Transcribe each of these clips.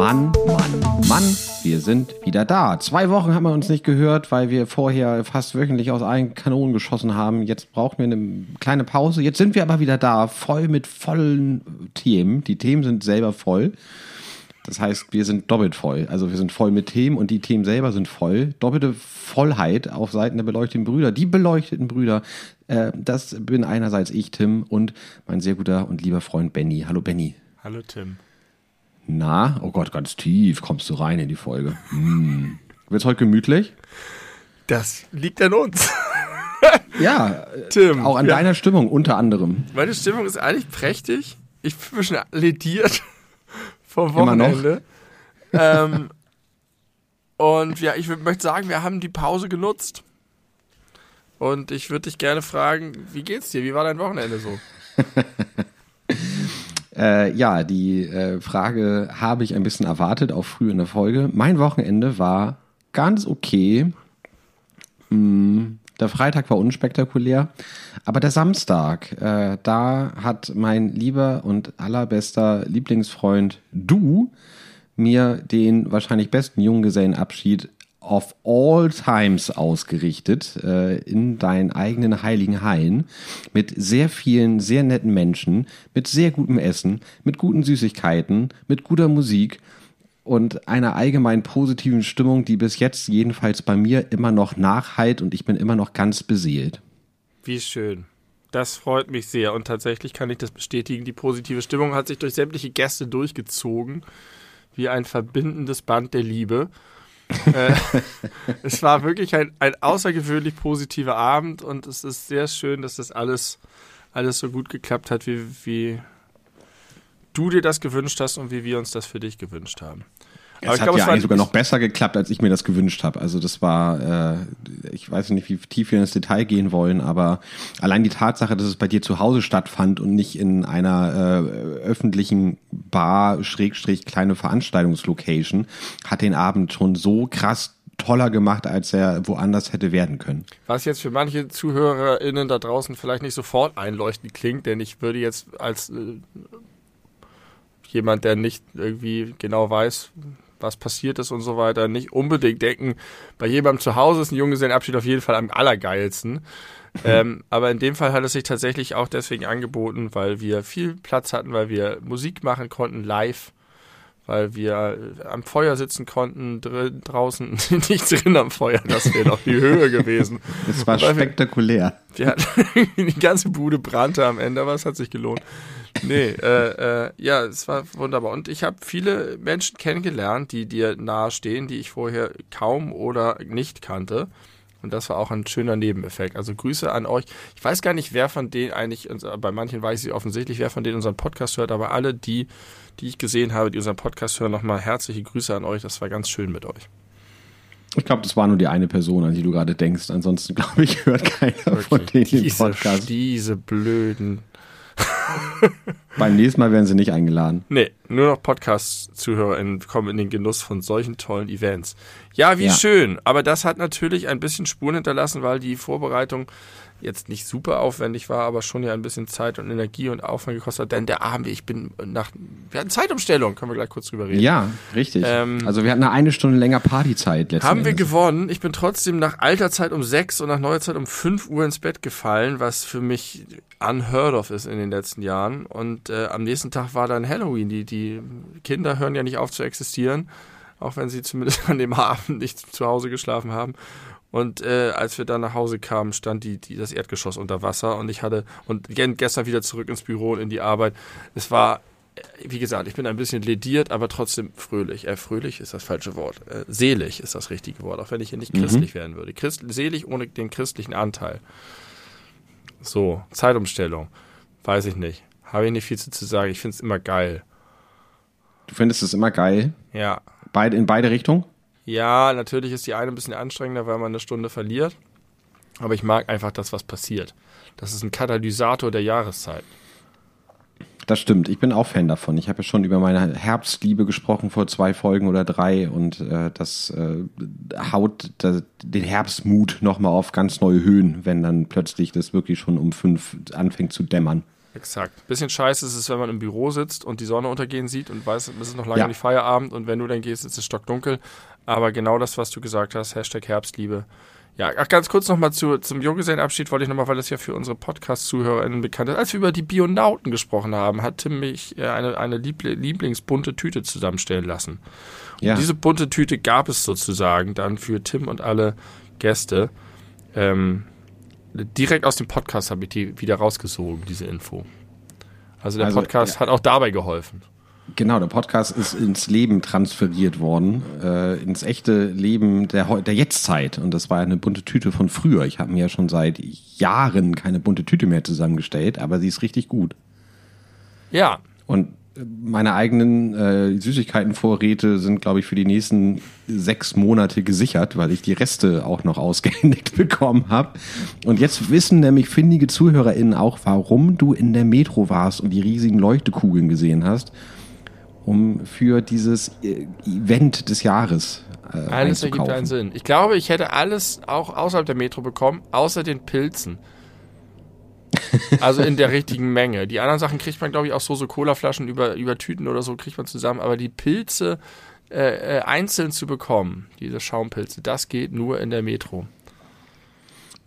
Mann, Mann, Mann, wir sind wieder da. Zwei Wochen haben wir uns nicht gehört, weil wir vorher fast wöchentlich aus allen Kanonen geschossen haben. Jetzt brauchen wir eine kleine Pause. Jetzt sind wir aber wieder da, voll mit vollen Themen. Die Themen sind selber voll. Das heißt, wir sind doppelt voll. Also wir sind voll mit Themen und die Themen selber sind voll. Doppelte Vollheit auf Seiten der beleuchteten Brüder. Die beleuchteten Brüder, äh, das bin einerseits ich, Tim, und mein sehr guter und lieber Freund Benny. Hallo Benny. Hallo Tim. Na, oh Gott, ganz tief kommst du rein in die Folge. Hm. Wird's heute gemütlich? Das liegt an uns. Ja, Tim, auch an ja. deiner Stimmung unter anderem. Meine Stimmung ist eigentlich prächtig. Ich bin ein bisschen lediert vom Immer noch? Wochenende. ähm, und ja, ich möchte sagen, wir haben die Pause genutzt. Und ich würde dich gerne fragen, wie geht's dir? Wie war dein Wochenende so? Äh, ja, die äh, Frage habe ich ein bisschen erwartet, auch früh in der Folge. Mein Wochenende war ganz okay. Hm, der Freitag war unspektakulär, aber der Samstag, äh, da hat mein lieber und allerbester Lieblingsfreund Du mir den wahrscheinlich besten Junggesellenabschied of all times ausgerichtet äh, in deinen eigenen heiligen Hain mit sehr vielen sehr netten Menschen, mit sehr gutem Essen, mit guten Süßigkeiten, mit guter Musik und einer allgemein positiven Stimmung, die bis jetzt jedenfalls bei mir immer noch nachhalt und ich bin immer noch ganz beseelt. Wie schön. Das freut mich sehr. Und tatsächlich kann ich das bestätigen. Die positive Stimmung hat sich durch sämtliche Gäste durchgezogen. Wie ein verbindendes Band der Liebe. äh, es war wirklich ein, ein außergewöhnlich positiver Abend und es ist sehr schön, dass das alles, alles so gut geklappt hat, wie, wie du dir das gewünscht hast und wie wir uns das für dich gewünscht haben. Es hat ja eigentlich sogar noch besser geklappt, als ich mir das gewünscht habe. Also das war, äh, ich weiß nicht, wie tief wir ins Detail gehen wollen, aber allein die Tatsache, dass es bei dir zu Hause stattfand und nicht in einer äh, öffentlichen Bar, Schrägstrich, kleine Veranstaltungslocation, hat den Abend schon so krass toller gemacht, als er woanders hätte werden können. Was jetzt für manche ZuhörerInnen da draußen vielleicht nicht sofort einleuchtend klingt, denn ich würde jetzt als äh, jemand, der nicht irgendwie genau weiß, was passiert ist und so weiter, nicht unbedingt denken, bei jemandem zu Hause ist ein Junggesellenabschied auf jeden Fall am allergeilsten. ähm, aber in dem Fall hat es sich tatsächlich auch deswegen angeboten, weil wir viel Platz hatten, weil wir Musik machen konnten live, weil wir äh, am Feuer sitzen konnten, drin, draußen, nicht drin am Feuer, das wäre noch die Höhe gewesen. Es war Weil wir- spektakulär. Wir hatten die ganze Bude brannte am Ende, aber es hat sich gelohnt. Nee, äh, äh, ja, es war wunderbar. Und ich habe viele Menschen kennengelernt, die dir nahestehen, die ich vorher kaum oder nicht kannte. Und das war auch ein schöner Nebeneffekt. Also Grüße an euch. Ich weiß gar nicht, wer von denen eigentlich, uns- bei manchen weiß ich offensichtlich, wer von denen unseren Podcast hört, aber alle die, die ich gesehen habe, die unseren Podcast hören, nochmal herzliche Grüße an euch. Das war ganz schön mit euch. Ich glaube, das war nur die eine Person, an die du gerade denkst. Ansonsten, glaube ich, hört keiner von denen den diese, Podcast. diese blöden Beim nächsten Mal werden sie nicht eingeladen. Nee, nur noch Podcast-ZuhörerInnen kommen in den Genuss von solchen tollen Events. Ja, wie Ja. schön. Aber das hat natürlich ein bisschen Spuren hinterlassen, weil die Vorbereitung jetzt nicht super aufwendig war, aber schon ja ein bisschen Zeit und Energie und Aufwand gekostet hat. Denn der Abend, ich bin nach, wir hatten Zeitumstellung, können wir gleich kurz drüber reden. Ja, richtig. Ähm, also wir hatten eine, eine Stunde länger Partyzeit letzten Haben wir Endes. gewonnen. Ich bin trotzdem nach alter Zeit um sechs und nach neuer Zeit um fünf Uhr ins Bett gefallen, was für mich unheard of ist in den letzten Jahren. Und äh, am nächsten Tag war dann Halloween. Die, die Kinder hören ja nicht auf zu existieren, auch wenn sie zumindest an dem Abend nicht zu Hause geschlafen haben. Und äh, als wir dann nach Hause kamen, stand die, die, das Erdgeschoss unter Wasser und ich hatte und gestern wieder zurück ins Büro und in die Arbeit. Es war, äh, wie gesagt, ich bin ein bisschen lediert, aber trotzdem fröhlich. Äh, fröhlich ist das falsche Wort. Äh, selig ist das richtige Wort, auch wenn ich hier nicht christlich werden würde. Christ, selig ohne den christlichen Anteil. So, Zeitumstellung. Weiß ich nicht. Habe ich nicht viel zu, zu sagen. Ich finde es immer geil. Du findest es immer geil. Ja. Beide, in beide Richtungen? Ja, natürlich ist die eine ein bisschen anstrengender, weil man eine Stunde verliert. Aber ich mag einfach das, was passiert. Das ist ein Katalysator der Jahreszeit. Das stimmt. Ich bin auch Fan davon. Ich habe ja schon über meine Herbstliebe gesprochen vor zwei Folgen oder drei und äh, das äh, haut das, den Herbstmut nochmal auf ganz neue Höhen, wenn dann plötzlich das wirklich schon um fünf anfängt zu dämmern. Exakt. Bisschen scheiße ist es, wenn man im Büro sitzt und die Sonne untergehen sieht und weiß, es ist noch lange ja. nicht Feierabend und wenn du dann gehst, ist es stockdunkel. Aber genau das, was du gesagt hast, Hashtag Herbstliebe. Ja, ach, ganz kurz nochmal zu, zum Junggesellenabschied wollte ich nochmal, weil das ja für unsere Podcast-ZuhörerInnen bekannt ist. Als wir über die Bionauten gesprochen haben, hat Tim mich äh, eine, eine Liebl Lieblingsbunte Tüte zusammenstellen lassen. Ja. Und diese bunte Tüte gab es sozusagen dann für Tim und alle Gäste. Ähm, direkt aus dem Podcast habe ich die wieder rausgesogen, diese Info. Also der also, Podcast ja. hat auch dabei geholfen. Genau, der Podcast ist ins Leben transferiert worden, äh, ins echte Leben der, der Jetztzeit. Und das war eine bunte Tüte von früher. Ich habe mir ja schon seit Jahren keine bunte Tüte mehr zusammengestellt, aber sie ist richtig gut. Ja. Und meine eigenen äh, Süßigkeitenvorräte sind, glaube ich, für die nächsten sechs Monate gesichert, weil ich die Reste auch noch ausgehändigt bekommen habe. Und jetzt wissen nämlich findige ZuhörerInnen auch, warum du in der Metro warst und die riesigen Leuchtekugeln gesehen hast, um für dieses äh, Event des Jahres äh, Alles ergibt einen Sinn. Ich glaube, ich hätte alles auch außerhalb der Metro bekommen, außer den Pilzen. Also in der richtigen Menge. Die anderen Sachen kriegt man, glaube ich, auch so, so Colaflaschen über, über Tüten oder so kriegt man zusammen. Aber die Pilze äh, äh, einzeln zu bekommen, diese Schaumpilze, das geht nur in der Metro.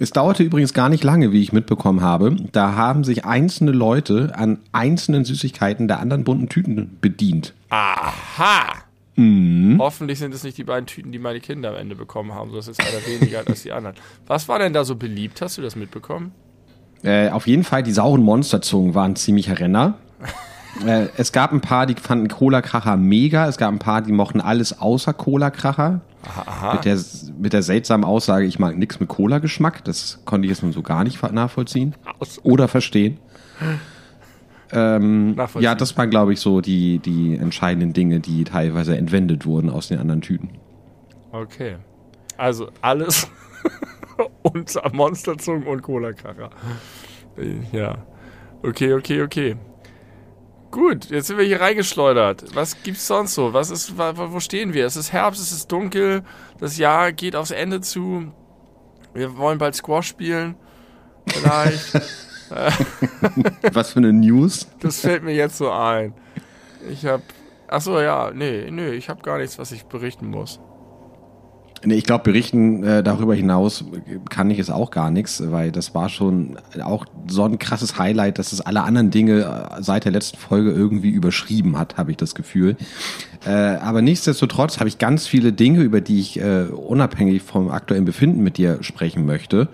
Es dauerte übrigens gar nicht lange, wie ich mitbekommen habe. Da haben sich einzelne Leute an einzelnen Süßigkeiten der anderen bunten Tüten bedient. Aha! Mhm. Hoffentlich sind es nicht die beiden Tüten, die meine Kinder am Ende bekommen haben. Das ist einer weniger als die anderen. Was war denn da so beliebt? Hast du das mitbekommen? Äh, auf jeden Fall, die sauren Monsterzungen waren ziemlicher Renner. äh, es gab ein paar, die fanden Cola-Kracher mega. Es gab ein paar, die mochten alles außer Cola-Kracher. Mit der, mit der seltsamen Aussage, ich mag nichts mit Cola-Geschmack. Das konnte ich jetzt nun so gar nicht nachvollziehen. Oder verstehen. Ähm, ja, das waren, glaube ich, so die, die entscheidenden Dinge, die teilweise entwendet wurden aus den anderen Tüten. Okay. Also alles und Monsterzungen und Cola-Kracher. Ja. Okay, okay, okay. Gut, jetzt sind wir hier reingeschleudert. Was gibt's sonst so? Was ist, wo stehen wir? Es ist Herbst, es ist dunkel, das Jahr geht aufs Ende zu. Wir wollen bald Squash spielen. Vielleicht. Was für eine News? Das fällt mir jetzt so ein. Ich hab. Achso, ja, nee, nee, ich habe gar nichts, was ich berichten muss. Nee, ich glaube, berichten äh, darüber hinaus kann ich es auch gar nichts, weil das war schon auch so ein krasses Highlight, dass es alle anderen Dinge äh, seit der letzten Folge irgendwie überschrieben hat, habe ich das Gefühl. Äh, aber nichtsdestotrotz habe ich ganz viele Dinge, über die ich äh, unabhängig vom aktuellen Befinden mit dir sprechen möchte.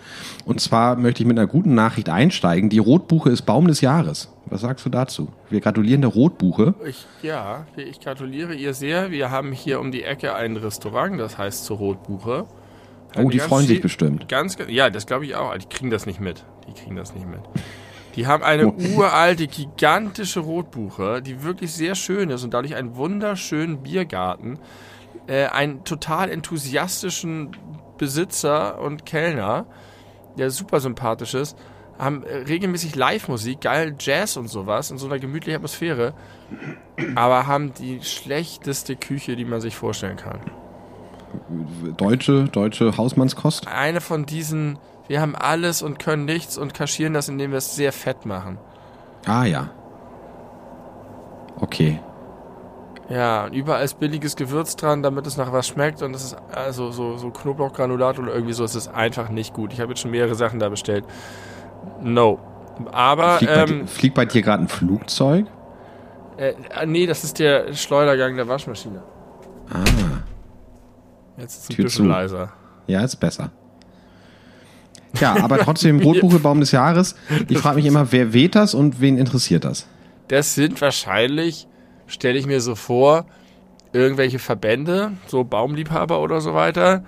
Und zwar möchte ich mit einer guten Nachricht einsteigen. Die Rotbuche ist Baum des Jahres. Was sagst du dazu? Wir gratulieren der Rotbuche. Ich, ja, ich gratuliere ihr sehr. Wir haben hier um die Ecke ein Restaurant, das heißt zur Rotbuche. Oh, die freuen sich bestimmt. Ganz, ja, das glaube ich auch. Die kriegen das nicht mit. Die kriegen das nicht mit. Die haben eine oh. uralte, gigantische Rotbuche, die wirklich sehr schön ist und dadurch einen wunderschönen Biergarten, äh, einen total enthusiastischen Besitzer und Kellner, der super sympathisch ist haben äh, regelmäßig Live-Musik, geil Jazz und sowas in so einer gemütlichen Atmosphäre, aber haben die schlechteste Küche, die man sich vorstellen kann. Deutsche, deutsche Hausmannskost? Eine von diesen, wir haben alles und können nichts und kaschieren das, indem wir es sehr fett machen. Ah ja. Okay. Ja, und überall ist billiges Gewürz dran, damit es nach was schmeckt und es ist also so, so Knoblauchgranulat oder irgendwie so, es ist einfach nicht gut. Ich habe jetzt schon mehrere Sachen da bestellt. No. Aber. Fliegt bei, ähm, fliegt bei dir gerade ein Flugzeug? Äh, nee, das ist der Schleudergang der Waschmaschine. Ah. Jetzt ist es ein Tür bisschen zu. leiser. Ja, ist besser. Ja, aber trotzdem Rotbuchebaum des Jahres. Ich frage mich immer, wer weht das und wen interessiert das? Das sind wahrscheinlich, stelle ich mir so vor, irgendwelche Verbände, so Baumliebhaber oder so weiter,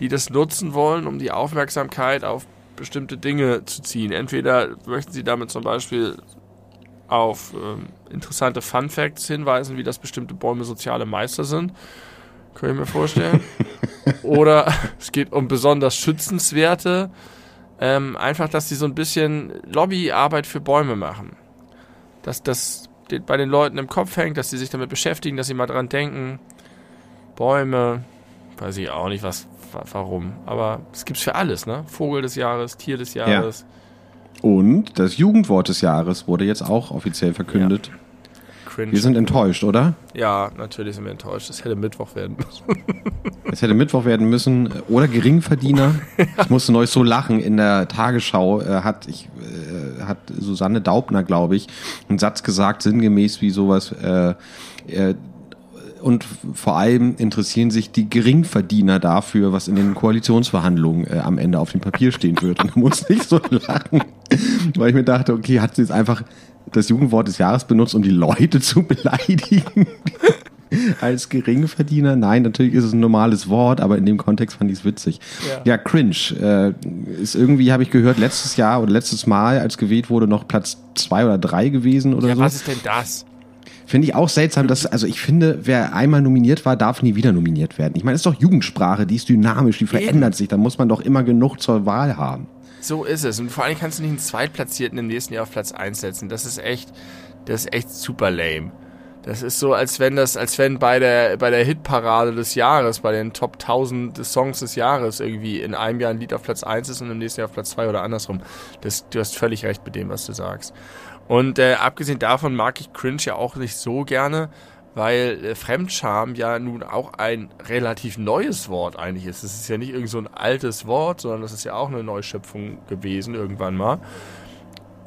die das nutzen wollen, um die Aufmerksamkeit auf bestimmte Dinge zu ziehen. Entweder möchten sie damit zum Beispiel auf ähm, interessante Fun Facts hinweisen, wie das bestimmte Bäume soziale Meister sind. Könnte ich mir vorstellen. Oder es geht um besonders schützenswerte. Ähm, einfach, dass sie so ein bisschen Lobbyarbeit für Bäume machen. Dass das bei den Leuten im Kopf hängt, dass sie sich damit beschäftigen, dass sie mal dran denken. Bäume, weiß ich auch nicht, was, warum. Aber es gibt's für alles, ne? Vogel des Jahres, Tier des Jahres. Ja. Und das Jugendwort des Jahres wurde jetzt auch offiziell verkündet. Ja. Cringe. Wir sind enttäuscht, oder? Ja, natürlich sind wir enttäuscht. Es hätte Mittwoch werden müssen. es hätte Mittwoch werden müssen. Oder Geringverdiener. Ich musste neulich so lachen. In der Tagesschau äh, hat, ich, äh, hat Susanne Daubner, glaube ich, einen Satz gesagt, sinngemäß wie sowas. Äh, äh, und vor allem interessieren sich die Geringverdiener dafür, was in den Koalitionsverhandlungen äh, am Ende auf dem Papier stehen wird. Und da muss ich so lachen, weil ich mir dachte, okay, hat sie jetzt einfach das Jugendwort des Jahres benutzt, um die Leute zu beleidigen? Als Geringverdiener? Nein, natürlich ist es ein normales Wort, aber in dem Kontext fand ich es witzig. Ja, ja cringe. Äh, ist irgendwie, habe ich gehört, letztes Jahr oder letztes Mal, als gewählt wurde, noch Platz zwei oder drei gewesen oder ja, so. Was ist denn das? Finde ich auch seltsam, dass, also ich finde, wer einmal nominiert war, darf nie wieder nominiert werden. Ich meine, es ist doch Jugendsprache, die ist dynamisch, die verändert Eben. sich, da muss man doch immer genug zur Wahl haben. So ist es. Und vor allem kannst du nicht einen Zweitplatzierten im nächsten Jahr auf Platz 1 setzen. Das ist echt, das ist echt super lame. Das ist so, als wenn das, als wenn bei der, bei der Hitparade des Jahres, bei den Top 1000 Songs des Jahres irgendwie in einem Jahr ein Lied auf Platz 1 ist und im nächsten Jahr auf Platz 2 oder andersrum. Das, du hast völlig recht mit dem, was du sagst. Und äh, abgesehen davon mag ich Cringe ja auch nicht so gerne, weil äh, Fremdscham ja nun auch ein relativ neues Wort eigentlich ist. Es ist ja nicht irgend so ein altes Wort, sondern das ist ja auch eine Neuschöpfung gewesen irgendwann mal.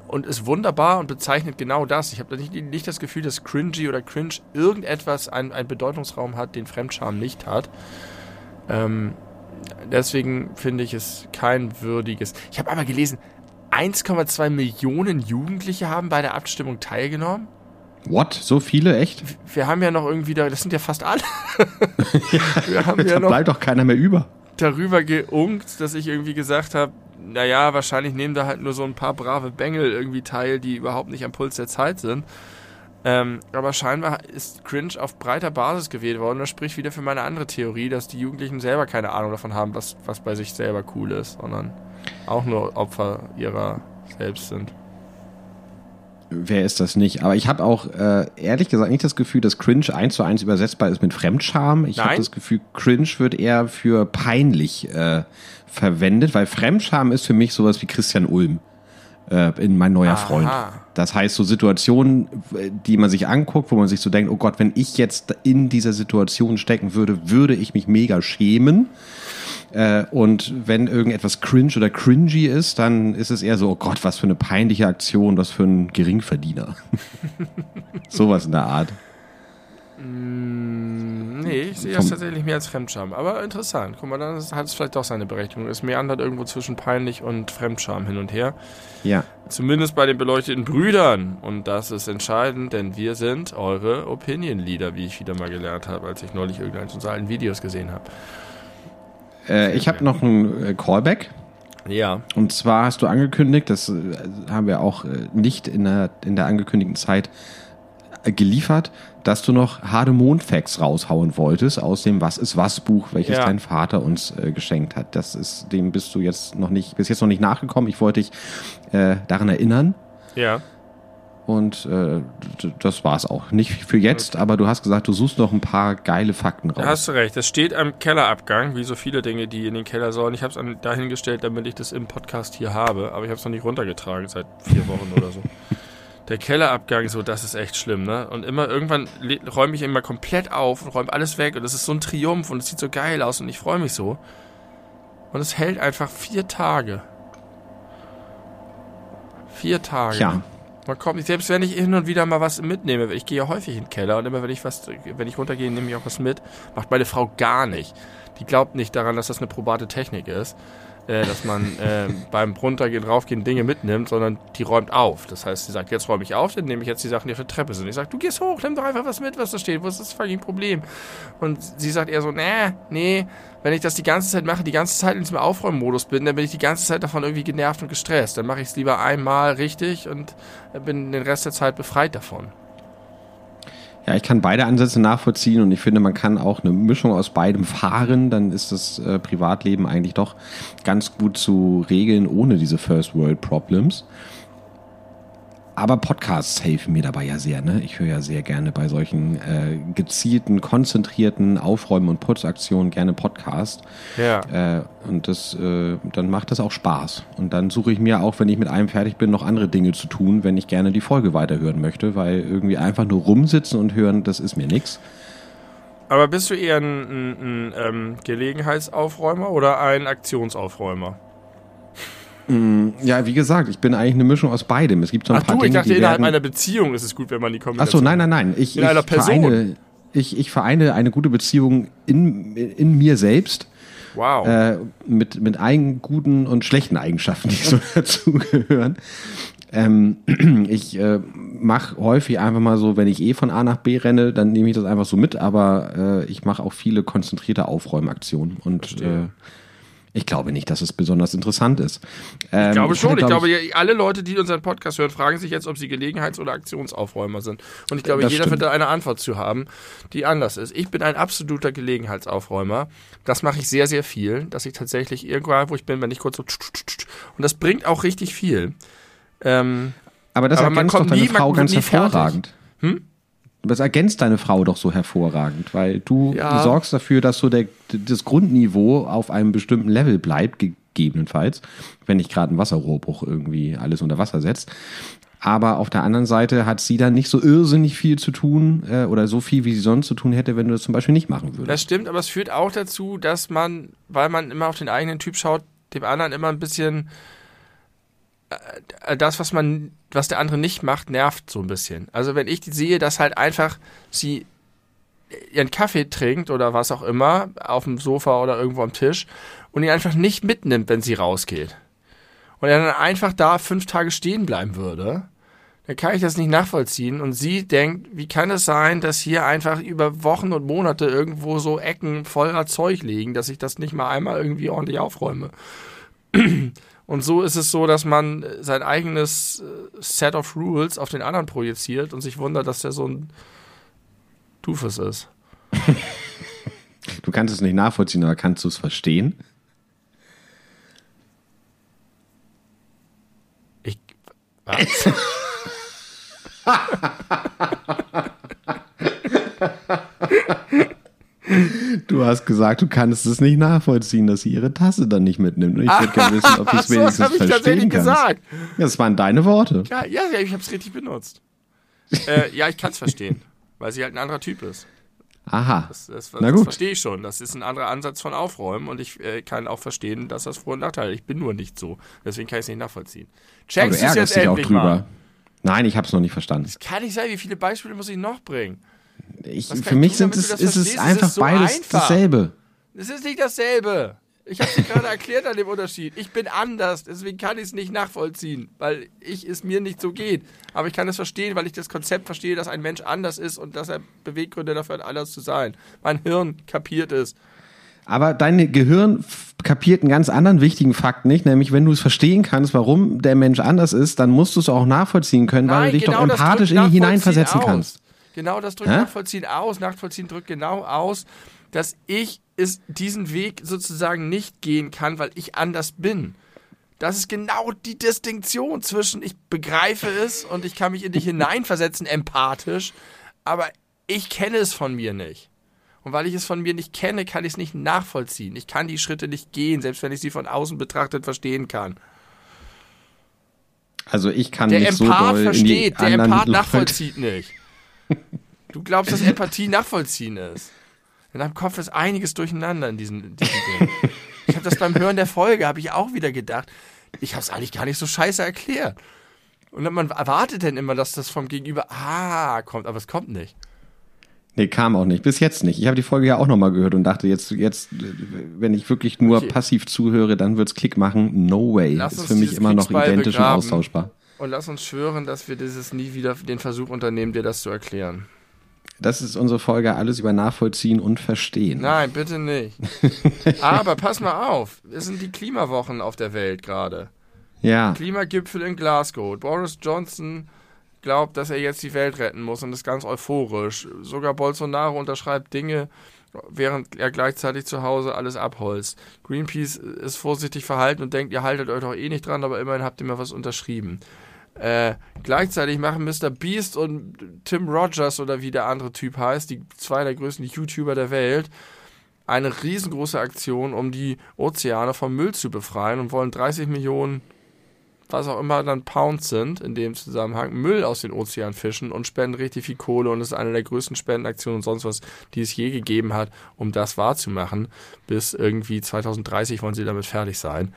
Und ist wunderbar und bezeichnet genau das. Ich habe nicht, nicht das Gefühl, dass cringy oder cringe irgendetwas einen, einen Bedeutungsraum hat, den Fremdscham nicht hat. Ähm, deswegen finde ich es kein würdiges. Ich habe aber gelesen, 1,2 Millionen Jugendliche haben bei der Abstimmung teilgenommen. What? So viele? Echt? Wir haben ja noch irgendwie da, das sind ja fast alle. wir haben ja noch bleibt doch keiner mehr über. Darüber geunkt, dass ich irgendwie gesagt habe, naja, wahrscheinlich nehmen da halt nur so ein paar brave Bengel irgendwie teil, die überhaupt nicht am Puls der Zeit sind. Ähm, aber scheinbar ist Cringe auf breiter Basis gewählt worden. Das spricht wieder für meine andere Theorie, dass die Jugendlichen selber keine Ahnung davon haben, was, was bei sich selber cool ist, sondern auch nur Opfer ihrer selbst sind. Wer ist das nicht? Aber ich habe auch äh, ehrlich gesagt nicht das Gefühl, dass Cringe eins zu eins übersetzbar ist mit Fremdscham. Ich habe das Gefühl, Cringe wird eher für peinlich äh, verwendet, weil Fremdscham ist für mich sowas wie Christian Ulm äh, in mein neuer Aha. Freund. Das heißt, so Situationen, die man sich anguckt, wo man sich so denkt, oh Gott, wenn ich jetzt in dieser Situation stecken würde, würde ich mich mega schämen. Äh, und wenn irgendetwas cringe oder cringy ist, dann ist es eher so, oh Gott, was für eine peinliche Aktion, was für ein Geringverdiener. Sowas in der Art. Mm, nee, ich sehe das tatsächlich mehr als Fremdscham. Aber interessant. Guck mal, dann hat es vielleicht doch seine Berechtigung. Es meandert irgendwo zwischen peinlich und Fremdscham hin und her. Ja. Zumindest bei den beleuchteten Brüdern. Und das ist entscheidend, denn wir sind eure Opinion Leader, wie ich wieder mal gelernt habe, als ich neulich irgendeines unserer alten Videos gesehen habe. Äh, ich habe noch ein äh, Callback. Ja. Und zwar hast du angekündigt, das äh, haben wir auch äh, nicht in der, in der angekündigten Zeit geliefert, dass du noch harte Mondfacts raushauen wolltest aus dem Was ist was Buch, welches ja. dein Vater uns äh, geschenkt hat. Das ist, dem bist du jetzt noch nicht, bis jetzt noch nicht nachgekommen. Ich wollte dich äh, daran erinnern. Ja. Und äh, das war's auch. Nicht für jetzt, aber du hast gesagt, du suchst noch ein paar geile Fakten raus. Da hast du recht. Das steht am Kellerabgang, wie so viele Dinge, die in den Keller sollen. Ich habe es dahingestellt, damit ich das im Podcast hier habe, aber ich habe es noch nicht runtergetragen seit vier Wochen oder so. Der Kellerabgang, so, das ist echt schlimm, ne? Und immer irgendwann räume ich immer komplett auf und räume alles weg und das ist so ein Triumph und es sieht so geil aus und ich freue mich so. Und es hält einfach vier Tage. Vier Tage. Ja. Man kommt, selbst wenn ich hin und wieder mal was mitnehme, ich gehe ja häufig in den Keller und immer wenn ich was, wenn ich runtergehe, nehme ich auch was mit. Macht meine Frau gar nicht. Die glaubt nicht daran, dass das eine probate Technik ist äh, dass man äh, beim Runtergehen, Raufgehen Dinge mitnimmt, sondern die räumt auf. Das heißt, sie sagt, jetzt räume ich auf, dann nehme ich jetzt die Sachen, die auf der Treppe sind. Ich sage, du gehst hoch, nimm doch einfach was mit, was da steht. Wo ist das fucking Problem? Und sie sagt eher so, nee, nee, wenn ich das die ganze Zeit mache, die ganze Zeit in diesem Aufräummodus bin, dann bin ich die ganze Zeit davon irgendwie genervt und gestresst. Dann mache ich es lieber einmal richtig und bin den Rest der Zeit befreit davon. Ja, ich kann beide Ansätze nachvollziehen und ich finde, man kann auch eine Mischung aus beidem fahren. Dann ist das äh, Privatleben eigentlich doch ganz gut zu regeln ohne diese First World Problems. Aber Podcasts helfen mir dabei ja sehr. Ne? Ich höre ja sehr gerne bei solchen äh, gezielten, konzentrierten Aufräumen- und Putzaktionen gerne Podcast. Ja. Äh, und das, äh, dann macht das auch Spaß. Und dann suche ich mir auch, wenn ich mit einem fertig bin, noch andere Dinge zu tun, wenn ich gerne die Folge weiterhören möchte, weil irgendwie einfach nur rumsitzen und hören, das ist mir nichts. Aber bist du eher ein, ein, ein ähm, Gelegenheitsaufräumer oder ein Aktionsaufräumer? Ja, wie gesagt, ich bin eigentlich eine Mischung aus beidem. Es gibt so ein Ach paar du, ich Dinge, dachte, die innerhalb werden, einer Beziehung ist es gut, wenn man die Ach Kombination... so, nein, nein, nein. Ich, In ich einer Person. Vereine, ich, ich vereine eine gute Beziehung in, in mir selbst Wow. äh, mit, mit eigenen guten und schlechten Eigenschaften, die so dazugehören. Ähm, ich äh, mache häufig einfach mal so, wenn ich eh von A nach B renne, dann nehme ich das einfach so mit, aber äh, ich mache auch viele konzentrierte Aufräumaktionen und äh, Verstehe. Ich glaube nicht, dass es besonders interessant ist. Ähm, ich glaube schon. Ich glaub glaube, ja, alle Leute, die unseren Podcast hören, fragen sich jetzt, ob sie Gelegenheits- oder Aktionsaufräumer sind. Und ich glaube, Das jeder stimmt. wird da eine Antwort zu haben, die anders ist. Ich bin ein absoluter Gelegenheitsaufräumer. Das mache ich sehr, sehr viel, dass ich tatsächlich irgendwo, wo ich bin, wenn ich kurz so und das bringt auch richtig viel. Ähm, Aber das Aber man ergänzt doch kommt deine nie- man Frau ganz hervorragend. Hm? Das ergänzt deine Frau doch so hervorragend, weil du Ja. sorgst dafür, dass so der, das Grundniveau auf einem bestimmten Level bleibt, gegebenenfalls, wenn nicht gerade ein Wasserrohrbruch irgendwie alles unter Wasser setzt. Aber auf der anderen Seite hat sie dann nicht so irrsinnig viel zu tun äh, oder so viel, wie sie sonst zu tun hätte, wenn du das zum Beispiel nicht machen würdest. Das stimmt, aber es führt auch dazu, dass man, weil man immer auf den eigenen Typ schaut, dem anderen immer ein bisschen das, was man, was der andere nicht macht, nervt so ein bisschen. Also wenn ich sehe, dass halt einfach sie ihren Kaffee trinkt oder was auch immer auf dem Sofa oder irgendwo am Tisch und ihn einfach nicht mitnimmt, wenn sie rausgeht. Und er dann einfach da fünf Tage stehen bleiben würde, dann kann ich das nicht nachvollziehen. Und sie denkt, wie kann es sein, dass hier einfach über Wochen und Monate irgendwo so Ecken voller Zeug liegen, dass ich das nicht mal einmal irgendwie ordentlich aufräume. Und so ist es so, dass man sein eigenes äh, Set of Rules auf den anderen projiziert und sich wundert, dass der so ein Doofus ist. Du kannst es nicht nachvollziehen, aber kannst du es verstehen? Ich. Was? Du hast gesagt, du kannst es nicht nachvollziehen, dass sie ihre Tasse dann nicht mitnimmt. Ich würde gerne wissen, ob du es Ach so, das wenigstens habe ich verstehen tatsächlich kannst. gesagt. Das waren deine Worte. Ja, ja, ich habe es richtig benutzt. äh, ja, ich kann es verstehen, weil sie halt ein anderer Typ ist. Aha. Das, das, Na das gut. verstehe ich schon. Das ist ein anderer Ansatz von Aufräumen und ich äh, kann auch verstehen, dass das Vor- und Nachteile hat. Ich bin nur nicht so. Deswegen kann ich es nicht nachvollziehen. Checkst du es ärgerst dich auch drüber. mal? Nein, ich habe es noch nicht verstanden. Das kann nicht sein. Wie viele Beispiele muss ich noch bringen? Ich, für ich mich tun, sind es, ist es? Es einfach ist so beides einfach. dasselbe. Es ist nicht dasselbe. Ich habe dir gerade erklärt an dem Unterschied. Ich bin anders, deswegen kann ich es nicht nachvollziehen, weil ich es mir nicht so geht. Aber ich kann es verstehen, weil ich das Konzept verstehe, dass ein Mensch anders ist und dass er Beweggründe dafür hat, anders zu sein. Mein Hirn kapiert es. Aber dein Gehirn kapiert einen ganz anderen wichtigen Fakt nicht, nämlich wenn du es verstehen kannst, warum der Mensch anders ist, dann musst du es auch nachvollziehen können, weil du dich doch genau das empathisch in ihn hineinversetzen aus. kannst. Genau das drückt Hä? Nachvollziehen aus. Nachvollziehen drückt genau aus, dass ich es diesen Weg sozusagen nicht gehen kann, weil ich anders bin. Das ist genau die Distinktion zwischen ich begreife es und ich kann mich in dich hineinversetzen, empathisch, aber ich kenne es von mir nicht. Und weil ich es von mir nicht kenne, kann ich es nicht nachvollziehen. Ich kann die Schritte nicht gehen, selbst wenn ich sie von außen betrachtet verstehen kann. Also ich kann Der nicht so Empath doll in die versteht, der Empath nachvollzieht nicht. Du glaubst, dass Empathie nachvollziehen ist. In deinem Kopf ist einiges durcheinander in diesem, diesem Ding. Ich habe das beim Hören der Folge, habe ich auch wieder gedacht, ich habe es eigentlich gar nicht so scheiße erklärt. Und man erwartet dann immer, dass das vom Gegenüber, ah, kommt, aber es kommt nicht. Nee, kam auch nicht. Bis jetzt nicht. Ich habe die Folge ja auch nochmal gehört und dachte, jetzt, jetzt, wenn ich wirklich nur Okay. passiv zuhöre, dann wird's Klick machen. No way. Lass ist für mich immer noch identisch und austauschbar. Und lass uns schwören, dass wir dieses nie wieder den Versuch unternehmen, dir das zu erklären. Das ist unsere Folge, alles über Nachvollziehen und Verstehen. Nein, bitte nicht. Aber pass mal auf, es sind die Klimawochen auf der Welt gerade. Ja, Klimagipfel in Glasgow. Boris Johnson glaubt, dass er jetzt die Welt retten muss und ist ganz euphorisch. Sogar Bolsonaro unterschreibt Dinge, während er gleichzeitig zu Hause alles abholzt. Greenpeace ist vorsichtig verhalten und denkt, ihr haltet euch doch eh nicht dran, aber immerhin habt ihr mal was unterschrieben. Äh, gleichzeitig machen Mr. Beast und Tim Rogers oder wie der andere Typ heißt, die zwei der größten YouTuber der Welt, eine riesengroße Aktion, um die Ozeane vom Müll zu befreien und wollen 30 Millionen, was auch immer dann Pounds sind, in dem Zusammenhang, Müll aus den Ozeanen fischen und spenden richtig viel Kohle und ist eine der größten Spendenaktionen und sonst was, die es je gegeben hat, um das wahrzumachen. Bis irgendwie 2030 wollen sie damit fertig sein.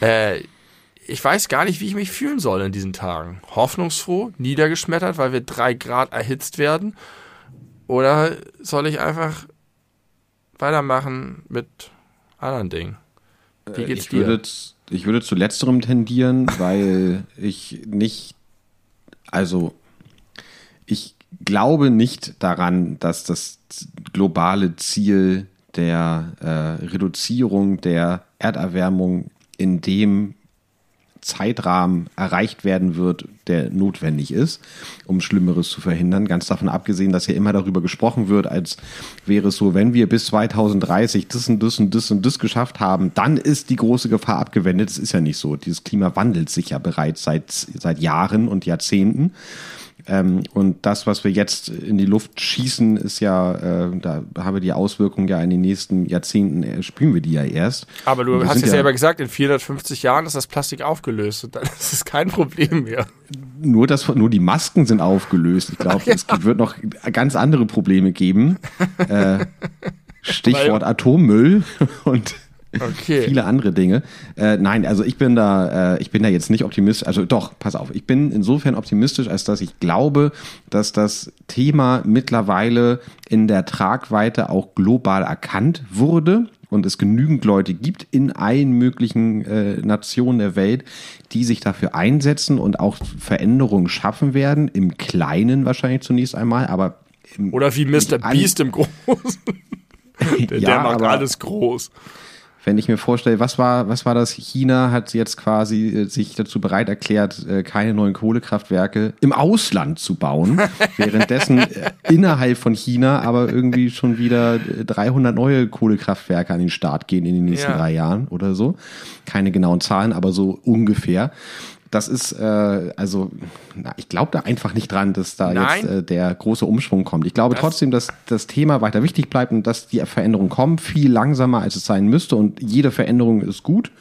Äh, ich weiß gar nicht, wie ich mich fühlen soll in diesen Tagen. Hoffnungsfroh, niedergeschmettert, weil wir drei Grad erhitzt werden? Oder soll ich einfach weitermachen mit anderen Dingen? Wie äh, geht's ich dir? Würde, ich würde zu letzterem tendieren, weil ich nicht, also ich glaube nicht daran, dass das globale Ziel der äh, Reduzierung der Erderwärmung in dem Zeitrahmen erreicht werden wird, der notwendig ist, um Schlimmeres zu verhindern. Ganz davon abgesehen, dass ja immer darüber gesprochen wird, als wäre es so, wenn wir bis 2030 das und das und das und das geschafft haben, dann ist die große Gefahr abgewendet. Das ist ja nicht so. Dieses Klima wandelt sich ja bereits seit, seit Jahren und Jahrzehnten. Ähm, und das, was wir jetzt in die Luft schießen, ist ja, äh, da haben wir die Auswirkungen ja in den nächsten Jahrzehnten, äh, spüren wir die ja erst. Aber du hast ja selber gesagt, in 450 Jahren ist das Plastik aufgelöst und dann ist es kein Problem mehr. Nur, das, nur die Masken sind aufgelöst. Ich glaube, ja. es wird noch ganz andere Probleme geben. Äh, Stichwort Weil, Atommüll und Okay. Viele andere Dinge. Äh, nein, also ich bin da, äh, ich bin da jetzt nicht optimistisch. Also doch, pass auf. Ich bin insofern optimistisch, als dass ich glaube, dass das Thema mittlerweile in der Tragweite auch global erkannt wurde und es genügend Leute gibt in allen möglichen äh, Nationen der Welt, die sich dafür einsetzen und auch Veränderungen schaffen werden. Im Kleinen wahrscheinlich zunächst einmal, aber oder wie Mr. Beast im Großen. der, ja, der macht alles groß wenn ich mir vorstelle, was war, was war das? China hat jetzt quasi äh, sich dazu bereit erklärt, äh, keine neuen Kohlekraftwerke im Ausland zu bauen, währenddessen äh, innerhalb von China aber irgendwie schon wieder 300 neue Kohlekraftwerke an den Start gehen in den nächsten ja. drei Jahren oder so. Keine genauen Zahlen, aber so ungefähr das ist, äh, also, na, ich glaube da einfach nicht dran, dass da Nein. jetzt äh, der große Umschwung kommt. Ich glaube das trotzdem, dass das Thema weiter wichtig bleibt und dass die Veränderungen kommen, viel langsamer, als es sein müsste. Und jede Veränderung ist gut.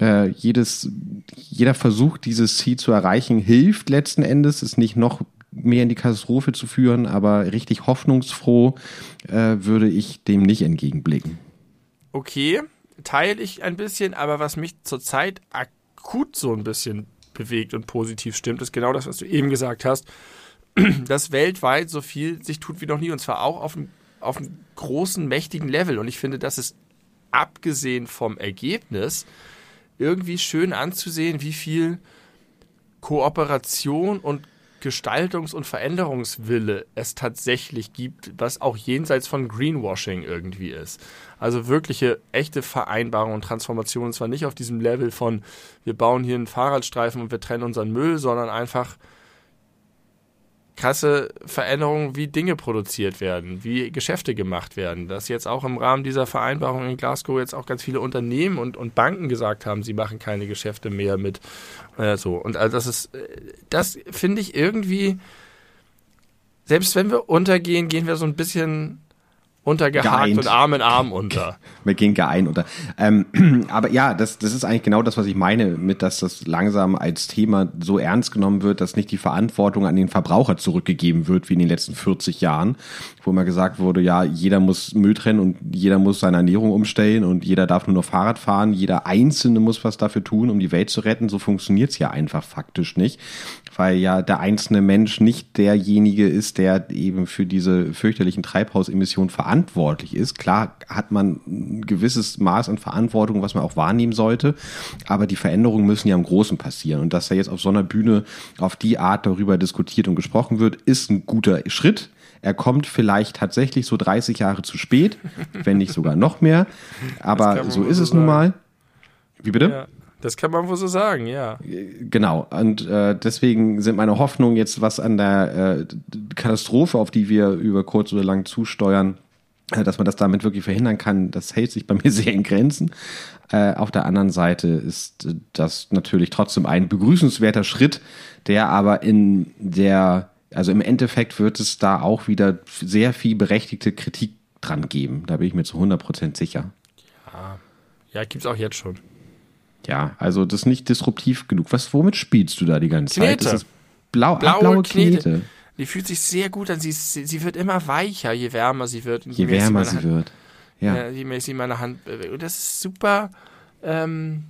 Äh, jedes, jeder Versuch, dieses Ziel zu erreichen, hilft letzten Endes, ist nicht noch mehr in die Katastrophe zu führen, aber richtig hoffnungsfroh äh, würde ich dem nicht entgegenblicken. Okay, teile ich ein bisschen, aber was mich zurzeit akut so ein bisschen bewegt und positiv stimmt, ist genau das, was du eben gesagt hast, dass weltweit so viel sich tut wie noch nie und zwar auch auf einem, auf einem großen, mächtigen Level. Und ich finde, das ist abgesehen vom Ergebnis irgendwie schön anzusehen, wie viel Kooperation und Gestaltungs- und Veränderungswille es tatsächlich gibt, was auch jenseits von Greenwashing irgendwie ist. Also wirkliche, echte Vereinbarung und Transformation. Und zwar nicht auf diesem Level von, wir bauen hier einen Fahrradstreifen und wir trennen unseren Müll, sondern einfach krasse Veränderungen, wie Dinge produziert werden, wie Geschäfte gemacht werden. Dass jetzt auch im Rahmen dieser Vereinbarung in Glasgow jetzt auch ganz viele Unternehmen und, und Banken gesagt haben, sie machen keine Geschäfte mehr mit äh, so. Und also das ist, äh, das finde ich irgendwie, selbst wenn wir untergehen, gehen wir so ein bisschen untergehakt Geeint. und Arm in Arm unter. Wir gehen geeint unter. Ähm, aber ja, das, das ist eigentlich genau das, was ich meine, mit dass das langsam als Thema so ernst genommen wird, dass nicht die Verantwortung an den Verbraucher zurückgegeben wird, wie in den letzten 40 Jahren, wo immer gesagt wurde, ja, jeder muss Müll trennen und jeder muss seine Ernährung umstellen und jeder darf nur noch Fahrrad fahren, jeder Einzelne muss was dafür tun, um die Welt zu retten. So funktioniert's ja einfach faktisch nicht weil ja der einzelne Mensch nicht derjenige ist, der eben für diese fürchterlichen Treibhausemissionen verantwortlich ist. Klar hat man ein gewisses Maß an Verantwortung, was man auch wahrnehmen sollte, aber die Veränderungen müssen ja im Großen passieren. Und dass da jetzt auf so einer Bühne auf die Art darüber diskutiert und gesprochen wird, ist ein guter Schritt. Er kommt vielleicht tatsächlich so 30 Jahre zu spät, wenn nicht sogar noch mehr. Aber so ist es sagen. nun mal. Wie bitte? Ja. Das kann man wohl so sagen, ja. Genau. Und äh, deswegen sind meine Hoffnungen jetzt, was an der äh, Katastrophe, auf die wir über kurz oder lang zusteuern, dass man das damit wirklich verhindern kann, das hält sich bei mir sehr in Grenzen. Äh, auf der anderen Seite ist das natürlich trotzdem ein begrüßenswerter Schritt, der aber in der, also im Endeffekt wird es da auch wieder sehr viel berechtigte Kritik dran geben. Da bin ich mir zu 100% sicher. Ja, ja gibt's auch jetzt schon. Ja, also das ist nicht disruptiv genug. Was, womit spielst du da die ganze Knete. Zeit? Das ist blau, Blaue, blaue Knete. Knete. Die fühlt sich sehr gut an. Sie, sie, sie wird immer weicher, je wärmer sie wird. Je mehr wärmer sie Hand, wird. Ja. Ja. je mehr sie meine Hand bewegt. Und das ist super. Ähm,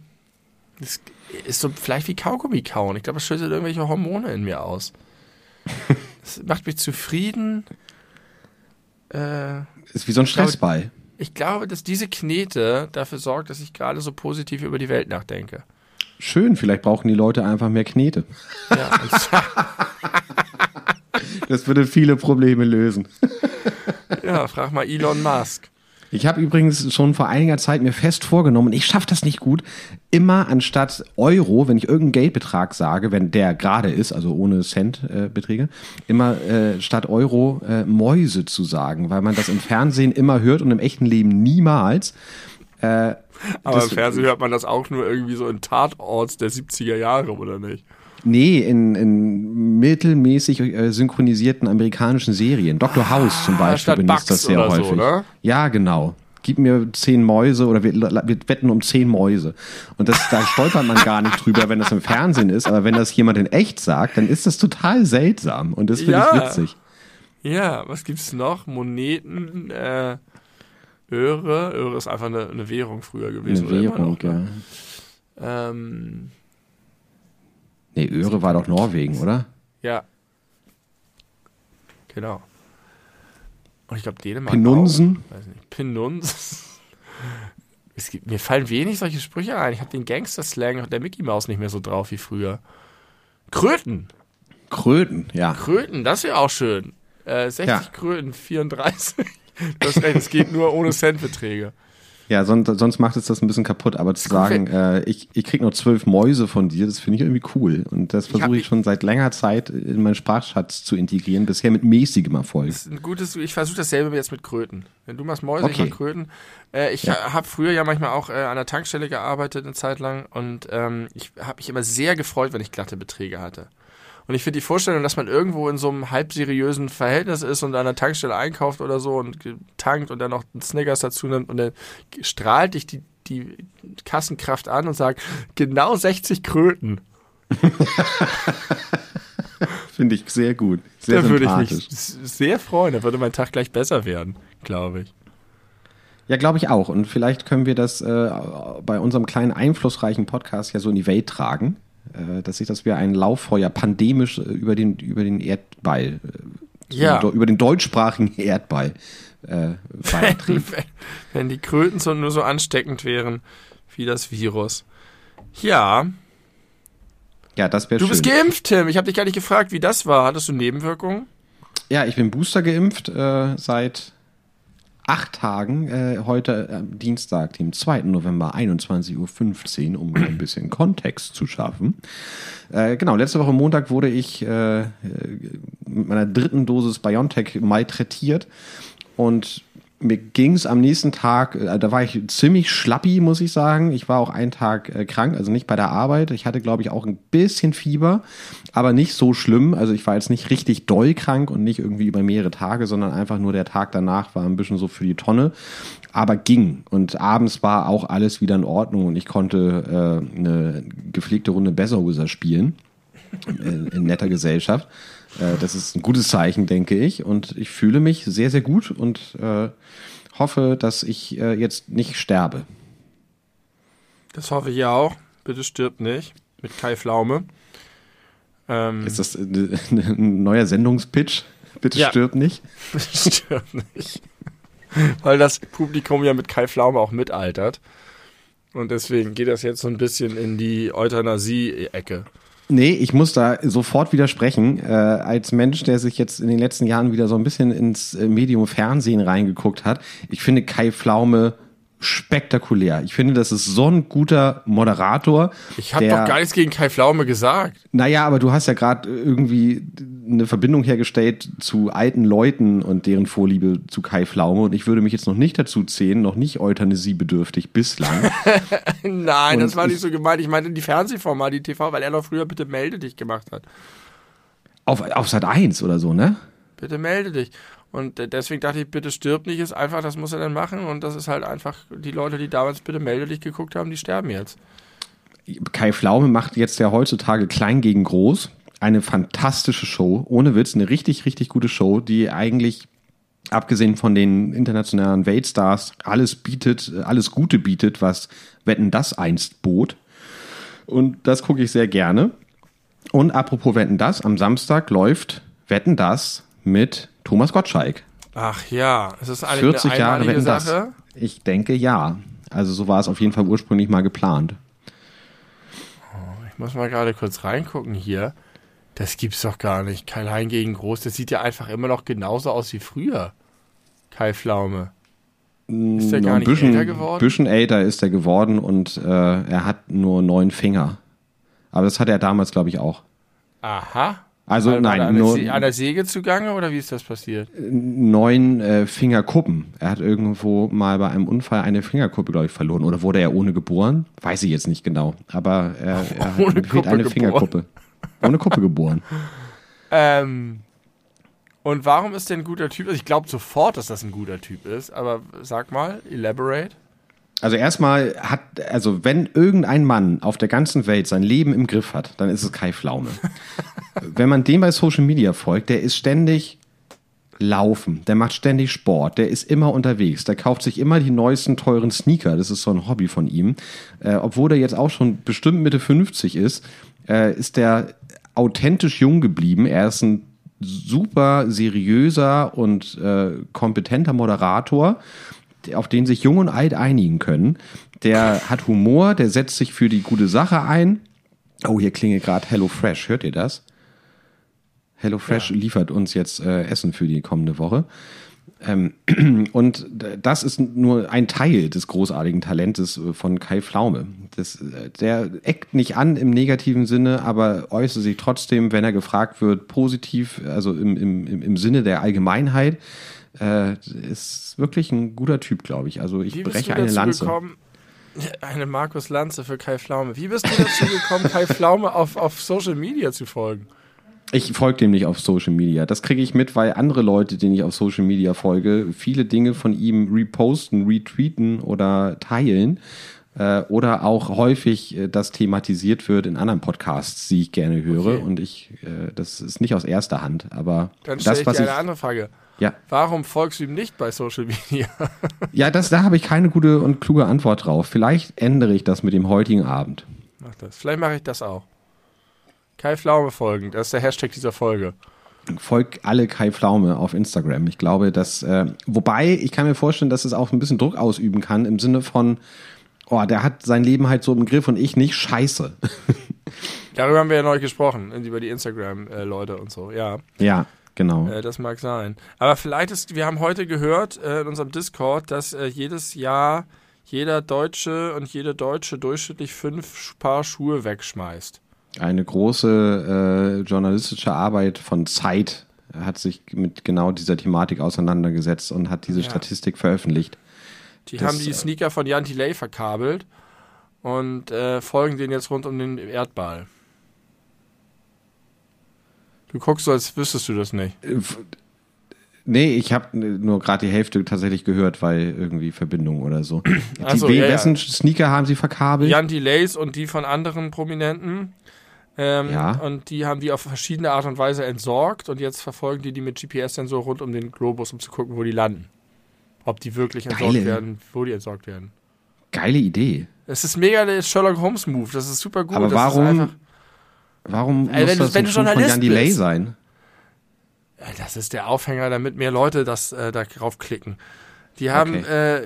das ist so vielleicht wie Kaugummi kauen. Ich glaube, das schüttet irgendwelche Hormone in mir aus. Das macht mich zufrieden. Äh, Ist wie so ein Stressball. ich glaube, dass diese Knete dafür sorgt, dass ich gerade so positiv über die Welt nachdenke. Schön, vielleicht brauchen die Leute einfach mehr Knete. Ja, Das würde viele Probleme lösen. ja frag mal Elon Musk. Ich habe übrigens schon vor einiger Zeit mir fest vorgenommen, ich schaffe das nicht gut, immer anstatt Euro, wenn ich irgendeinen Geldbetrag sage, wenn der gerade ist, also ohne Centbeträge, äh, immer äh, statt Euro äh, Mäuse zu sagen, weil man das im Fernsehen immer hört und im echten Leben niemals. Äh, Aber im Fernsehen hört man das auch nur irgendwie so in Tatorts der 70er Jahre, oder nicht? Nee, in, in mittelmäßig äh, synchronisierten amerikanischen Serien. Dr. House zum Beispiel benutzt das sehr oder so, häufig. ne? Ja, genau. Gib mir zehn Mäuse oder wir, wir wetten um zehn Mäuse. Und das, da stolpert man gar nicht drüber, wenn das im Fernsehen ist. Aber wenn das jemand in echt sagt, dann ist das total seltsam. Und das finde Ja. ich witzig. Ja, was gibt's noch? Moneten, äh, Öre. Öre ist einfach eine, eine Währung früher gewesen. Eine Währung, noch, ja. ne? Ähm, Nee, Öre war doch Norwegen, oder? ja. Genau. Und ich glaube, Dänemark. Penunsen? Auch. Weiß nicht. Penunsen. Es gibt, mir fallen wenig solche Sprüche ein. Ich habe den Gangster-Slang und der Mickey Mouse nicht mehr so drauf wie früher. Kröten. Kröten, ja. Kröten, das wäre auch schön. Äh, 60 Ja. Kröten, 34. Du hast recht, es geht nur ohne Centbeträge. Ja, sonst, sonst macht es das ein bisschen kaputt. Aber zu sagen, äh, ich, ich krieg nur zwölf Mäuse von dir, das finde ich irgendwie cool. Und das versuche ich mich- schon seit längerer Zeit in meinen Sprachschatz zu integrieren. Bisher mit mäßigem Erfolg. Das ist ein gutes, ich versuche dasselbe jetzt mit Kröten. Wenn du machst Mäuse, Okay. ich mach Kröten. Äh, ich Ja. habe früher ja manchmal auch äh, an der Tankstelle gearbeitet eine Zeit lang und ähm, ich habe mich immer sehr gefreut, wenn ich glatte Beträge hatte. Und ich finde die Vorstellung, dass man irgendwo in so einem halb seriösen Verhältnis ist und an der Tankstelle einkauft oder so und tankt und dann noch einen Snickers dazu nimmt und dann strahlt dich die, die Kassenkraft an und sagt, genau 60 Kröten. Finde ich sehr gut. Sehr da würde ich mich sehr freuen. Da würde mein Tag gleich besser werden, glaube ich. Ja, glaube ich auch. Und vielleicht können wir das äh, bei unserem kleinen einflussreichen Podcast ja so in die Welt tragen, dass sich das wie ein Lauffeuer pandemisch äh, über den über den Erdball, äh, Ja. über den deutschsprachigen Erdball äh, wenn, wenn die Kröten so nur so ansteckend wären wie das Virus. Ja, ja, das wäre du schön. bist geimpft, Tim. Ich habe dich gar nicht gefragt, wie das war. Hattest du Nebenwirkungen? Ja, ich bin Booster geimpft äh, seit acht Tagen. Äh, heute am Dienstag, dem 2. November, 21.15 Uhr, um ein bisschen Kontext zu schaffen. Äh, genau, letzte Woche Montag wurde ich äh, äh, mit meiner dritten Dosis BioNTech malträtiert und mir ging es am nächsten Tag, äh, da war ich ziemlich schlappi, muss ich sagen. Ich war auch einen Tag äh, krank, also nicht bei der Arbeit. Ich hatte, glaube ich, auch ein bisschen Fieber, aber nicht so schlimm. Also ich war jetzt nicht richtig doll krank und nicht irgendwie über mehrere Tage, sondern einfach nur der Tag danach war ein bisschen so für die Tonne. Aber ging. Und abends war auch alles wieder in Ordnung und ich konnte äh, eine gepflegte Runde Besserwisser spielen in, in netter Gesellschaft. Äh, das ist ein gutes Zeichen, denke ich. Und ich fühle mich sehr, sehr gut und äh, hoffe, dass ich äh, jetzt nicht sterbe. Das hoffe ich ja auch. Bitte stirbt nicht. Mit Kai Pflaume. Ähm, Ist das ein neuer Sendungspitch? Bitte Ja. stirb nicht. stirbt nicht. Weil das Publikum ja mit Kai Pflaume auch mitaltert. Und deswegen geht das jetzt so ein bisschen in die Euthanasie-Ecke. Nee, ich muss da sofort widersprechen. Äh, als Mensch, der sich jetzt in den letzten Jahren wieder so ein bisschen ins äh, Medium Fernsehen reingeguckt hat, ich finde Kai Pflaume spektakulär. Ich finde, das ist so ein guter Moderator. Ich habe doch gar nichts gegen Kai Pflaume gesagt. Naja, aber du hast ja gerade irgendwie eine Verbindung hergestellt zu alten Leuten und deren Vorliebe zu Kai Pflaume. Und ich würde mich jetzt noch nicht dazu zählen, noch nicht euthanasiebedürftig bislang. Nein, und das war nicht so gemeint. Ich meinte die Fernsehformate, die TV, weil er doch früher bitte melde dich gemacht hat. Auf, auf Sat 1 oder so, ne? Bitte melde dich. Und deswegen dachte ich, bitte stirb nicht, ist einfach, das muss er dann machen. Und das ist halt einfach, die Leute, die damals bitte melde dich geguckt haben, die sterben jetzt. Kai Pflaume macht jetzt ja heutzutage klein gegen groß. Eine fantastische Show, ohne Witz, eine richtig, richtig gute Show, die eigentlich, abgesehen von den internationalen Weltstars, alles bietet, alles Gute bietet, was Wetten das einst bot. Und das gucke ich sehr gerne. Und apropos Wetten das, am Samstag läuft Wetten das mit Thomas Gottschalk. Ach ja, ist das eigentlich 40 eine Jahre einmalige Wetten das. Sache? Ich denke ja. Also so war es auf jeden Fall ursprünglich mal geplant. Ich muss mal gerade kurz reingucken hier. Das gibt's doch gar nicht. Kai Hein gegen Groß, das sieht ja einfach immer noch genauso aus wie früher. Kai Pflaume. Ist der Noch gar nicht bisschen, älter geworden? bisschen älter ist er geworden und äh, er hat nur neun Finger. Aber das hat er damals, glaube ich, auch. Aha. Also War- nein, an, nur der an der Säge zugange oder wie ist das passiert? neun äh, Fingerkuppen. Er hat irgendwo mal bei einem Unfall eine Fingerkuppe, glaube ich, verloren. Oder wurde er ohne geboren? Weiß ich jetzt nicht genau. Aber er, er Ohne hat Kuppe eine geboren. Fingerkuppe. Ohne Kuppe geboren. Ähm, und warum ist der ein guter Typ? Also ich glaube sofort, dass das ein guter Typ ist, aber sag mal, elaborate. Also erstmal hat, also wenn irgendein Mann auf der ganzen Welt sein Leben im Griff hat, dann ist es Kai Pflaume. wenn man dem bei Social Media folgt, der ist ständig laufen, der macht ständig Sport, der ist immer unterwegs, der kauft sich immer die neuesten teuren Sneaker, das ist so ein Hobby von ihm. Äh, obwohl er jetzt auch schon bestimmt Mitte 50 ist, äh, ist der authentisch jung geblieben. Er ist ein super seriöser und äh, kompetenter Moderator, der- auf den sich Jung und Alt einigen können. Der hat Humor, der setzt sich für die gute Sache ein. Oh, hier klingelt gerade Hello Fresh. Hört ihr das? Hello Fresh liefert uns jetzt äh, Essen für die kommende Woche. Ähm, und d- das ist nur ein Teil des großartigen Talentes äh, von Kai Pflaume. Das, äh, der eckt nicht an im negativen Sinne, aber äußert sich trotzdem, wenn er gefragt wird, positiv, also im, im- im Sinne der Allgemeinheit. Äh, ist wirklich ein guter Typ, glaube ich. Also ich Wie bist breche du eine dazu Lanze. gekommen? Eine Markus Lanze für Kai Pflaume. Wie bist du dazu gekommen, Kai Pflaume auf, auf Social Media zu folgen? Ich folge dem nicht auf Social Media. Das kriege ich mit, weil andere Leute, denen ich auf Social Media folge, viele Dinge von ihm reposten, retweeten oder teilen. Äh, oder auch häufig äh, das thematisiert wird in anderen Podcasts, die ich gerne höre. Okay. Und ich, äh, das ist nicht aus erster Hand, aber Dann stelle das, ich was dir ich. eine andere Frage. Ja, Warum folgst du ihm nicht bei Social Media? ja das, da habe ich keine gute und kluge Antwort drauf. Vielleicht ändere ich das mit dem heutigen Abend. Mach das. Vielleicht mache ich das auch. Kai Pflaume folgen, das ist der Hashtag dieser Folge. Folg alle Kai Pflaume auf Instagram. Ich glaube, dass, äh, wobei ich kann mir vorstellen, dass es auch ein bisschen Druck ausüben kann im Sinne von, oh, der hat sein Leben halt so im Griff und ich nicht, scheiße. Darüber haben wir ja neulich gesprochen, über die Instagram-Leute und so. Ja, ja, genau. äh, das mag sein. Aber vielleicht ist, wir haben heute gehört äh, in unserem Discord, dass äh, jedes Jahr jeder Deutsche und jede Deutsche durchschnittlich fünf Paar Schuhe wegschmeißt. Eine große äh, journalistische Arbeit von Zeit hat sich mit genau dieser Thematik auseinandergesetzt und hat diese Ja. Statistik veröffentlicht. Die Das, haben die äh, Sneaker von Jan Delay verkabelt und äh, folgen denen jetzt rund um den Erdball. Du guckst so, als wüsstest du das nicht. Äh, Nee, ich habe nur gerade die Hälfte tatsächlich gehört, weil irgendwie Verbindung oder so. Die, so, ja, ja. Sneaker haben sie verkabelt? Jan Delays und die von anderen Prominenten. Ähm, Ja. Und die haben die auf verschiedene Art und Weise entsorgt und jetzt verfolgen die die mit GPS-Sensor rund um den Globus, um zu gucken, wo die landen. Ob die wirklich entsorgt Geile. werden, wo die entsorgt werden. Geile Idee. Es ist mega der Sherlock Holmes Move, das ist super gut. Aber das ist warum, einfach- warum Ey, muss wenn das wenn ein du Schuh von Journalist Jan Delay bist. sein? Das ist der Aufhänger, damit mehr Leute das äh, da draufklicken. Die haben Okay. äh,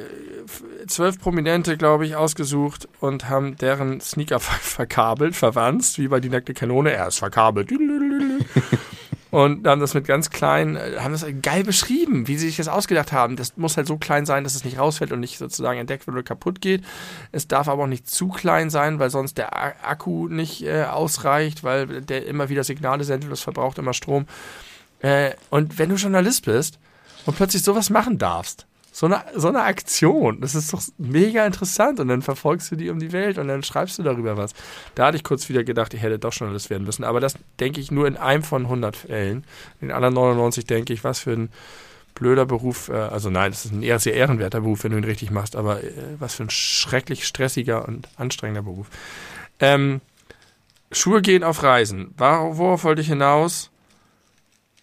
zwölf Prominente, glaube ich, ausgesucht und haben deren Sneaker ver verkabelt, verwanzt, wie bei die nackte Kanone. Er ist verkabelt. und haben das mit ganz kleinen, äh, haben das geil beschrieben, wie sie sich das ausgedacht haben. Das muss halt so klein sein, dass es nicht rausfällt und nicht sozusagen entdeckt wird oder kaputt geht. Es darf aber auch nicht zu klein sein, weil sonst der Akku nicht äh, ausreicht, weil der immer wieder Signale sendet, das verbraucht immer Strom. Äh, und wenn du Journalist bist und plötzlich sowas machen darfst, so eine, so eine Aktion. Das ist doch mega interessant. Und dann verfolgst du die um die Welt und dann schreibst du darüber was. Da hatte ich kurz wieder gedacht, ich hätte doch Journalist werden müssen. Aber das denke ich nur in einem von 100 Fällen. In anderen 99 denke ich, was für ein blöder Beruf. Äh, also nein, das ist ein eher sehr ehrenwerter Beruf, wenn du ihn richtig machst. Aber äh, was für ein schrecklich stressiger und anstrengender Beruf. Ähm, Schuhe gehen auf Reisen. Worauf wollte ich hinaus?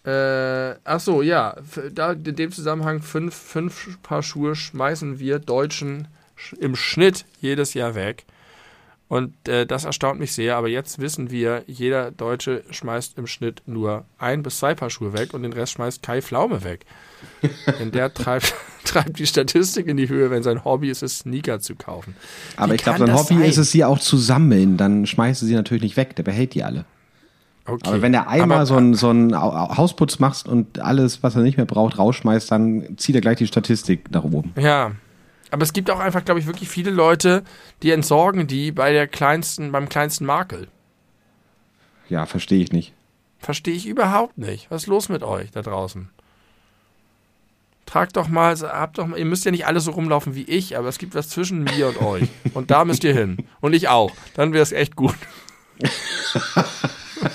Äh, ach so, ja. Da in dem Zusammenhang fünf, fünf Paar Schuhe schmeißen wir Deutschen im Schnitt jedes Jahr weg. Und äh, das erstaunt mich sehr, aber jetzt wissen wir, jeder Deutsche schmeißt im Schnitt nur ein bis zwei Paar Schuhe weg und den Rest schmeißt Kai Pflaume weg. Denn der treibt, treibt die Statistik in die Höhe, wenn sein Hobby ist, es Sneaker zu kaufen. Aber Wie ich glaube, sein Hobby sein? ist es, sie auch zu sammeln. Dann schmeißt du sie natürlich nicht weg, der behält die alle. Okay. Aber wenn er einmal aber, so einen so einen Hausputz macht und alles, was er nicht mehr braucht, rausschmeißt, dann zieht er gleich die Statistik nach oben. Ja. Aber es gibt auch einfach, glaube ich, wirklich viele Leute, die entsorgen die bei der kleinsten, beim kleinsten Makel. Ja, verstehe ich nicht. Verstehe ich überhaupt nicht. Was ist los mit euch da draußen? Tragt doch mal, habt doch mal, ihr müsst ja nicht alle so rumlaufen wie ich, aber es gibt was zwischen mir und euch. Und da müsst ihr hin. Und ich auch. Dann wäre es echt gut.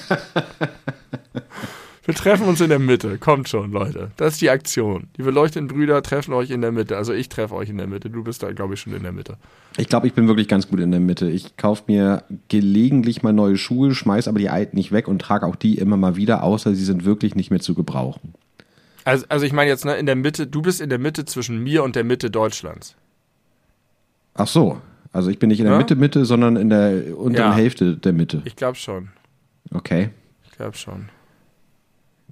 Wir treffen uns in der Mitte. Kommt schon, Leute. Das ist die Aktion. Die beleuchteten Brüder treffen euch in der Mitte. Also ich treffe euch in der Mitte. Du bist da, glaube ich, schon in der Mitte. Ich glaube, ich bin wirklich ganz gut in der Mitte. Ich kaufe mir gelegentlich mal neue Schuhe, schmeiß aber die alten nicht weg und trage auch die immer mal wieder, außer sie sind wirklich nicht mehr zu gebrauchen. Also, also ich meine jetzt, ne, in der Mitte, du bist in der Mitte zwischen mir und der Mitte Deutschlands. Ach so. Also ich bin nicht in der ja? Mitte Mitte, sondern in der unteren ja. Hälfte der Mitte. Ich glaube schon. Okay. Ich glaube schon.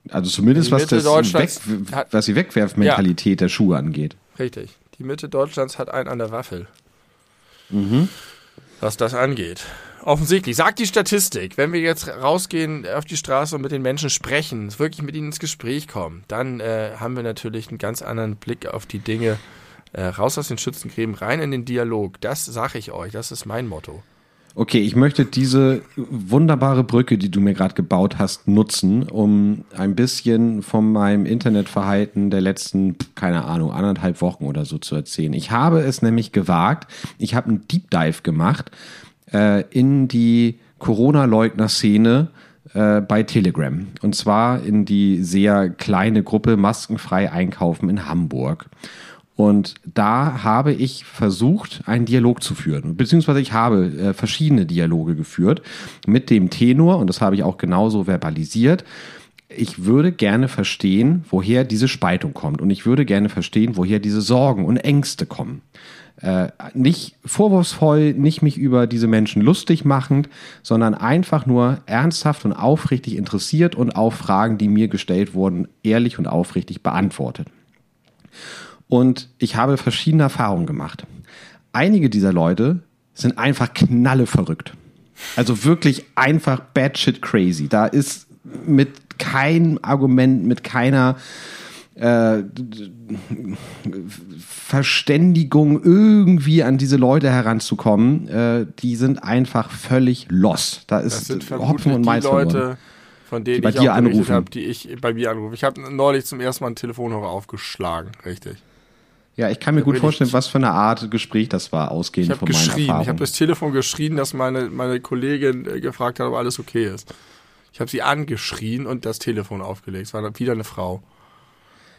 Also zumindest was, das Weg, was die Wegwerfmentalität ja. der Schuhe angeht. Richtig. Die Mitte Deutschlands hat einen an der Waffel. Mhm. Was das angeht. Offensichtlich. Sagt die Statistik, wenn wir jetzt rausgehen auf die Straße und mit den Menschen sprechen, wirklich mit ihnen ins Gespräch kommen, dann äh, haben wir natürlich einen ganz anderen Blick auf die Dinge. Äh, raus aus den Schützengräben, rein in den Dialog. Das sage ich euch. Das ist mein Motto. Okay, ich möchte diese wunderbare Brücke, die du mir gerade gebaut hast, nutzen, um ein bisschen von meinem Internetverhalten der letzten, keine Ahnung, anderthalb Wochen oder so zu erzählen. Ich habe es nämlich gewagt, ich habe einen Deep Dive gemacht äh, in die Corona-Leugner-Szene äh, bei Telegram. Und zwar in die sehr kleine Gruppe Maskenfrei Einkaufen in Hamburg. Und da habe ich versucht, einen Dialog zu führen. Beziehungsweise ich habe äh, verschiedene Dialoge geführt mit dem Tenor, und das habe ich auch genauso verbalisiert. Ich würde gerne verstehen, woher diese Spaltung kommt. Und ich würde gerne verstehen, woher diese Sorgen und Ängste kommen. Äh, nicht vorwurfsvoll, nicht mich über diese Menschen lustig machend, sondern einfach nur ernsthaft und aufrichtig interessiert und auch Fragen, die mir gestellt wurden, ehrlich und aufrichtig beantwortet. Und ich habe verschiedene Erfahrungen gemacht. Einige dieser Leute sind einfach knalle verrückt. Also wirklich einfach bad shit crazy. Da ist mit keinem Argument, mit keiner äh, Verständigung irgendwie an diese Leute heranzukommen. Äh, die sind einfach völlig lost. Da ist Hopfen und Mais Leute, von denen die ich auch anrufen. habe, die ich bei mir anrufe. Ich habe neulich zum ersten Mal einen Telefonhörer aufgeschlagen, richtig. Ja, ich kann mir gut vorstellen, was für eine Art Gespräch das war, ausgehend von meiner Erfahrung. Ich habe das Telefon geschrien, dass meine, meine Kollegin äh, gefragt hat, ob alles okay ist. Ich habe sie angeschrien und das Telefon aufgelegt. Es war wieder eine Frau.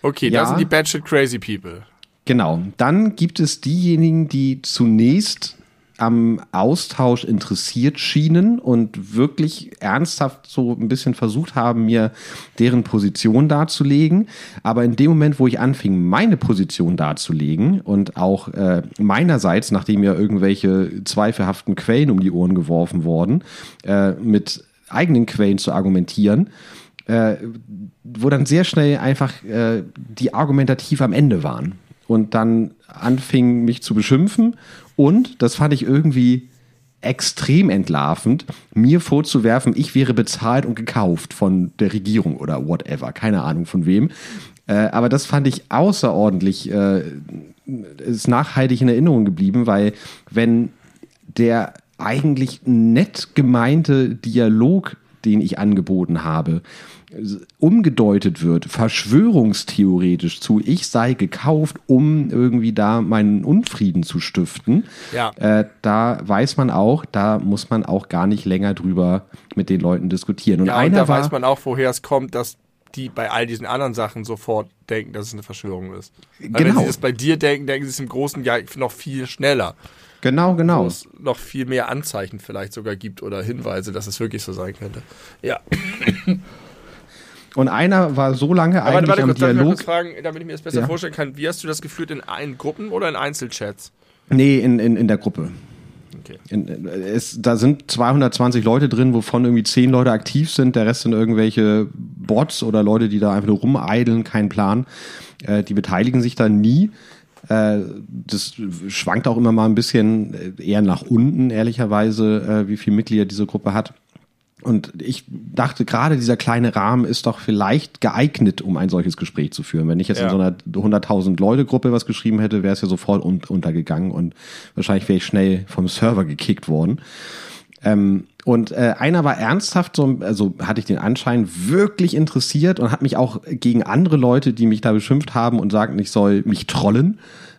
Okay, ja, das sind die Batshit Crazy People. Genau. Dann gibt es diejenigen, die zunächst am Austausch interessiert schienen und wirklich ernsthaft so ein bisschen versucht haben, mir deren Position darzulegen. Aber in dem Moment, wo ich anfing, meine Position darzulegen und auch äh, meinerseits, nachdem ja irgendwelche zweifelhaften Quellen um die Ohren geworfen wurden, äh, mit eigenen Quellen zu argumentieren, äh, wo dann sehr schnell einfach äh, die argumentativ am Ende waren und dann anfingen mich zu beschimpfen und, das fand ich irgendwie extrem entlarvend, mir vorzuwerfen, ich wäre bezahlt und gekauft von der Regierung oder whatever, keine Ahnung von wem. Äh, aber das fand ich außerordentlich, äh, ist nachhaltig in Erinnerung geblieben, weil wenn der eigentlich nett gemeinte Dialog, den ich angeboten habe, umgedeutet wird, verschwörungstheoretisch zu, ich sei gekauft, um irgendwie da meinen Unfrieden zu stiften, Ja. äh, da weiß man auch, da muss man auch gar nicht länger drüber mit den Leuten diskutieren. Und Ja, und einer da war, weiß man auch, woher es kommt, dass die bei all diesen anderen Sachen sofort denken, dass es eine Verschwörung ist. Weil Wenn Genau. sie es bei dir denken, denken sie es im Großen ja noch viel schneller. genau, Wo genau. es noch viel mehr Anzeichen vielleicht sogar gibt oder Hinweise, dass es wirklich so sein könnte. Ja. Und einer war so lange Aber eigentlich warte, warte am kurz, darf ich Dialog. fragen, damit ich mir das besser Ja. vorstellen kann. Wie hast du das geführt in, in Gruppen oder in Einzelchats? Nee, in, in, in der Gruppe. Okay. In, in- es, da sind 220 Leute drin, wovon irgendwie 10 Leute aktiv sind. Der Rest sind irgendwelche Bots oder Leute, die da einfach nur rumeideln, kein Plan. Äh, die beteiligen sich da nie. Äh, das schwankt auch immer mal ein bisschen äh, eher nach unten, ehrlicherweise, äh, wie viele Mitglieder diese Gruppe hat. Und ich dachte, gerade dieser kleine Rahmen ist doch vielleicht geeignet, um ein solches Gespräch zu führen. Wenn ich jetzt in Ja. so einer 100.000 Leute Gruppe was geschrieben hätte, wäre es ja sofort un untergegangen und wahrscheinlich wäre ich schnell vom Server gekickt worden. Ähm, und äh, einer war ernsthaft, so, also hatte ich den Anschein, wirklich interessiert und hat mich auch gegen andere Leute, die mich da beschimpft haben und sagten, ich soll mich trollen,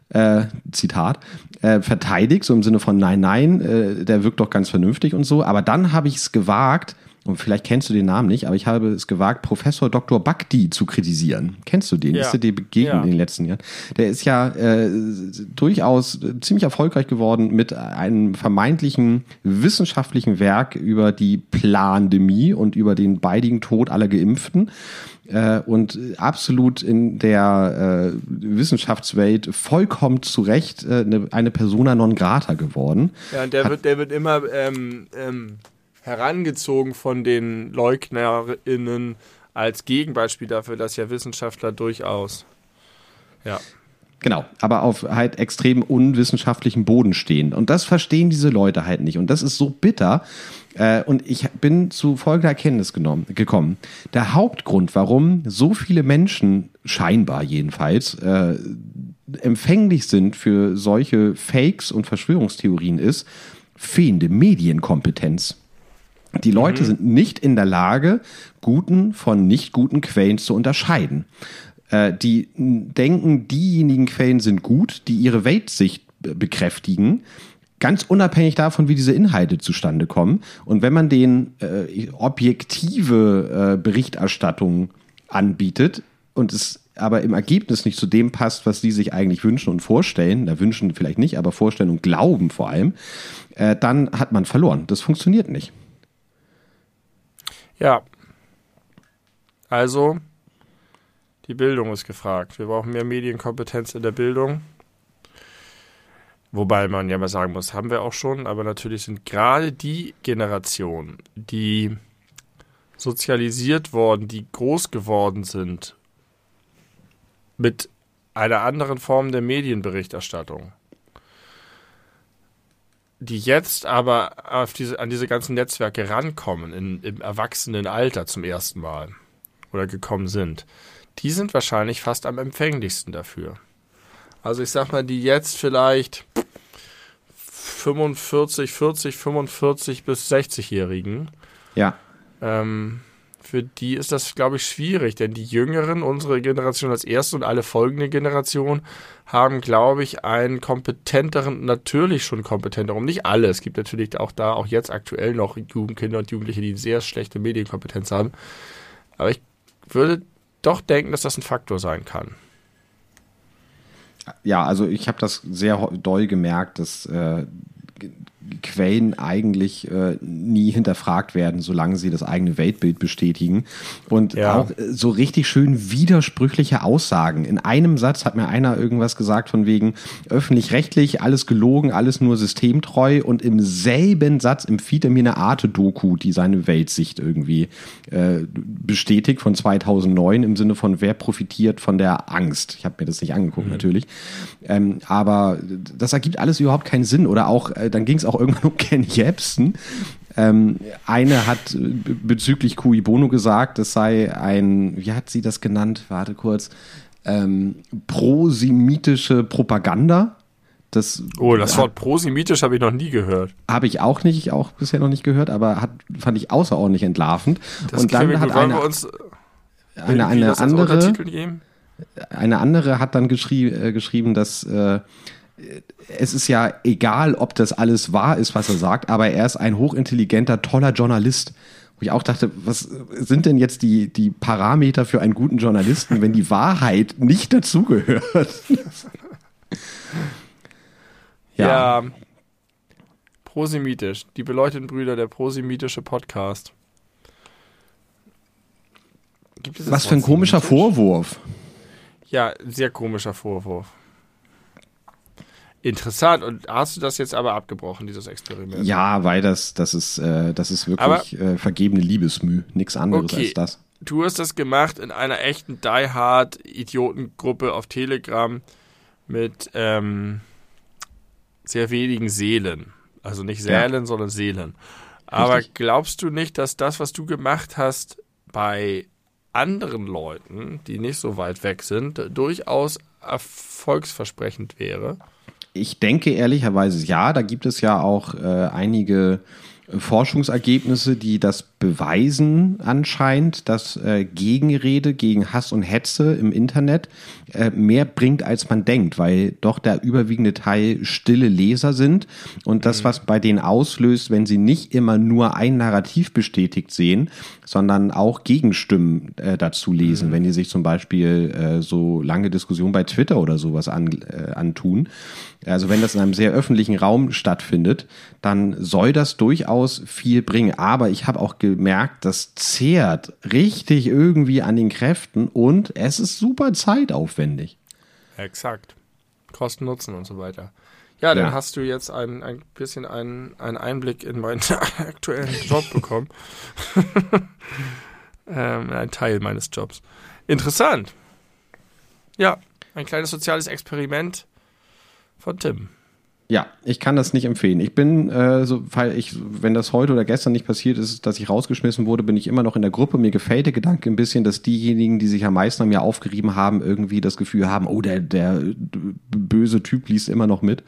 äh, Zitat, äh, verteidigt, so im Sinne von nein, nein, äh, der wirkt doch ganz vernünftig und so. Aber dann habe ich es gewagt, und vielleicht kennst du den Namen nicht, aber ich habe es gewagt, Professor Dr. Bakti zu kritisieren. Kennst du den? Ja. Ist dir begegnet Ja. in den letzten Jahren? Der ist ja äh, durchaus ziemlich erfolgreich geworden mit einem vermeintlichen wissenschaftlichen Werk über die Plandemie und über den baldigen Tod aller Geimpften äh, und absolut in der äh, Wissenschaftswelt vollkommen zu Recht äh, eine, eine Persona non grata geworden. Ja, und der wird, der wird immer ähm, ähm, herangezogen von den LeugnerInnen als Gegenbeispiel dafür, dass ja Wissenschaftler durchaus. Ja. Genau, aber auf halt extrem unwissenschaftlichen Boden stehen. Und das verstehen diese Leute halt nicht. Und das ist so bitter. Äh, und ich bin zu folgender Erkenntnis genommen, gekommen. Der Hauptgrund, warum so viele Menschen, scheinbar jedenfalls, äh, empfänglich sind für solche Fakes und Verschwörungstheorien ist fehlende Medienkompetenz. Die Leute sind nicht in der Lage, guten von nicht guten Quellen zu unterscheiden. Äh, die denken, diejenigen Quellen sind gut, die ihre Weltsicht be- bekräftigen, ganz unabhängig davon, wie diese Inhalte zustande kommen. Und wenn man denen äh, objektive äh, Berichterstattung anbietet und es aber im Ergebnis nicht zu dem passt, was die sich eigentlich wünschen und vorstellen, da wünschen vielleicht nicht, aber vorstellen und glauben vor allem, äh, dann hat man verloren. Das funktioniert nicht. Ja. Also, die Bildung ist gefragt. Wir brauchen mehr Medienkompetenz in der Bildung. Wobei man ja mal sagen muss, haben wir auch schon, aber natürlich sind gerade die Generationen, die sozialisiert worden, die groß geworden sind mit einer anderen Form der Medienberichterstattung, die jetzt aber diese, an diese ganzen Netzwerke rankommen, in, im Erwachsenenalter zum ersten Mal oder gekommen sind, die sind wahrscheinlich fast am empfänglichsten dafür. Also ich sag mal, die jetzt vielleicht 45, 40, 45 bis 60-Jährigen, Ja. ähm, für die ist das, glaube ich, schwierig, denn die Jüngeren, unsere Generation als erste und alle folgende Generationen, haben, glaube ich, einen kompetenteren, natürlich schon kompetenteren, nicht alle, es gibt natürlich auch da, auch jetzt aktuell noch Jugendkinder und Jugendliche, die sehr schlechte Medienkompetenz haben. Aber ich würde doch denken, dass das ein Faktor sein kann. Ja, also ich habe das sehr doll gemerkt, dass äh, Quellen eigentlich äh, nie hinterfragt werden, solange sie das eigene Weltbild bestätigen. Und Ja. auch äh, so richtig schön widersprüchliche Aussagen. In einem Satz hat mir einer irgendwas gesagt von wegen öffentlich-rechtlich, alles gelogen, alles nur systemtreu. Und im selben Satz empfiehlt er mir eine Arte-Doku, die seine Weltsicht irgendwie äh, bestätigt von 2009 im Sinne von wer profitiert von der Angst. Ich habe mir das nicht angeguckt natürlich, ähm, aber das ergibt alles überhaupt keinen Sinn. Oder auch, äh, dann ging es auch irgendwann um Ken Jebsen. Ähm, eine hat bezüglich Kui Bono gesagt, es sei ein, wie hat sie das genannt? Warte kurz. Ähm, prosemitische Propaganda. Das, oh, das Wort prosemitisch habe ich noch nie gehört. Habe ich auch nicht, auch bisher noch nicht gehört, aber hat, fand ich außerordentlich entlarvend. Das und dann hat eine, uns eine, eine andere, eine andere hat dann geschrie, äh, geschrieben, dass äh, es ist ja egal, ob das alles wahr ist, was er sagt, aber er ist ein hochintelligenter, toller Journalist. Wo ich auch dachte, was sind denn jetzt die, die Parameter für einen guten Journalisten, wenn die Wahrheit nicht dazugehört? ja. ja. Prosemitisch. Die beleuchteten Brüder, der prosemitische Podcast. was für ein komischer Vorwurf. Ja, sehr komischer Vorwurf. Interessant. Und hast du das jetzt aber abgebrochen, dieses Experiment? Ja, weil das, das ist, äh, das ist wirklich äh, vergebene Liebesmüh. Nichts anderes okay. als das. Du hast das gemacht in einer echten Die Hard Idiotengruppe auf Telegram mit ähm, sehr wenigen Seelen. Also nicht Sälen, ja. sondern Seelen. Aber Richtig. glaubst du nicht, dass das, was du gemacht hast, bei anderen Leuten, die nicht so weit weg sind, durchaus erfolgsversprechend wäre? Ich denke ehrlicherweise ja, da gibt es ja auch äh, einige Forschungsergebnisse, die das beweisen anscheinend, dass äh, Gegenrede gegen Hass und Hetze im Internet äh, mehr bringt, als man denkt, weil doch der überwiegende Teil stille Leser sind und das, mhm. was bei denen auslöst, wenn sie nicht immer nur ein Narrativ bestätigt sehen, sondern auch Gegenstimmen äh, dazu lesen, mhm. wenn die sich zum Beispiel äh, so lange Diskussionen bei Twitter oder sowas an, äh, antun. Also wenn das in einem sehr öffentlichen Raum stattfindet, dann soll das durchaus viel bringen. Aber ich habe auch gemerkt, das zehrt richtig irgendwie an den Kräften und es ist super zeitaufwendig. Exakt. Kosten, Nutzen und so weiter. Ja, dann ja. hast du jetzt ein, ein bisschen einen, einen Einblick in meinen aktuellen Job bekommen. ähm, ein Teil meines Jobs. Interessant. Ja, ein kleines soziales Experiment von Tim. Ja, ich kann das nicht empfehlen. Ich bin, äh, so, weil ich, wenn das heute oder gestern nicht passiert ist, dass ich rausgeschmissen wurde, bin ich immer noch in der Gruppe. Mir gefällt der Gedanke ein bisschen, dass diejenigen, die sich am meisten an mir aufgerieben haben, irgendwie das Gefühl haben, oh, der, der böse Typ liest immer noch mit.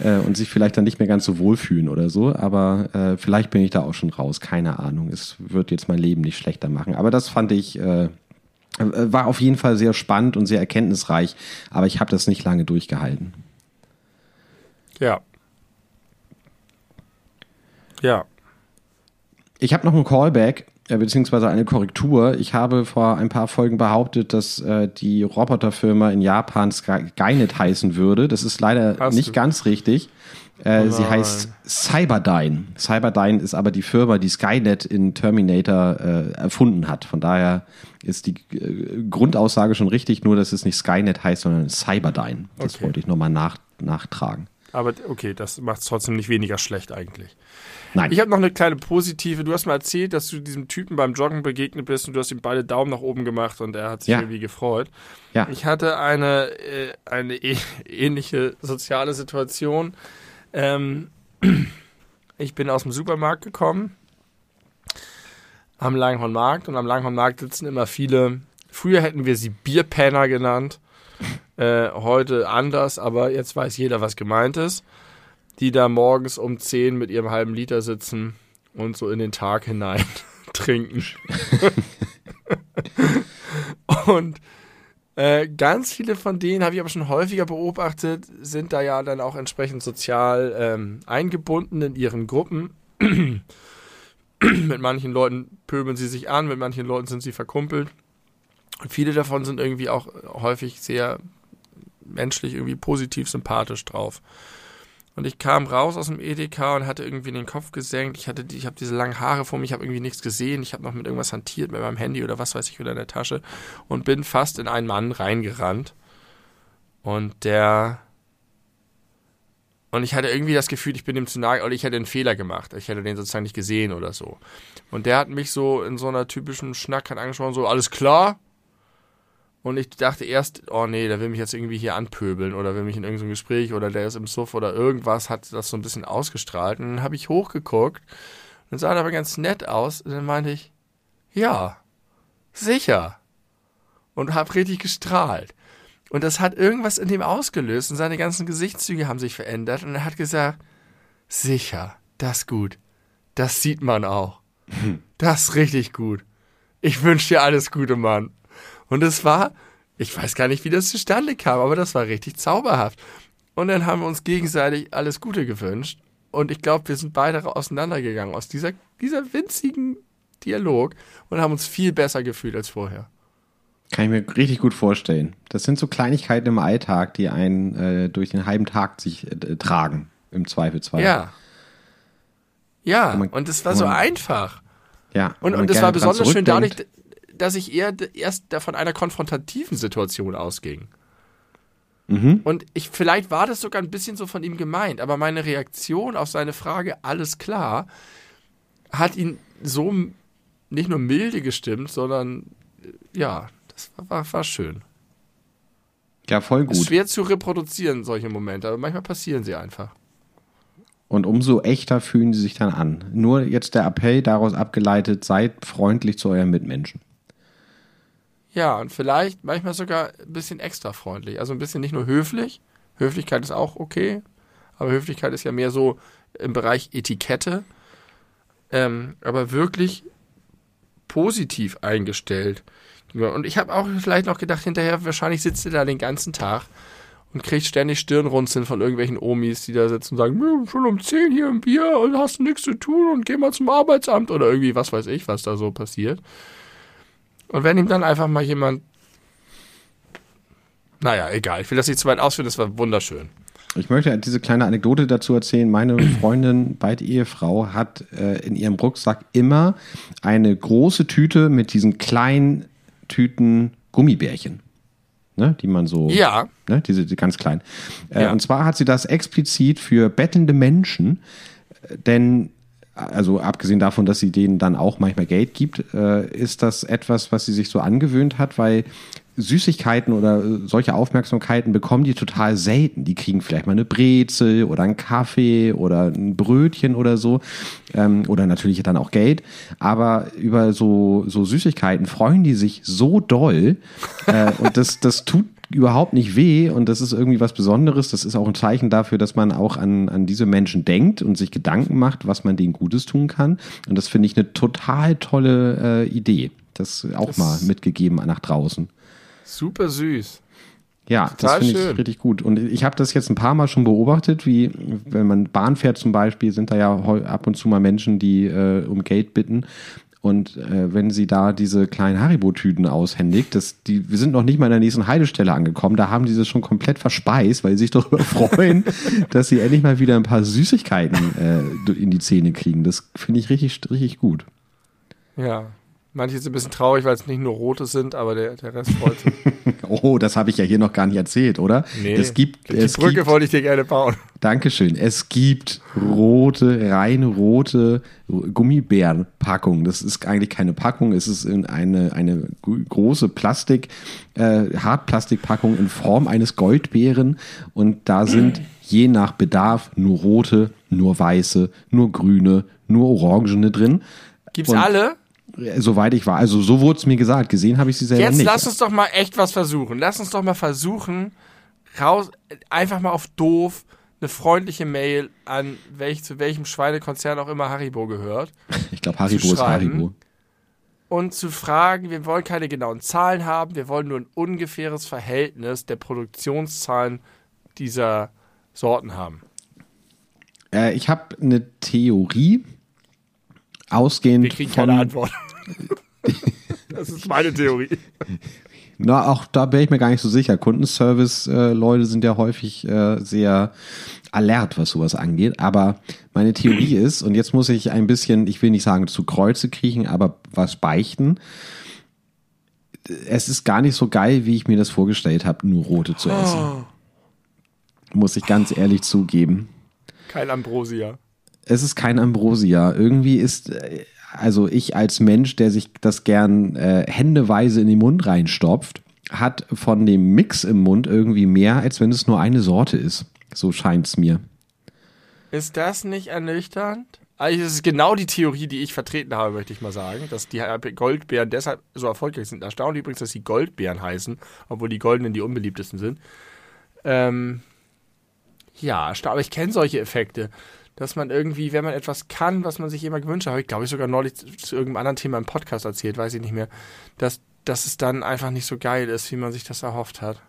Äh, und sich vielleicht dann nicht mehr ganz so wohlfühlen oder so. Aber äh, vielleicht bin ich da auch schon raus. Keine Ahnung. Es wird jetzt mein Leben nicht schlechter machen. Aber das fand ich. Äh, war auf jeden Fall sehr spannend und sehr erkenntnisreich, aber ich habe das nicht lange durchgehalten. Ja. Ja. Ich habe noch einen Callback, äh, beziehungsweise eine Korrektur. Ich habe vor ein paar Folgen behauptet, dass äh, die Roboterfirma in Japan Skynet heißen würde. Das ist leider Hast nicht du? ganz richtig. Äh, oh sie heißt Cyberdyne. Cyberdyne ist aber die Firma, die Skynet in Terminator äh, erfunden hat. Von daher ist die äh, Grundaussage schon richtig, nur dass es nicht Skynet heißt, sondern Cyberdyne. Das okay. wollte ich nochmal nach, nachtragen. Aber okay, das macht es trotzdem nicht weniger schlecht eigentlich. Nein. Ich habe noch eine kleine positive. Du hast mal erzählt, dass du diesem Typen beim Joggen begegnet bist und du hast ihm beide Daumen nach oben gemacht und er hat sich ja. irgendwie gefreut. Ja. Ich hatte eine, äh, eine äh, ähnliche soziale Situation. Ähm, ich bin aus dem Supermarkt gekommen am Langhornmarkt und am Langhornmarkt sitzen immer viele, früher hätten wir sie Bierpenner genannt, äh, heute anders, aber jetzt weiß jeder, was gemeint ist. Die da morgens um 10 mit ihrem halben Liter sitzen und so in den Tag hinein trinken. und äh, ganz viele von denen habe ich aber schon häufiger beobachtet, sind da ja dann auch entsprechend sozial ähm, eingebunden in ihren Gruppen. mit manchen Leuten pöbeln sie sich an, mit manchen Leuten sind sie verkumpelt. Und viele davon sind irgendwie auch häufig sehr menschlich irgendwie positiv sympathisch drauf. Und ich kam raus aus dem Edeka und hatte irgendwie den Kopf gesenkt. Ich hatte, die, ich habe diese langen Haare vor mir, ich habe irgendwie nichts gesehen. Ich habe noch mit irgendwas hantiert, mit meinem Handy oder was weiß ich wieder in der Tasche und bin fast in einen Mann reingerannt. Und der und ich hatte irgendwie das Gefühl, ich bin dem zu nahe, oder ich hätte einen Fehler gemacht. Ich hätte den sozusagen nicht gesehen oder so. Und der hat mich so in so einer typischen Schnack angesprochen, so, alles klar? Und ich dachte erst, oh nee, der will mich jetzt irgendwie hier anpöbeln oder will mich in irgendeinem Gespräch oder der ist im Suff oder irgendwas, hat das so ein bisschen ausgestrahlt. Und dann habe ich hochgeguckt und sah aber ganz nett aus. Und dann meinte ich, ja, sicher. Und habe richtig gestrahlt. Und das hat irgendwas in dem ausgelöst und seine ganzen Gesichtszüge haben sich verändert. Und er hat gesagt, sicher, das ist gut. Das sieht man auch. Das ist richtig gut. Ich wünsche dir alles Gute, Mann. Und es war, ich weiß gar nicht, wie das zustande kam, aber das war richtig zauberhaft. Und dann haben wir uns gegenseitig alles Gute gewünscht. Und ich glaube, wir sind beide auseinandergegangen aus dieser, dieser winzigen Dialog und haben uns viel besser gefühlt als vorher. Kann ich mir richtig gut vorstellen. Das sind so Kleinigkeiten im Alltag, die einen äh, durch den halben Tag sich äh, tragen, im Zweifelsfall. Ja. Ja, und, man, und es war so einfach. Ja. Und, und es war besonders schön dadurch, dass ich eher erst von einer konfrontativen Situation ausging. Mhm. Und ich, vielleicht war das sogar ein bisschen so von ihm gemeint, aber meine Reaktion auf seine Frage, alles klar, hat ihn so nicht nur milde gestimmt, sondern ja, das war, war, war schön. Ja, voll gut. Ist schwer zu reproduzieren, solche Momente, aber manchmal passieren sie einfach. Und umso echter fühlen sie sich dann an. Nur jetzt der Appell daraus abgeleitet, seid freundlich zu euren Mitmenschen. Ja, und vielleicht manchmal sogar ein bisschen extra freundlich. Also ein bisschen nicht nur höflich. Höflichkeit ist auch okay. Aber Höflichkeit ist ja mehr so im Bereich Etikette. Ähm, aber wirklich positiv eingestellt. Und ich habe auch vielleicht noch gedacht, hinterher, wahrscheinlich sitzt er da den ganzen Tag und kriegt ständig Stirnrunzeln von irgendwelchen Omis, die da sitzen und sagen, schon um 10 hier im Bier und hast nichts zu tun und geh mal zum Arbeitsamt oder irgendwie, was weiß ich, was da so passiert. Und wenn ihm dann einfach mal jemand. Naja, egal. Ich will das nicht zu weit ausführen, das war wunderschön. Ich möchte diese kleine Anekdote dazu erzählen. Meine Freundin, beide Ehefrau, hat äh, in ihrem Rucksack immer eine große Tüte mit diesen kleinen Tüten Gummibärchen. Ne, die man so. Ja. Ne, diese die ganz kleinen. Äh, ja. Und zwar hat sie das explizit für bettelnde Menschen, äh, denn also abgesehen davon, dass sie denen dann auch manchmal Geld gibt, äh, ist das etwas, was sie sich so angewöhnt hat, weil Süßigkeiten oder solche Aufmerksamkeiten bekommen die total selten. Die kriegen vielleicht mal eine Brezel oder einen Kaffee oder ein Brötchen oder so. Ähm, oder natürlich dann auch Geld. Aber über so, so Süßigkeiten freuen die sich so doll. Äh, und das, das tut überhaupt nicht weh und das ist irgendwie was Besonderes. Das ist auch ein Zeichen dafür, dass man auch an, an diese Menschen denkt und sich Gedanken macht, was man denen Gutes tun kann. Und das finde ich eine total tolle äh, Idee. Das auch das mal mitgegeben nach draußen. Super süß. Ja, Total das finde ich richtig gut. Und ich habe das jetzt ein paar Mal schon beobachtet, wie wenn man Bahn fährt zum Beispiel, sind da ja ab und zu mal Menschen, die äh, um Geld bitten. Und äh, wenn sie da diese kleinen Haribo-Tüten aushändigt, das, die, wir sind noch nicht mal in der nächsten Heidestelle angekommen, da haben die das schon komplett verspeist, weil sie sich darüber freuen, dass sie endlich mal wieder ein paar Süßigkeiten äh, in die Zähne kriegen. Das finde ich richtig, richtig gut. Ja, Manche sind ein bisschen traurig, weil es nicht nur rote sind, aber der, der Rest freut sich. oh, das habe ich ja hier noch gar nicht erzählt, oder? Nee, es gibt, die es Brücke gibt, wollte ich dir gerne bauen. Dankeschön. Es gibt rote, rein rote Gummibärenpackungen. Das ist eigentlich keine Packung, es ist eine, eine große Plastik, äh, Hartplastikpackung in Form eines Goldbären und da sind je nach Bedarf nur rote, nur weiße, nur grüne, nur orangene drin. Gibt's und alle? Soweit ich war. Also so wurde es mir gesagt. Gesehen habe ich sie selber Jetzt nicht. Jetzt lass uns doch mal echt was versuchen. Lass uns doch mal versuchen, raus, einfach mal auf doof eine freundliche Mail an welch, zu welchem Schweinekonzern auch immer Haribo gehört. Ich glaube, Haribo ist Haribo. Und zu fragen, wir wollen keine genauen Zahlen haben, wir wollen nur ein ungefähres Verhältnis der Produktionszahlen dieser Sorten haben. Äh, ich habe eine Theorie, ausgehend Wir kriegen von, keine Antwort. das ist meine Theorie. Na, auch da bin ich mir gar nicht so sicher. Kundenservice-Leute äh, sind ja häufig äh, sehr alert, was sowas angeht. Aber meine Theorie ist, und jetzt muss ich ein bisschen, ich will nicht sagen zu Kreuze kriechen, aber was beichten. Es ist gar nicht so geil, wie ich mir das vorgestellt habe, nur rote zu essen. Oh. Muss ich ganz ehrlich zugeben. Kein Ambrosia es ist kein Ambrosia. Irgendwie ist, also ich als Mensch, der sich das gern äh, händeweise in den Mund reinstopft, hat von dem Mix im Mund irgendwie mehr, als wenn es nur eine Sorte ist. So scheint es mir. Ist das nicht ernüchternd? Ist es genau die Theorie, die ich vertreten habe, möchte ich mal sagen, dass die Goldbeeren deshalb so erfolgreich sind. Erstaunlich übrigens, dass sie Goldbeeren heißen, obwohl die goldenen die unbeliebtesten sind. Ähm, ja, aber ich kenne solche Effekte, dass man irgendwie, wenn man etwas kann, was man sich immer gewünscht hat, habe ich glaube ich sogar neulich zu irgendeinem anderen Thema im Podcast erzählt, weiß ich nicht mehr, dass, dass es dann einfach nicht so geil ist, wie man sich das erhofft hat.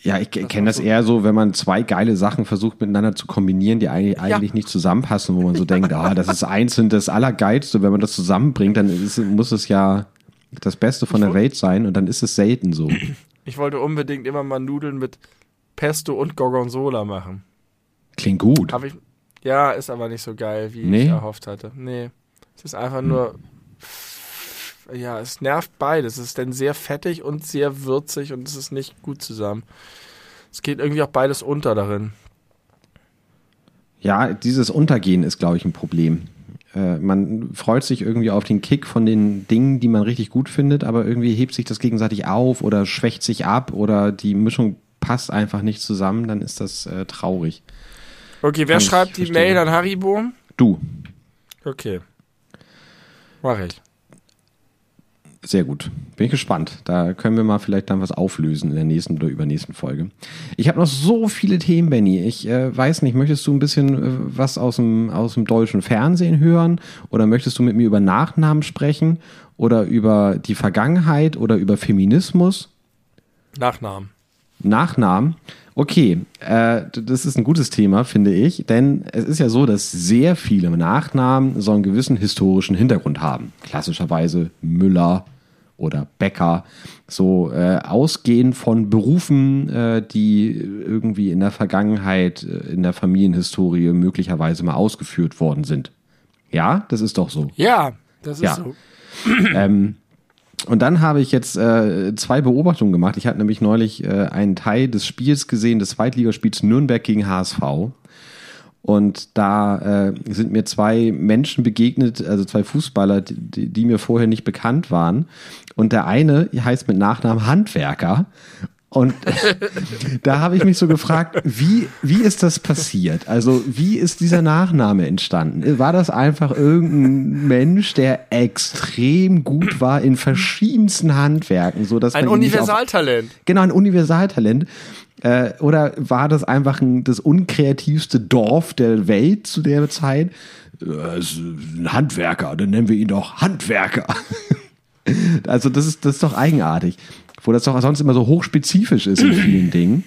Ja, ich kenne das eher so, wenn man zwei geile Sachen versucht miteinander zu kombinieren, die eigentlich, ja. nicht zusammenpassen, wo man so denkt, ah, das ist einzeln das Allergeilste. Wenn man das zusammenbringt, dann ist, muss es ja das Beste von der Welt sein und dann ist es selten so. Ich wollte unbedingt immer mal Nudeln mit Pesto und Gorgonzola machen. Klingt gut. Ich, ja, ist aber nicht so geil, wie nee. ich erhofft hatte. Nee. Es ist einfach hm. nur. Ja, es nervt beides. Es ist dann sehr fettig und sehr würzig und es ist nicht gut zusammen. Es geht irgendwie auch beides unter darin. Ja, dieses Untergehen ist, glaube ich, ein Problem. Äh, man freut sich irgendwie auf den Kick von den Dingen, die man richtig gut findet, aber irgendwie hebt sich das gegenseitig auf oder schwächt sich ab oder die Mischung passt einfach nicht zusammen, dann ist das äh, traurig. Okay, wer Kann schreibt die Mail an Haribo? Du. Okay. Mach ich. Sehr gut. Bin ich gespannt. Da können wir mal vielleicht dann was auflösen in der nächsten oder übernächsten Folge. Ich habe noch so viele Themen, Benny. Ich äh, weiß nicht, möchtest du ein bisschen äh, was aus dem, aus dem deutschen Fernsehen hören? Oder möchtest du mit mir über Nachnamen sprechen? Oder über die Vergangenheit? Oder über Feminismus? Nachnamen. Nachnamen. Okay, äh, das ist ein gutes Thema, finde ich, denn es ist ja so, dass sehr viele Nachnamen so einen gewissen historischen Hintergrund haben. Klassischerweise Müller oder Bäcker, so äh, ausgehend von Berufen, äh, die irgendwie in der Vergangenheit, äh, in der Familienhistorie möglicherweise mal ausgeführt worden sind. Ja, das ist doch so. Ja, das ist ja. so. ähm, und dann habe ich jetzt äh, zwei Beobachtungen gemacht. Ich hatte nämlich neulich äh, einen Teil des Spiels gesehen, des Zweitligaspiels Nürnberg gegen HSV. Und da äh, sind mir zwei Menschen begegnet, also zwei Fußballer, die, die mir vorher nicht bekannt waren. Und der eine heißt mit Nachnamen Handwerker und da habe ich mich so gefragt, wie, wie ist das passiert? Also, wie ist dieser Nachname entstanden? War das einfach irgendein Mensch, der extrem gut war in verschiedensten Handwerken? So dass ein Universaltalent. Genau, ein Universaltalent. Äh, oder war das einfach ein, das unkreativste Dorf der Welt zu der Zeit? Äh, ein Handwerker, dann nennen wir ihn doch Handwerker. also, das ist, das ist doch eigenartig wo das doch sonst immer so hochspezifisch ist in vielen Dingen.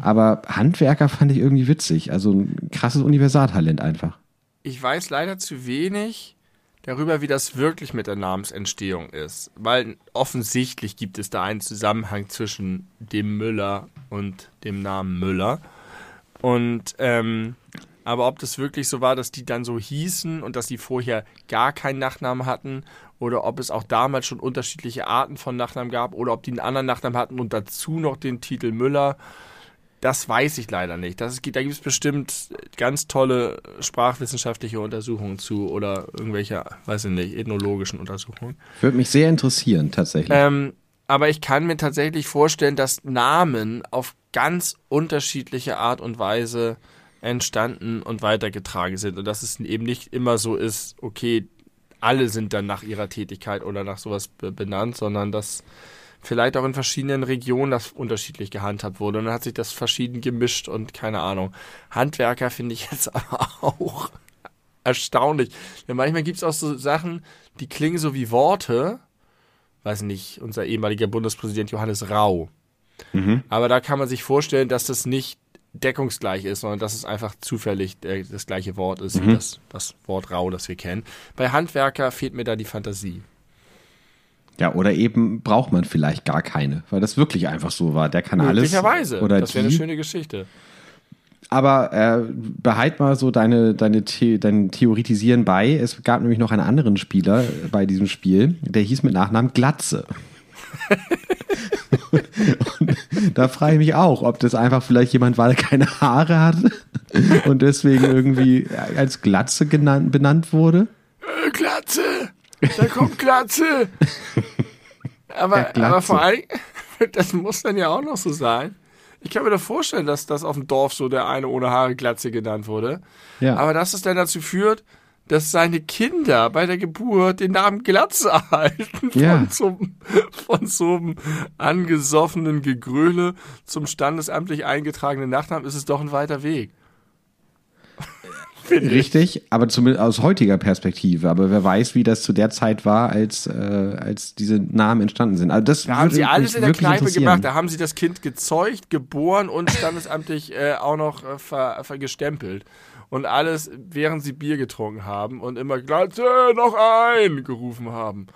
Aber Handwerker fand ich irgendwie witzig. Also ein krasses Universaltalent einfach. Ich weiß leider zu wenig darüber, wie das wirklich mit der Namensentstehung ist. Weil offensichtlich gibt es da einen Zusammenhang zwischen dem Müller und dem Namen Müller. Und ähm, aber ob das wirklich so war, dass die dann so hießen und dass die vorher gar keinen Nachnamen hatten oder ob es auch damals schon unterschiedliche Arten von Nachnamen gab oder ob die einen anderen Nachnamen hatten und dazu noch den Titel Müller. Das weiß ich leider nicht. Das da gibt es bestimmt ganz tolle sprachwissenschaftliche Untersuchungen zu oder irgendwelche, weiß ich nicht, ethnologischen Untersuchungen. Würde mich sehr interessieren, tatsächlich. Ähm, aber ich kann mir tatsächlich vorstellen, dass Namen auf ganz unterschiedliche Art und Weise entstanden und weitergetragen sind. Und dass es eben nicht immer so ist, okay, alle sind dann nach ihrer Tätigkeit oder nach sowas benannt, sondern dass vielleicht auch in verschiedenen Regionen das unterschiedlich gehandhabt wurde. Und dann hat sich das verschieden gemischt und keine Ahnung. Handwerker finde ich jetzt aber auch erstaunlich. Denn manchmal gibt es auch so Sachen, die klingen so wie Worte. Weiß nicht, unser ehemaliger Bundespräsident Johannes Rau. Mhm. Aber da kann man sich vorstellen, dass das nicht deckungsgleich ist, sondern dass es einfach zufällig äh, das gleiche Wort ist, mhm. wie das, das Wort Rau, das wir kennen. Bei Handwerker fehlt mir da die Fantasie. Ja, oder eben braucht man vielleicht gar keine, weil das wirklich einfach so war. Der kann alles. Möglicherweise. Oder das wäre eine schöne Geschichte. Aber äh, behalt mal so deine, deine The dein Theoretisieren bei. Es gab nämlich noch einen anderen Spieler bei diesem Spiel, der hieß mit Nachnamen Glatze. Und, da frage ich mich auch, ob das einfach vielleicht jemand war, der keine Haare hatte und deswegen irgendwie als Glatze genannt, benannt wurde. Äh, Glatze! Da kommt Glatze! aber, aber vor allem, das muss dann ja auch noch so sein. Ich kann mir doch vorstellen, dass das auf dem Dorf so der eine ohne Haare Glatze genannt wurde. Ja. Aber dass es dann dazu führt, dass seine Kinder bei der Geburt den Namen Glatze erhalten ja. von, so, von so einem angesoffenen Gegröle zum standesamtlich eingetragenen Nachnamen, ist es doch ein weiter Weg. Richtig, aber zumindest aus heutiger Perspektive. Aber wer weiß, wie das zu der Zeit war, als, äh, als diese Namen entstanden sind. Also das da haben sie alles in der Kneipe gemacht. Da haben sie das Kind gezeugt, geboren und standesamtlich äh, auch noch äh, ver, ver gestempelt. Und alles, während sie Bier getrunken haben und immer Glatze noch ein gerufen haben.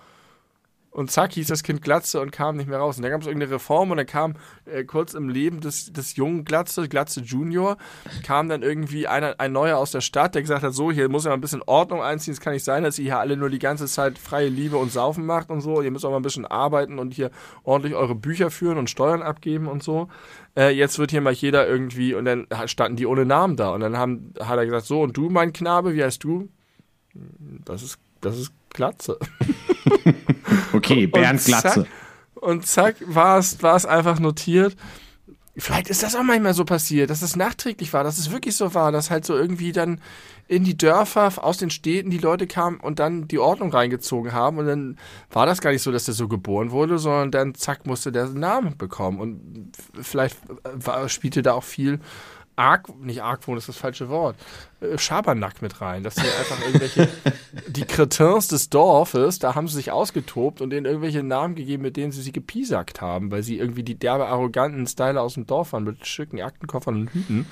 Und zack hieß das Kind Glatze und kam nicht mehr raus. Und dann gab es irgendeine Reform und dann kam äh, kurz im Leben des, des jungen Glatze, Glatze Junior, kam dann irgendwie einer, ein Neuer aus der Stadt, der gesagt hat, so, hier muss ja mal ein bisschen Ordnung einziehen. Es kann nicht sein, dass ihr hier alle nur die ganze Zeit freie Liebe und Saufen macht und so. Ihr müsst auch mal ein bisschen arbeiten und hier ordentlich eure Bücher führen und Steuern abgeben und so. Äh, jetzt wird hier mal jeder irgendwie, und dann standen die ohne Namen da. Und dann haben, hat er gesagt, so, und du, mein Knabe, wie heißt du? Das ist, das ist Glatze. okay, Bernd und Glatze. Zack, und zack, war es, war es einfach notiert. Vielleicht ist das auch manchmal so passiert, dass es nachträglich war, dass es wirklich so war, dass halt so irgendwie dann in die Dörfer aus den Städten die Leute kamen und dann die Ordnung reingezogen haben und dann war das gar nicht so, dass der so geboren wurde, sondern dann zack musste der einen Namen bekommen und vielleicht war, spielte da auch viel Arg, nicht Argwohn ist das falsche Wort, äh, Schabernack mit rein, dass sie einfach irgendwelche, die Cretins des Dorfes, da haben sie sich ausgetobt und denen irgendwelche Namen gegeben, mit denen sie sie gepiesackt haben, weil sie irgendwie die derbe, arroganten Styler aus dem Dorf waren mit Stücken, Aktenkoffern und Hüten.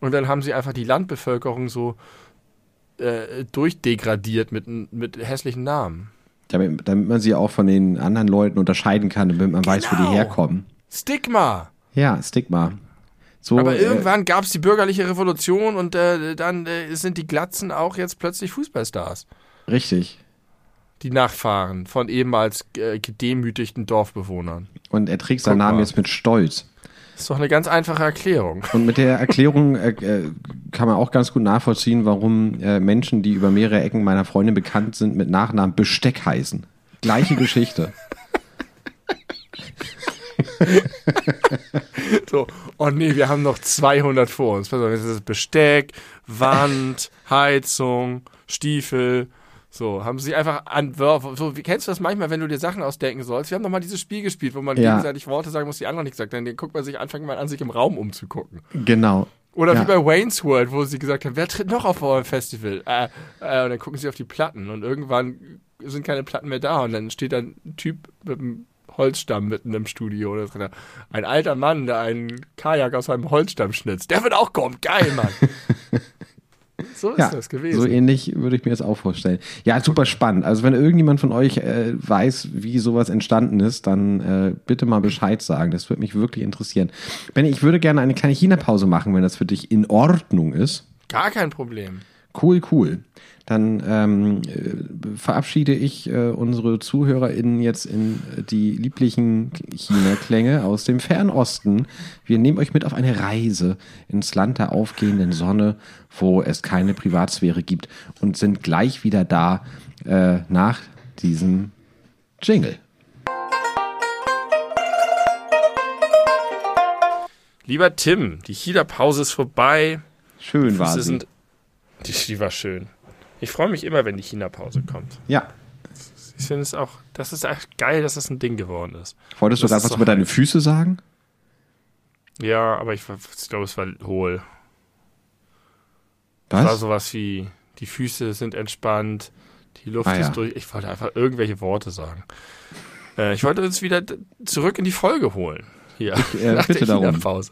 Und dann haben sie einfach die Landbevölkerung so äh, durchdegradiert mit, mit hässlichen Namen. Damit, damit man sie auch von den anderen Leuten unterscheiden kann, damit man genau. weiß, wo die genau. herkommen. Stigma. Ja, Stigma. So, Aber äh, irgendwann äh, gab es die bürgerliche Revolution und äh, dann äh, sind die Glatzen auch jetzt plötzlich Fußballstars. Richtig. Die Nachfahren von ehemals äh, gedemütigten Dorfbewohnern. Und er trägt seinen Namen jetzt mit Stolz. Das ist doch eine ganz einfache Erklärung. Und mit der Erklärung äh, äh, kann man auch ganz gut nachvollziehen, warum Menschen, die über mehrere Ecken meiner Freundin bekannt sind, mit Nachnamen Besteck heißen. Gleiche Geschichte. so, oh nee, wir haben noch 200 vor uns. Pass auf, jetzt ist das Besteck, Wand, Heizung, Stiefel. So, haben sie einfach an so, wie kennst du das manchmal, wenn du dir Sachen ausdenken sollst? Wir haben doch mal dieses Spiel gespielt, wo man ja. gegenseitig Worte sagen muss, die andere nicht sagt. Dann guckt man sich, anfangen mal an, sich im Raum umzugucken. Genau. Oder ja. wie bei Wayne's World, wo sie gesagt haben, wer tritt noch auf eurem Festival? Äh, äh, und dann gucken sie auf die Platten und irgendwann sind keine Platten mehr da und dann steht da ein Typ mit einem Holzstamm mitten im Studio. Oder ein alter Mann, der einen Kajak aus einem Holzstamm schnitzt. Der wird auch kommen. Geil, Mann. So ist ja, das gewesen. So ähnlich würde ich mir das auch vorstellen. Ja, super spannend. Also wenn irgendjemand von euch äh, weiß, wie sowas entstanden ist, dann äh, bitte mal Bescheid sagen. Das würde mich wirklich interessieren. Benny, ich würde gerne eine kleine China-Pause machen, wenn das für dich in Ordnung ist. Gar kein Problem. Cool, cool. Dann ähm, äh, verabschiede ich äh, unsere ZuhörerInnen jetzt in äh, die lieblichen China-Klänge aus dem Fernosten. Wir nehmen euch mit auf eine Reise ins Land der aufgehenden Sonne, wo es keine Privatsphäre gibt und sind gleich wieder da äh, nach diesem Jingle. Lieber Tim, die China-Pause ist vorbei. Schön war sie. Sind, die, die war schön. Ich freue mich immer, wenn die China-Pause kommt. Ja. Ich finde es auch, das ist echt geil, dass das ein Ding geworden ist. Wolltest du gerade was über deine Füße sagen? Ja, aber ich, ich glaube, es war hohl. Was? Es war sowas wie, die Füße sind entspannt, die Luft ah, ist ja. durch. Ich wollte einfach irgendwelche Worte sagen. Äh, ich wollte uns wieder zurück in die Folge holen. Hier, ich, äh, nach bitte der China-Pause.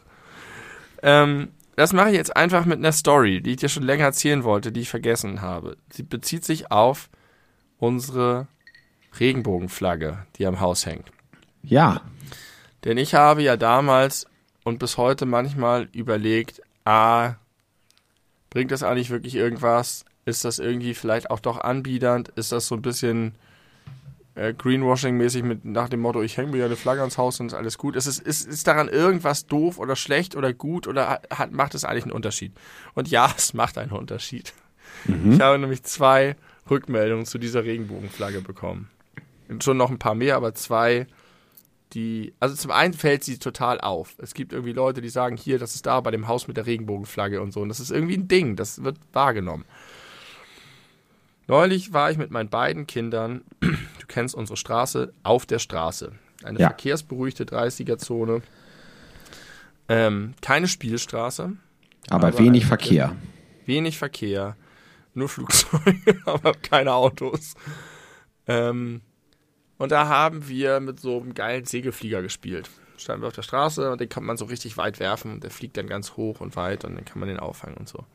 Ähm, das mache ich jetzt einfach mit einer Story, die ich dir schon länger erzählen wollte, die ich vergessen habe. Sie bezieht sich auf unsere Regenbogenflagge, die am Haus hängt. Ja. Denn ich habe ja damals und bis heute manchmal überlegt, ah, bringt das eigentlich wirklich irgendwas? Ist das irgendwie vielleicht auch doch anbiedernd? Ist das so ein bisschen äh, Greenwashing-mäßig mit nach dem Motto, ich hänge mir ja eine Flagge ans Haus und ist alles gut. Ist, es, ist, ist daran irgendwas doof oder schlecht oder gut oder hat, macht es eigentlich einen Unterschied? Und ja, es macht einen Unterschied. Mhm. Ich habe nämlich zwei Rückmeldungen zu dieser Regenbogenflagge bekommen. schon noch ein paar mehr, aber zwei, die, also zum einen fällt sie total auf. Es gibt irgendwie Leute, die sagen, hier, das ist da bei dem Haus mit der Regenbogenflagge und so. Und das ist irgendwie ein Ding, das wird wahrgenommen. Neulich war ich mit meinen beiden Kindern, du kennst unsere Straße, auf der Straße. Eine Ja. verkehrsberuhigte 30er-Zone. Ähm, keine Spielstraße, Aber, Aber wenig Verkehr. wenig Verkehr, nur Flugzeuge, aber keine Autos. Ähm, und da haben wir mit so einem geilen Segelflieger gespielt. Standen wir auf der Straße und den kann man so richtig weit werfen und der fliegt dann ganz hoch und weit und dann kann man den auffangen und so.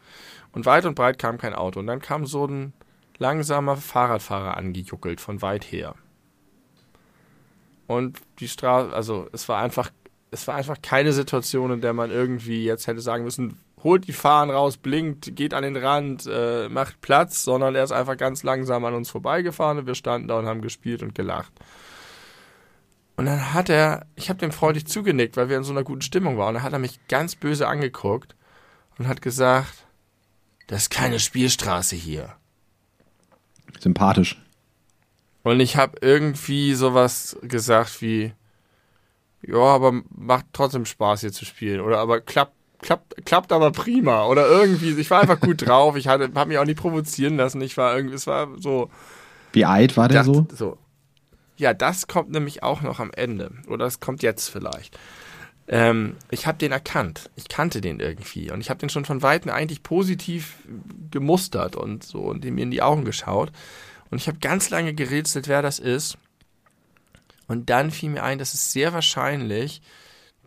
Und weit und breit kam kein Auto. Und dann kam so ein langsamer Fahrradfahrer angejuckelt von weit her. Und die Straße, also es war einfach, es war einfach keine Situation, in der man irgendwie jetzt hätte sagen müssen, holt die Fahnen raus, blinkt, geht an den Rand, äh, macht Platz, sondern er ist einfach ganz langsam an uns vorbeigefahren und wir standen da und haben gespielt und gelacht. Und dann hat er, ich habe dem freundlich zugenickt, weil wir in so einer guten Stimmung waren. Und dann hat er mich ganz böse angeguckt und hat gesagt, das ist keine Spielstraße hier. Sympathisch. Und ich habe irgendwie sowas gesagt wie, ja, aber macht trotzdem Spaß hier zu spielen. Oder aber klappt, klappt, klappt aber prima. Oder irgendwie, ich war einfach gut drauf. Ich hatte, habe mich auch nicht provozieren lassen. Ich war irgendwie, es war so. Wie alt war der so? dachte so. Ja, das kommt nämlich auch noch am Ende. Oder es kommt jetzt vielleicht. Ähm, ich habe den erkannt. Ich kannte den irgendwie. Und ich habe den schon von Weitem eigentlich positiv gemustert und so und ihm in die Augen geschaut. Und ich habe ganz lange gerätselt, wer das ist. Und dann fiel mir ein, dass es sehr wahrscheinlich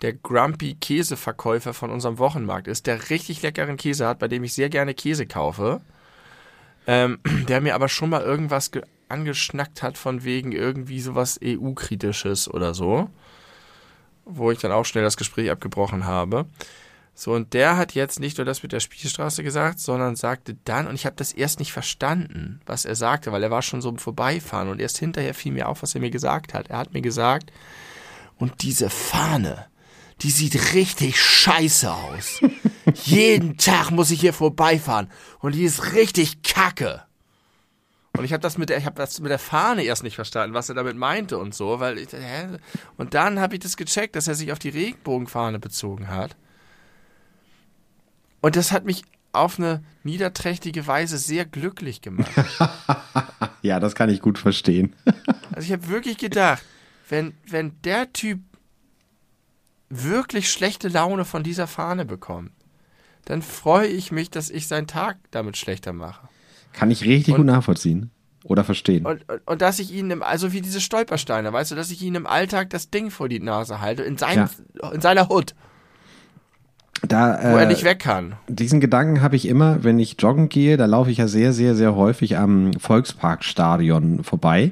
der Grumpy Käseverkäufer von unserem Wochenmarkt ist, der richtig leckeren Käse hat, bei dem ich sehr gerne Käse kaufe. Ähm, der mir aber schon mal irgendwas ge- angeschnackt hat von wegen irgendwie sowas EU-kritisches oder so. Wo ich dann auch schnell das Gespräch abgebrochen habe. So, und der hat jetzt nicht nur das mit der Spielstraße gesagt, sondern sagte dann, und ich habe das erst nicht verstanden, was er sagte, weil er war schon so im Vorbeifahren und erst hinterher fiel mir auf, was er mir gesagt hat. Er hat mir gesagt, und diese Fahne, die sieht richtig scheiße aus. Jeden Tag muss ich hier vorbeifahren und die ist richtig kacke. Und ich habe das mit der, ich habe das mit der Fahne erst nicht verstanden, was er damit meinte und so, weil ich, hä? und dann habe ich das gecheckt, dass er sich auf die Regenbogenfahne bezogen hat. Und das hat mich auf eine niederträchtige Weise sehr glücklich gemacht. Ja, das kann ich gut verstehen. Also ich habe wirklich gedacht, wenn, wenn der Typ wirklich schlechte Laune von dieser Fahne bekommt, dann freue ich mich, dass ich seinen Tag damit schlechter mache. Kann ich richtig Und- gut nachvollziehen. Oder verstehen. Und, und, und dass ich ihn, im, also wie diese Stolpersteine, weißt du, dass ich ihn im Alltag das Ding vor die Nase halte, in, seinem, in seiner Hut, da, wo er äh, nicht weg kann. Diesen Gedanken habe ich immer, wenn ich joggen gehe, da laufe ich ja sehr, sehr, sehr häufig am Volksparkstadion vorbei.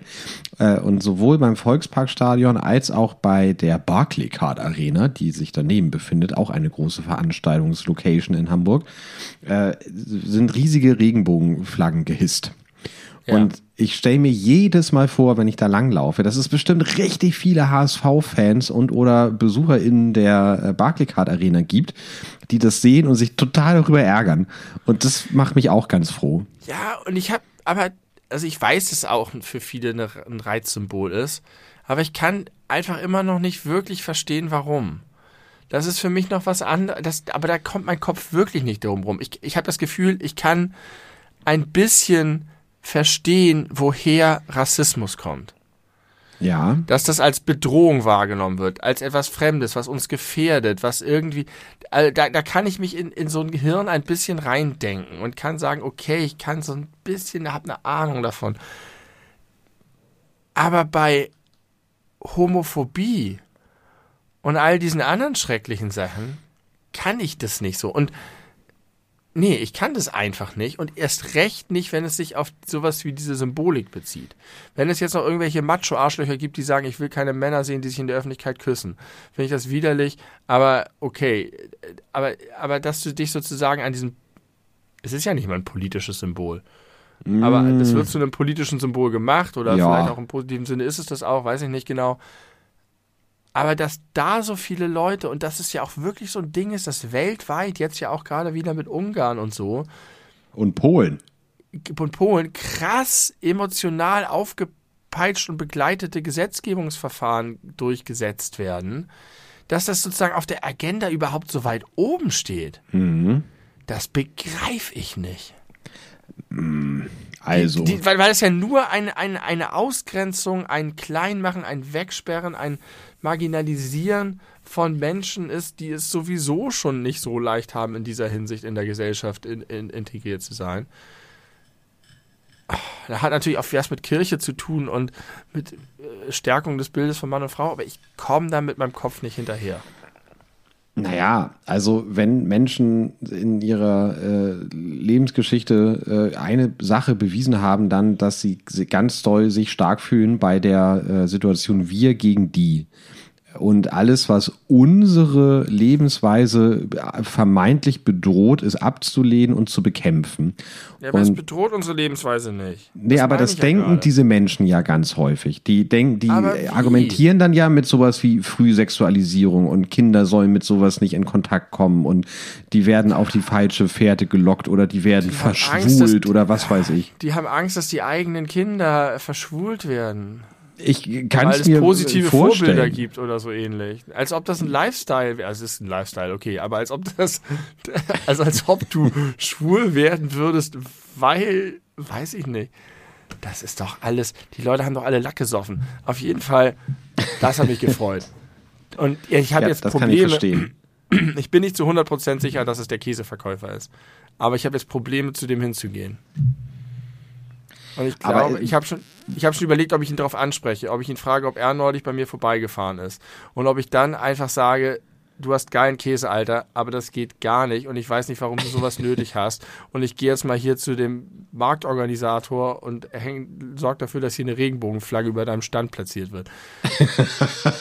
Äh, Und sowohl beim Volksparkstadion als auch bei der Barclaycard Arena, die sich daneben befindet, auch eine große Veranstaltungslocation in Hamburg, äh, sind riesige Regenbogenflaggen gehisst. Ja. Und ich stelle mir jedes Mal vor, wenn ich da langlaufe, dass es bestimmt richtig viele HSV-Fans und oder Besucher in der äh, Barclaycard Arena gibt, die das sehen und sich total darüber ärgern. Und das macht mich auch ganz froh. Ja, und ich habe, aber, also ich weiß, dass auch für viele eine, ein Reizsymbol ist, aber ich kann einfach immer noch nicht wirklich verstehen, warum. Das ist für mich noch was anderes, aber da kommt mein Kopf wirklich nicht darum rum. Ich, ich habe das Gefühl, ich kann ein bisschen verstehen, woher Rassismus kommt. Ja, Dass das als Bedrohung wahrgenommen wird, als etwas Fremdes, was uns gefährdet, was irgendwie, also da, da kann ich mich in, in so ein Gehirn ein bisschen reindenken und kann sagen, okay, ich kann so ein bisschen, habe eine Ahnung davon. Aber bei Homophobie und all diesen anderen schrecklichen Sachen kann ich das nicht so. Und nee, ich kann das einfach nicht und erst recht nicht, wenn es sich auf sowas wie diese Symbolik bezieht. Wenn es jetzt noch irgendwelche Macho-Arschlöcher gibt, die sagen, ich will keine Männer sehen, die sich in der Öffentlichkeit küssen, finde ich das widerlich, aber okay. Aber, aber dass du dich sozusagen an diesem, es ist ja nicht mal ein politisches Symbol, aber das wird zu einem politischen Symbol gemacht oder Ja. vielleicht auch im positiven Sinne ist es das auch, weiß ich nicht genau. Aber dass da so viele Leute, und das ist ja auch wirklich so ein Ding ist, das weltweit, jetzt ja auch gerade wieder mit Ungarn und so, und Polen. und Polen krass emotional aufgepasst ausgepeitscht und begleitete Gesetzgebungsverfahren durchgesetzt werden, dass das sozusagen auf der Agenda überhaupt so weit oben steht. Mhm. Das begreife ich nicht. Also, Die, weil, weil es ja nur eine, eine, eine Ausgrenzung, ein Kleinmachen, ein Wegsperren, ein Marginalisieren von Menschen ist, die es sowieso schon nicht so leicht haben, in dieser Hinsicht in der Gesellschaft in, in, integriert zu sein. Ah, Da hat natürlich auch was mit Kirche zu tun und mit äh, Stärkung des Bildes von Mann und Frau, aber ich komme da mit meinem Kopf nicht hinterher. Naja, also wenn Menschen in ihrer äh, Lebensgeschichte äh, eine Sache bewiesen haben, dann, dass sie ganz doll sich stark fühlen bei der äh, Situation wir gegen die. Und alles, was unsere Lebensweise vermeintlich bedroht, ist abzulehnen und zu bekämpfen. Ja, aber es und bedroht unsere Lebensweise nicht. Nee, aber das ja denken gerade. diese Menschen ja ganz häufig. Die denken, die argumentieren dann ja mit sowas wie Frühsexualisierung und Kinder sollen mit sowas nicht in Kontakt kommen und die werden auf die falsche Fährte gelockt oder die werden haben verschwult Angst, dass- oder was weiß ich. Die haben Angst, dass die eigenen Kinder verschwult werden. Ich kann weil es mir positive vorstellen. Vorbilder gibt oder so ähnlich. Als ob das ein Lifestyle wäre. Also es ist ein Lifestyle, okay, aber als ob das, also als ob du schwul werden würdest, weil, weiß ich nicht. Das ist doch alles, die Leute haben doch alle Lack gesoffen. Auf jeden Fall, das hat mich gefreut. Und ich habe Ja, jetzt das kann ich Probleme. verstehen. Ich bin nicht zu 100% sicher, dass es der Käseverkäufer ist. Aber ich habe jetzt Probleme, zu dem hinzugehen. Und ich Aber, glaube, äh, ich habe schon, ich hab schon überlegt, ob ich ihn darauf anspreche, ob ich ihn frage, ob er neulich bei mir vorbeigefahren ist. Und ob ich dann einfach sage, du hast geilen Käse, Alter, aber das geht gar nicht und ich weiß nicht, warum du sowas nötig hast. Und ich gehe jetzt mal hier zu dem Marktorganisator und häng, sorg dafür, dass hier eine Regenbogenflagge über deinem Stand platziert wird.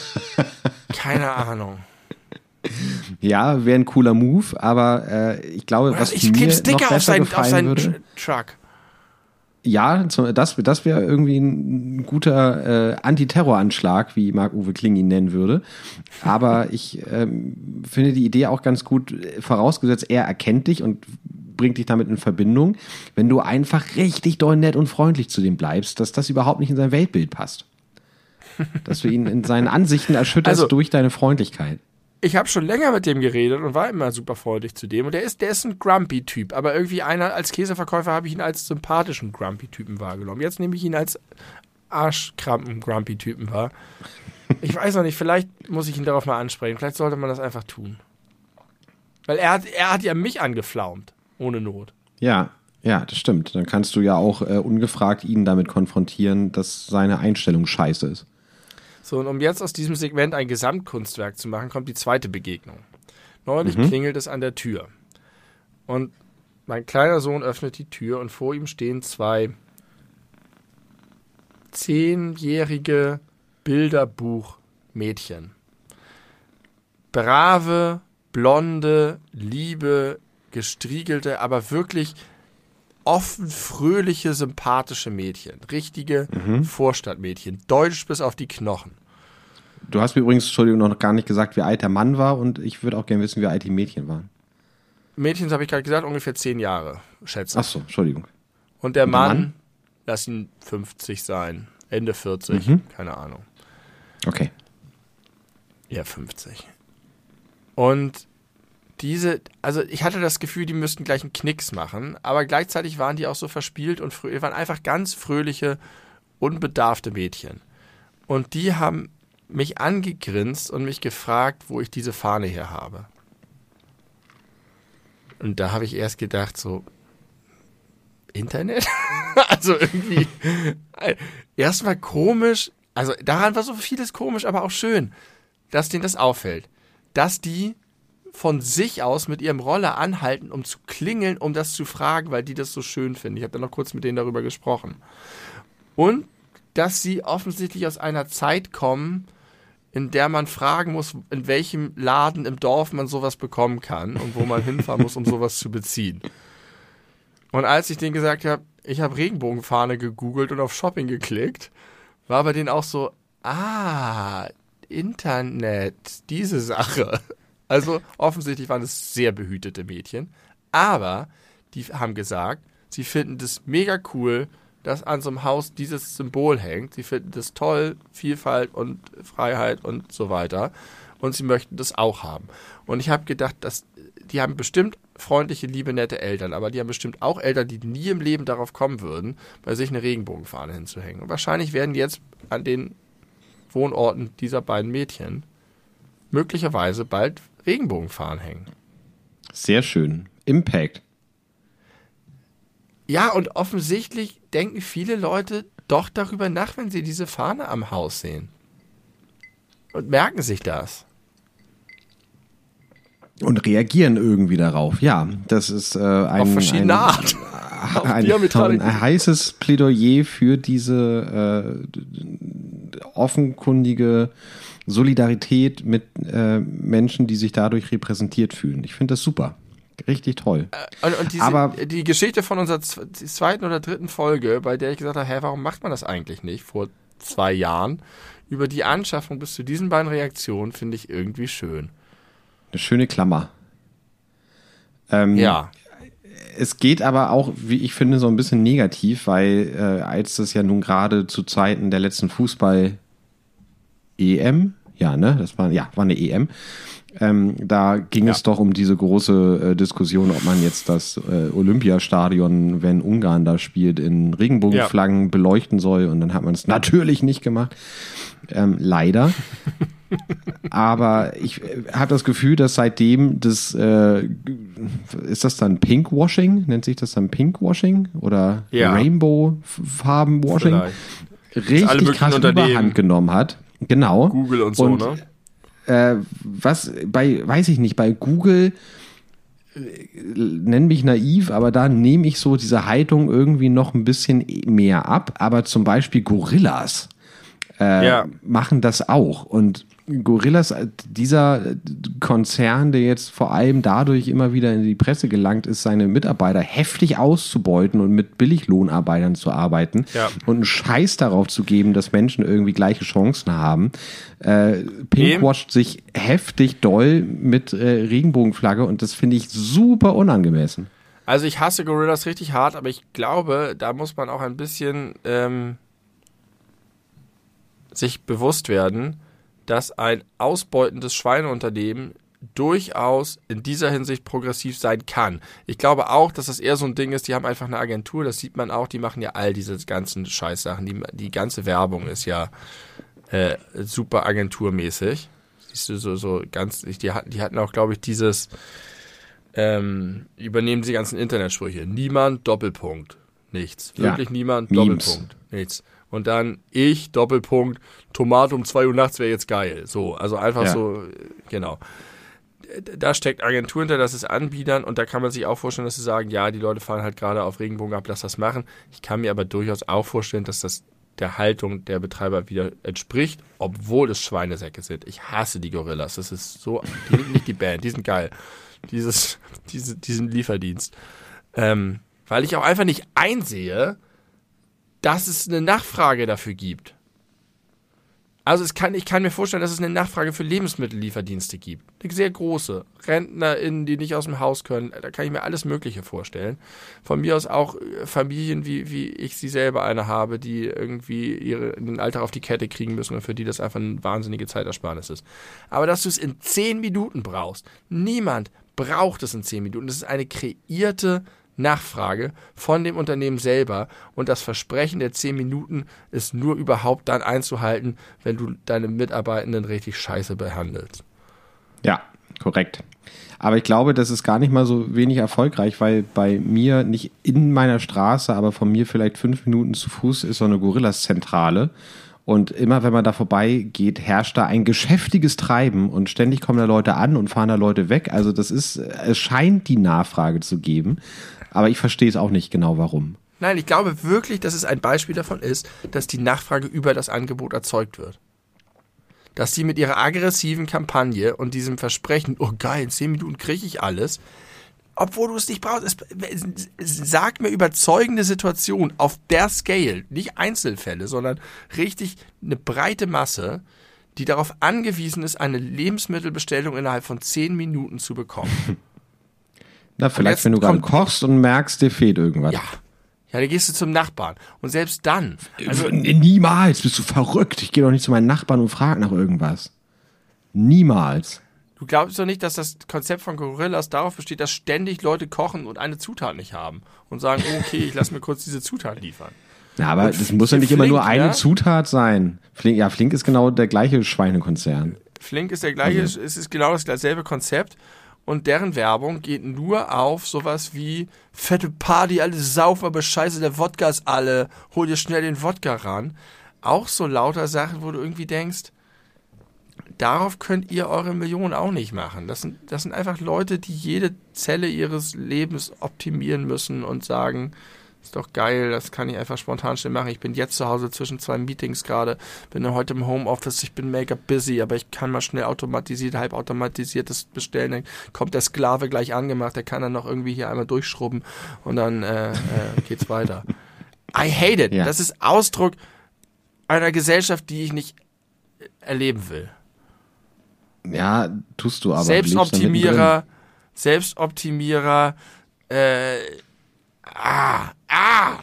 Keine Ahnung. Ja, wäre ein cooler Move, aber äh, ich glaube, was ich mir noch Sticker besser auf seinen, auf seinen würde, Tr- Truck. Ja, das, das wäre irgendwie ein guter äh, Antiterroranschlag, wie Marc-Uwe Kling ihn nennen würde. Aber ich ähm, finde die Idee auch ganz gut, äh, vorausgesetzt, er erkennt dich und bringt dich damit in Verbindung, wenn du einfach richtig doll nett und freundlich zu dem bleibst, dass das überhaupt nicht in sein Weltbild passt. Dass du ihn in seinen Ansichten erschütterst Also- durch deine Freundlichkeit. Ich habe schon länger mit dem geredet und war immer super freundlich zu dem. Und der ist, der ist ein Grumpy-Typ. Aber irgendwie einer als Käseverkäufer habe ich ihn als sympathischen Grumpy-Typen wahrgenommen. Jetzt nehme ich ihn als Arschkrampen-Grumpy-Typen wahr. Ich weiß noch nicht, vielleicht muss ich ihn darauf mal ansprechen. Vielleicht sollte man das einfach tun. Weil er hat, er hat ja mich angeflaumt. Ohne Not. Ja, ja, das stimmt. Dann kannst du ja auch äh, ungefragt ihn damit konfrontieren, dass seine Einstellung scheiße ist. So, und um jetzt aus diesem Segment ein Gesamtkunstwerk zu machen, kommt die zweite Begegnung. Neulich klingelt es an der Tür. Und mein kleiner Sohn öffnet die Tür und vor ihm stehen zwei zehnjährige Bilderbuchmädchen. Brave, blonde, liebe, gestriegelte, aber wirklich offen, fröhliche, sympathische Mädchen. Richtige Vorstadtmädchen. Deutsch bis auf die Knochen. Du hast mir übrigens, Entschuldigung, noch gar nicht gesagt, wie alt der Mann war und ich würde auch gerne wissen, wie alt die Mädchen waren. Mädchen, habe ich gerade gesagt, ungefähr zehn Jahre, schätze. Ach so, Entschuldigung. Und der der Mann, Mann? lass ihn 50 sein. Ende 40, Mhm. keine Ahnung. Okay. Ja, 50. Und diese, also ich hatte das Gefühl, die müssten gleich einen Knicks machen, aber gleichzeitig waren die auch so verspielt und fröhlich, waren einfach ganz fröhliche, unbedarfte Mädchen. Und die haben mich angegrinst und mich gefragt, wo ich diese Fahne her habe. Und da habe ich erst gedacht, so, Internet? also irgendwie, erstmal komisch, also daran war so vieles komisch, aber auch schön, dass denen das auffällt. Dass die von sich aus mit ihrem Roller anhalten, um zu klingeln, um das zu fragen, weil die das so schön finden. Ich habe dann noch kurz mit denen darüber gesprochen. Und dass sie offensichtlich aus einer Zeit kommen, in der man fragen muss, in welchem Laden im Dorf man sowas bekommen kann und wo man hinfahren muss, um sowas zu beziehen. Und als ich denen gesagt habe, ich habe Regenbogenfahne gegoogelt und auf Shopping geklickt, war bei denen auch so, ah, Internet, diese Sache. Also offensichtlich waren es sehr behütete Mädchen, aber die haben gesagt, sie finden das mega cool, dass an so einem Haus dieses Symbol hängt. Sie finden das toll, Vielfalt und Freiheit und so weiter. Und sie möchten das auch haben. Und ich habe gedacht, dass die haben bestimmt freundliche, liebe, nette Eltern, aber die haben bestimmt auch Eltern, die nie im Leben darauf kommen würden, bei sich eine Regenbogenfahne hinzuhängen. Und wahrscheinlich werden jetzt an den Wohnorten dieser beiden Mädchen möglicherweise bald Regenbogenfahnen hängen. Sehr schön. Impact. Ja, und offensichtlich denken viele Leute doch darüber nach, wenn sie diese Fahne am Haus sehen. Und merken sich das. Und reagieren irgendwie darauf. Ja, das ist äh, ein, Auf verschiedene ein, Art. ein, ein, ein heißes Plädoyer für diese äh, offenkundige Solidarität mit äh, Menschen, die sich dadurch repräsentiert fühlen. Ich finde das super. Richtig toll. Und, und diese, Aber- die Geschichte von unserer zweiten oder dritten Folge, bei der ich gesagt habe, hä, warum macht man das eigentlich nicht vor zwei Jahren, über die Anschaffung bis zu diesen beiden Reaktionen, finde ich irgendwie schön. Eine schöne Klammer. Ähm, Ja. Es geht aber auch, wie ich finde, so ein bisschen negativ, weil äh, als das ja nun gerade zu Zeiten der letzten Fußball-EM, ja, ne, das war, ja, war eine EM, ähm, da ging Ja. es doch um diese große äh, Diskussion, ob man jetzt das äh, Olympiastadion, wenn Ungarn da spielt, in Regenbogenflaggen beleuchten soll und dann hat man es natürlich nicht gemacht. Ähm, leider. Aber ich äh, habe das Gefühl, dass seitdem das äh, ist das dann Pinkwashing? Nennt sich das dann Pinkwashing oder Ja. Rainbow-Farben-Washing? Richtig krass Unternehmen. Überhand genommen hat. Genau. Google und so, Und, ne? Äh, was bei, weiß ich nicht, bei Google äh, nenn mich naiv, aber da nehme ich so diese Haltung irgendwie noch ein bisschen mehr ab. Aber zum Beispiel Gorillas äh, Ja. machen das auch. Und Gorillas, äh, dieser Konzern, der jetzt vor allem dadurch immer wieder in die Presse gelangt ist, seine Mitarbeiter heftig auszubeuten und mit Billiglohnarbeitern zu arbeiten Ja. und einen Scheiß darauf zu geben, dass Menschen irgendwie gleiche Chancen haben. Äh, pinkwasht sich heftig doll mit äh, Regenbogenflagge und das finde ich super unangemessen. Also ich hasse Gorillas richtig hart, aber ich glaube, da muss man auch ein bisschen ähm, sich bewusst werden, dass ein ausbeutendes Schweineunternehmen durchaus in dieser Hinsicht progressiv sein kann. Ich glaube auch, dass das eher so ein Ding ist, die haben einfach eine Agentur, das sieht man auch, die machen ja all diese ganzen Scheißsachen, die, die ganze Werbung ist ja äh, super agenturmäßig. Siehst du, so, so ganz, die hatten, die hatten auch, glaube ich, dieses, ähm, übernehmen die ganzen Internetsprüche. Niemand, Doppelpunkt. Nichts. Ja. Wirklich niemand, Memes. Doppelpunkt. Nichts. Und dann ich, Doppelpunkt, Tomate um 2 Uhr nachts wäre jetzt geil. So, also einfach Ja. so, genau. Da steckt Agentur hinter, das ist Anbietern und da kann man sich auch vorstellen, dass sie sagen, ja, die Leute fahren halt gerade auf Regenbogen ab, lass das machen. Ich kann mir aber durchaus auch vorstellen, dass das der Haltung der Betreiber wieder entspricht, obwohl es Schweinesäcke sind. Ich hasse die Gorillas. Das ist so, die, nicht die Band, die sind geil. Dieses, diese, diesen Lieferdienst. Ähm, weil ich auch einfach nicht einsehe, dass es eine Nachfrage dafür gibt. Also kann, ich kann mir vorstellen, dass es eine Nachfrage für Lebensmittellieferdienste gibt. Eine sehr große. RentnerInnen, die nicht aus dem Haus können. Da kann ich mir alles Mögliche vorstellen. Von mir aus auch äh, Familien, wie, wie ich sie selber eine habe, die irgendwie ihre, den Alltag auf die Kette kriegen müssen und für die das einfach eine wahnsinnige Zeitersparnis ist. Aber dass du es in zehn Minuten brauchst. Niemand braucht es in zehn Minuten. Das ist eine kreierte Nachfrage von dem Unternehmen selber und das Versprechen der 10 Minuten ist nur überhaupt dann einzuhalten, wenn du deine Mitarbeitenden richtig scheiße behandelst. Ja, korrekt. Aber ich glaube, das ist gar nicht mal so wenig erfolgreich, weil bei mir nicht in meiner Straße, aber von mir vielleicht fünf Minuten zu Fuß ist so eine Gorillas-Zentrale. Und immer wenn man da vorbeigeht, herrscht da ein geschäftiges Treiben und ständig kommen da Leute an und fahren da Leute weg. Also das ist, es scheint die Nachfrage zu geben. Aber ich verstehe es auch nicht genau, warum. Nein, ich glaube wirklich, dass es ein Beispiel davon ist, dass die Nachfrage über das Angebot erzeugt wird. Dass sie mit ihrer aggressiven Kampagne und diesem Versprechen, oh geil, in 10 Minuten kriege ich alles, obwohl du es nicht brauchst. Es, sag mir überzeugende Situationen auf der Scale, nicht Einzelfälle, sondern richtig eine breite Masse, die darauf angewiesen ist, eine Lebensmittelbestellung innerhalb von 10 Minuten zu bekommen. Na, vielleicht, wenn du gerade kochst und merkst, dir fehlt irgendwas. Ja. Ja, dann gehst du zum Nachbarn. Und selbst dann. Also, Niemals, bist du verrückt. Ich gehe doch nicht zu meinen Nachbarn und frage nach irgendwas. Niemals. Du glaubst doch nicht, dass das Konzept von Gorillas darauf besteht, dass ständig Leute kochen und eine Zutat nicht haben und sagen, oh, okay, ich lass mir kurz diese Zutat liefern. Ja, aber Und das muss ja nicht Flink, immer nur eine ja? Zutat sein. Flink, ja, Flink ist genau der gleiche Schweinekonzern. Flink ist der gleiche, Also es ist genau dasselbe Konzept und deren Werbung geht nur auf sowas wie fette Party, alle saufen, aber scheiße, der Wodka ist alle, hol dir schnell den Wodka ran. Auch so lauter Sachen, wo du irgendwie denkst, darauf könnt ihr eure Millionen auch nicht machen. Das sind, das sind einfach Leute, die jede Zelle ihres Lebens optimieren müssen und sagen, ist doch geil, das kann ich einfach spontan schnell machen. Ich bin jetzt zu Hause zwischen zwei Meetings gerade, bin heute im Homeoffice, ich bin mega busy, aber ich kann mal schnell automatisiert, halbautomatisiertes bestellen, dann kommt der Sklave gleich angemacht, der kann dann noch irgendwie hier einmal durchschrubben und dann äh, äh, geht's weiter. I hate it. Ja. Das ist Ausdruck einer Gesellschaft, die ich nicht erleben will. Ja, tust du aber. Selbstoptimierer, Selbstoptimierer, äh, ah, ah,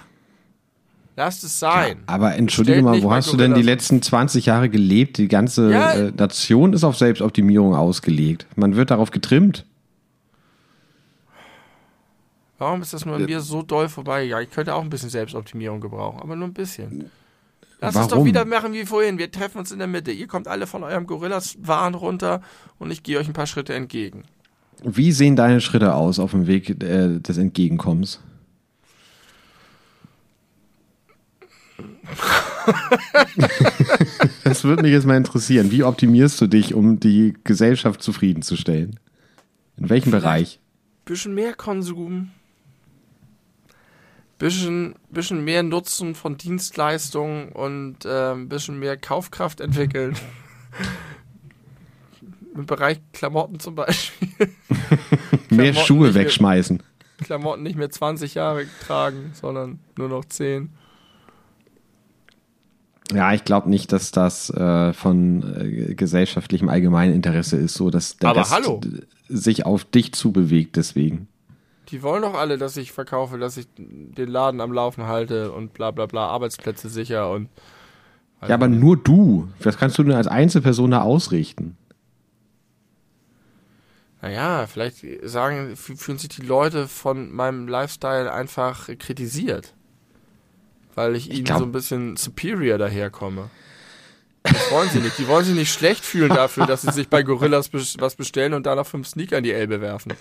lasst es sein. mittendrin. Aber entschuldige Stellt mal, wo hast du denn die letzten 20 Jahre gelebt? Die ganze Ja. äh, Nation ist auf Selbstoptimierung ausgelegt. Man wird darauf getrimmt. Warum ist das nur an mir so doll vorbeigegangen? Ich könnte auch ein bisschen Selbstoptimierung gebrauchen, aber nur ein bisschen. Lass uns doch Warum? wieder machen wie vorhin. Wir treffen uns in der Mitte. Ihr kommt alle von eurem Gorillas-Wahn runter und ich gehe euch ein paar Schritte entgegen. Wie sehen deine Schritte aus auf dem Weg äh, des Entgegenkommens? das würde mich jetzt mal interessieren. Wie optimierst du dich, um die Gesellschaft zufriedenzustellen? In welchem Bereich? Bisschen mehr Konsum. Bisschen, bisschen mehr Nutzen von Dienstleistungen und äh, ein bisschen mehr Kaufkraft entwickeln. Im Bereich Klamotten zum Beispiel. Mehr Klamotten Schuhe nicht mehr- wegschmeißen. Klamotten nicht mehr 20 Jahre tragen, sondern nur noch 10. Ja, ich glaube nicht, dass das äh, von äh, gesellschaftlichem Allgemeininteresse ist, so dass der Aber Rest hallo. sich auf dich zubewegt deswegen. Die wollen doch alle, dass ich verkaufe, dass ich den Laden am Laufen halte und bla bla bla, Arbeitsplätze sicher und. Ja, aber nur du. Was kannst du denn als Einzelperson da ausrichten? Naja, vielleicht sagen, fühlen sich die Leute von meinem Lifestyle einfach kritisiert. Weil ich, ihnen glaub- so ein bisschen superior daherkomme. Das wollen sie nicht. Die wollen sich nicht schlecht fühlen dafür, dass sie sich bei Gorillas was bestellen und danach fünf Sneaker in die Elbe werfen.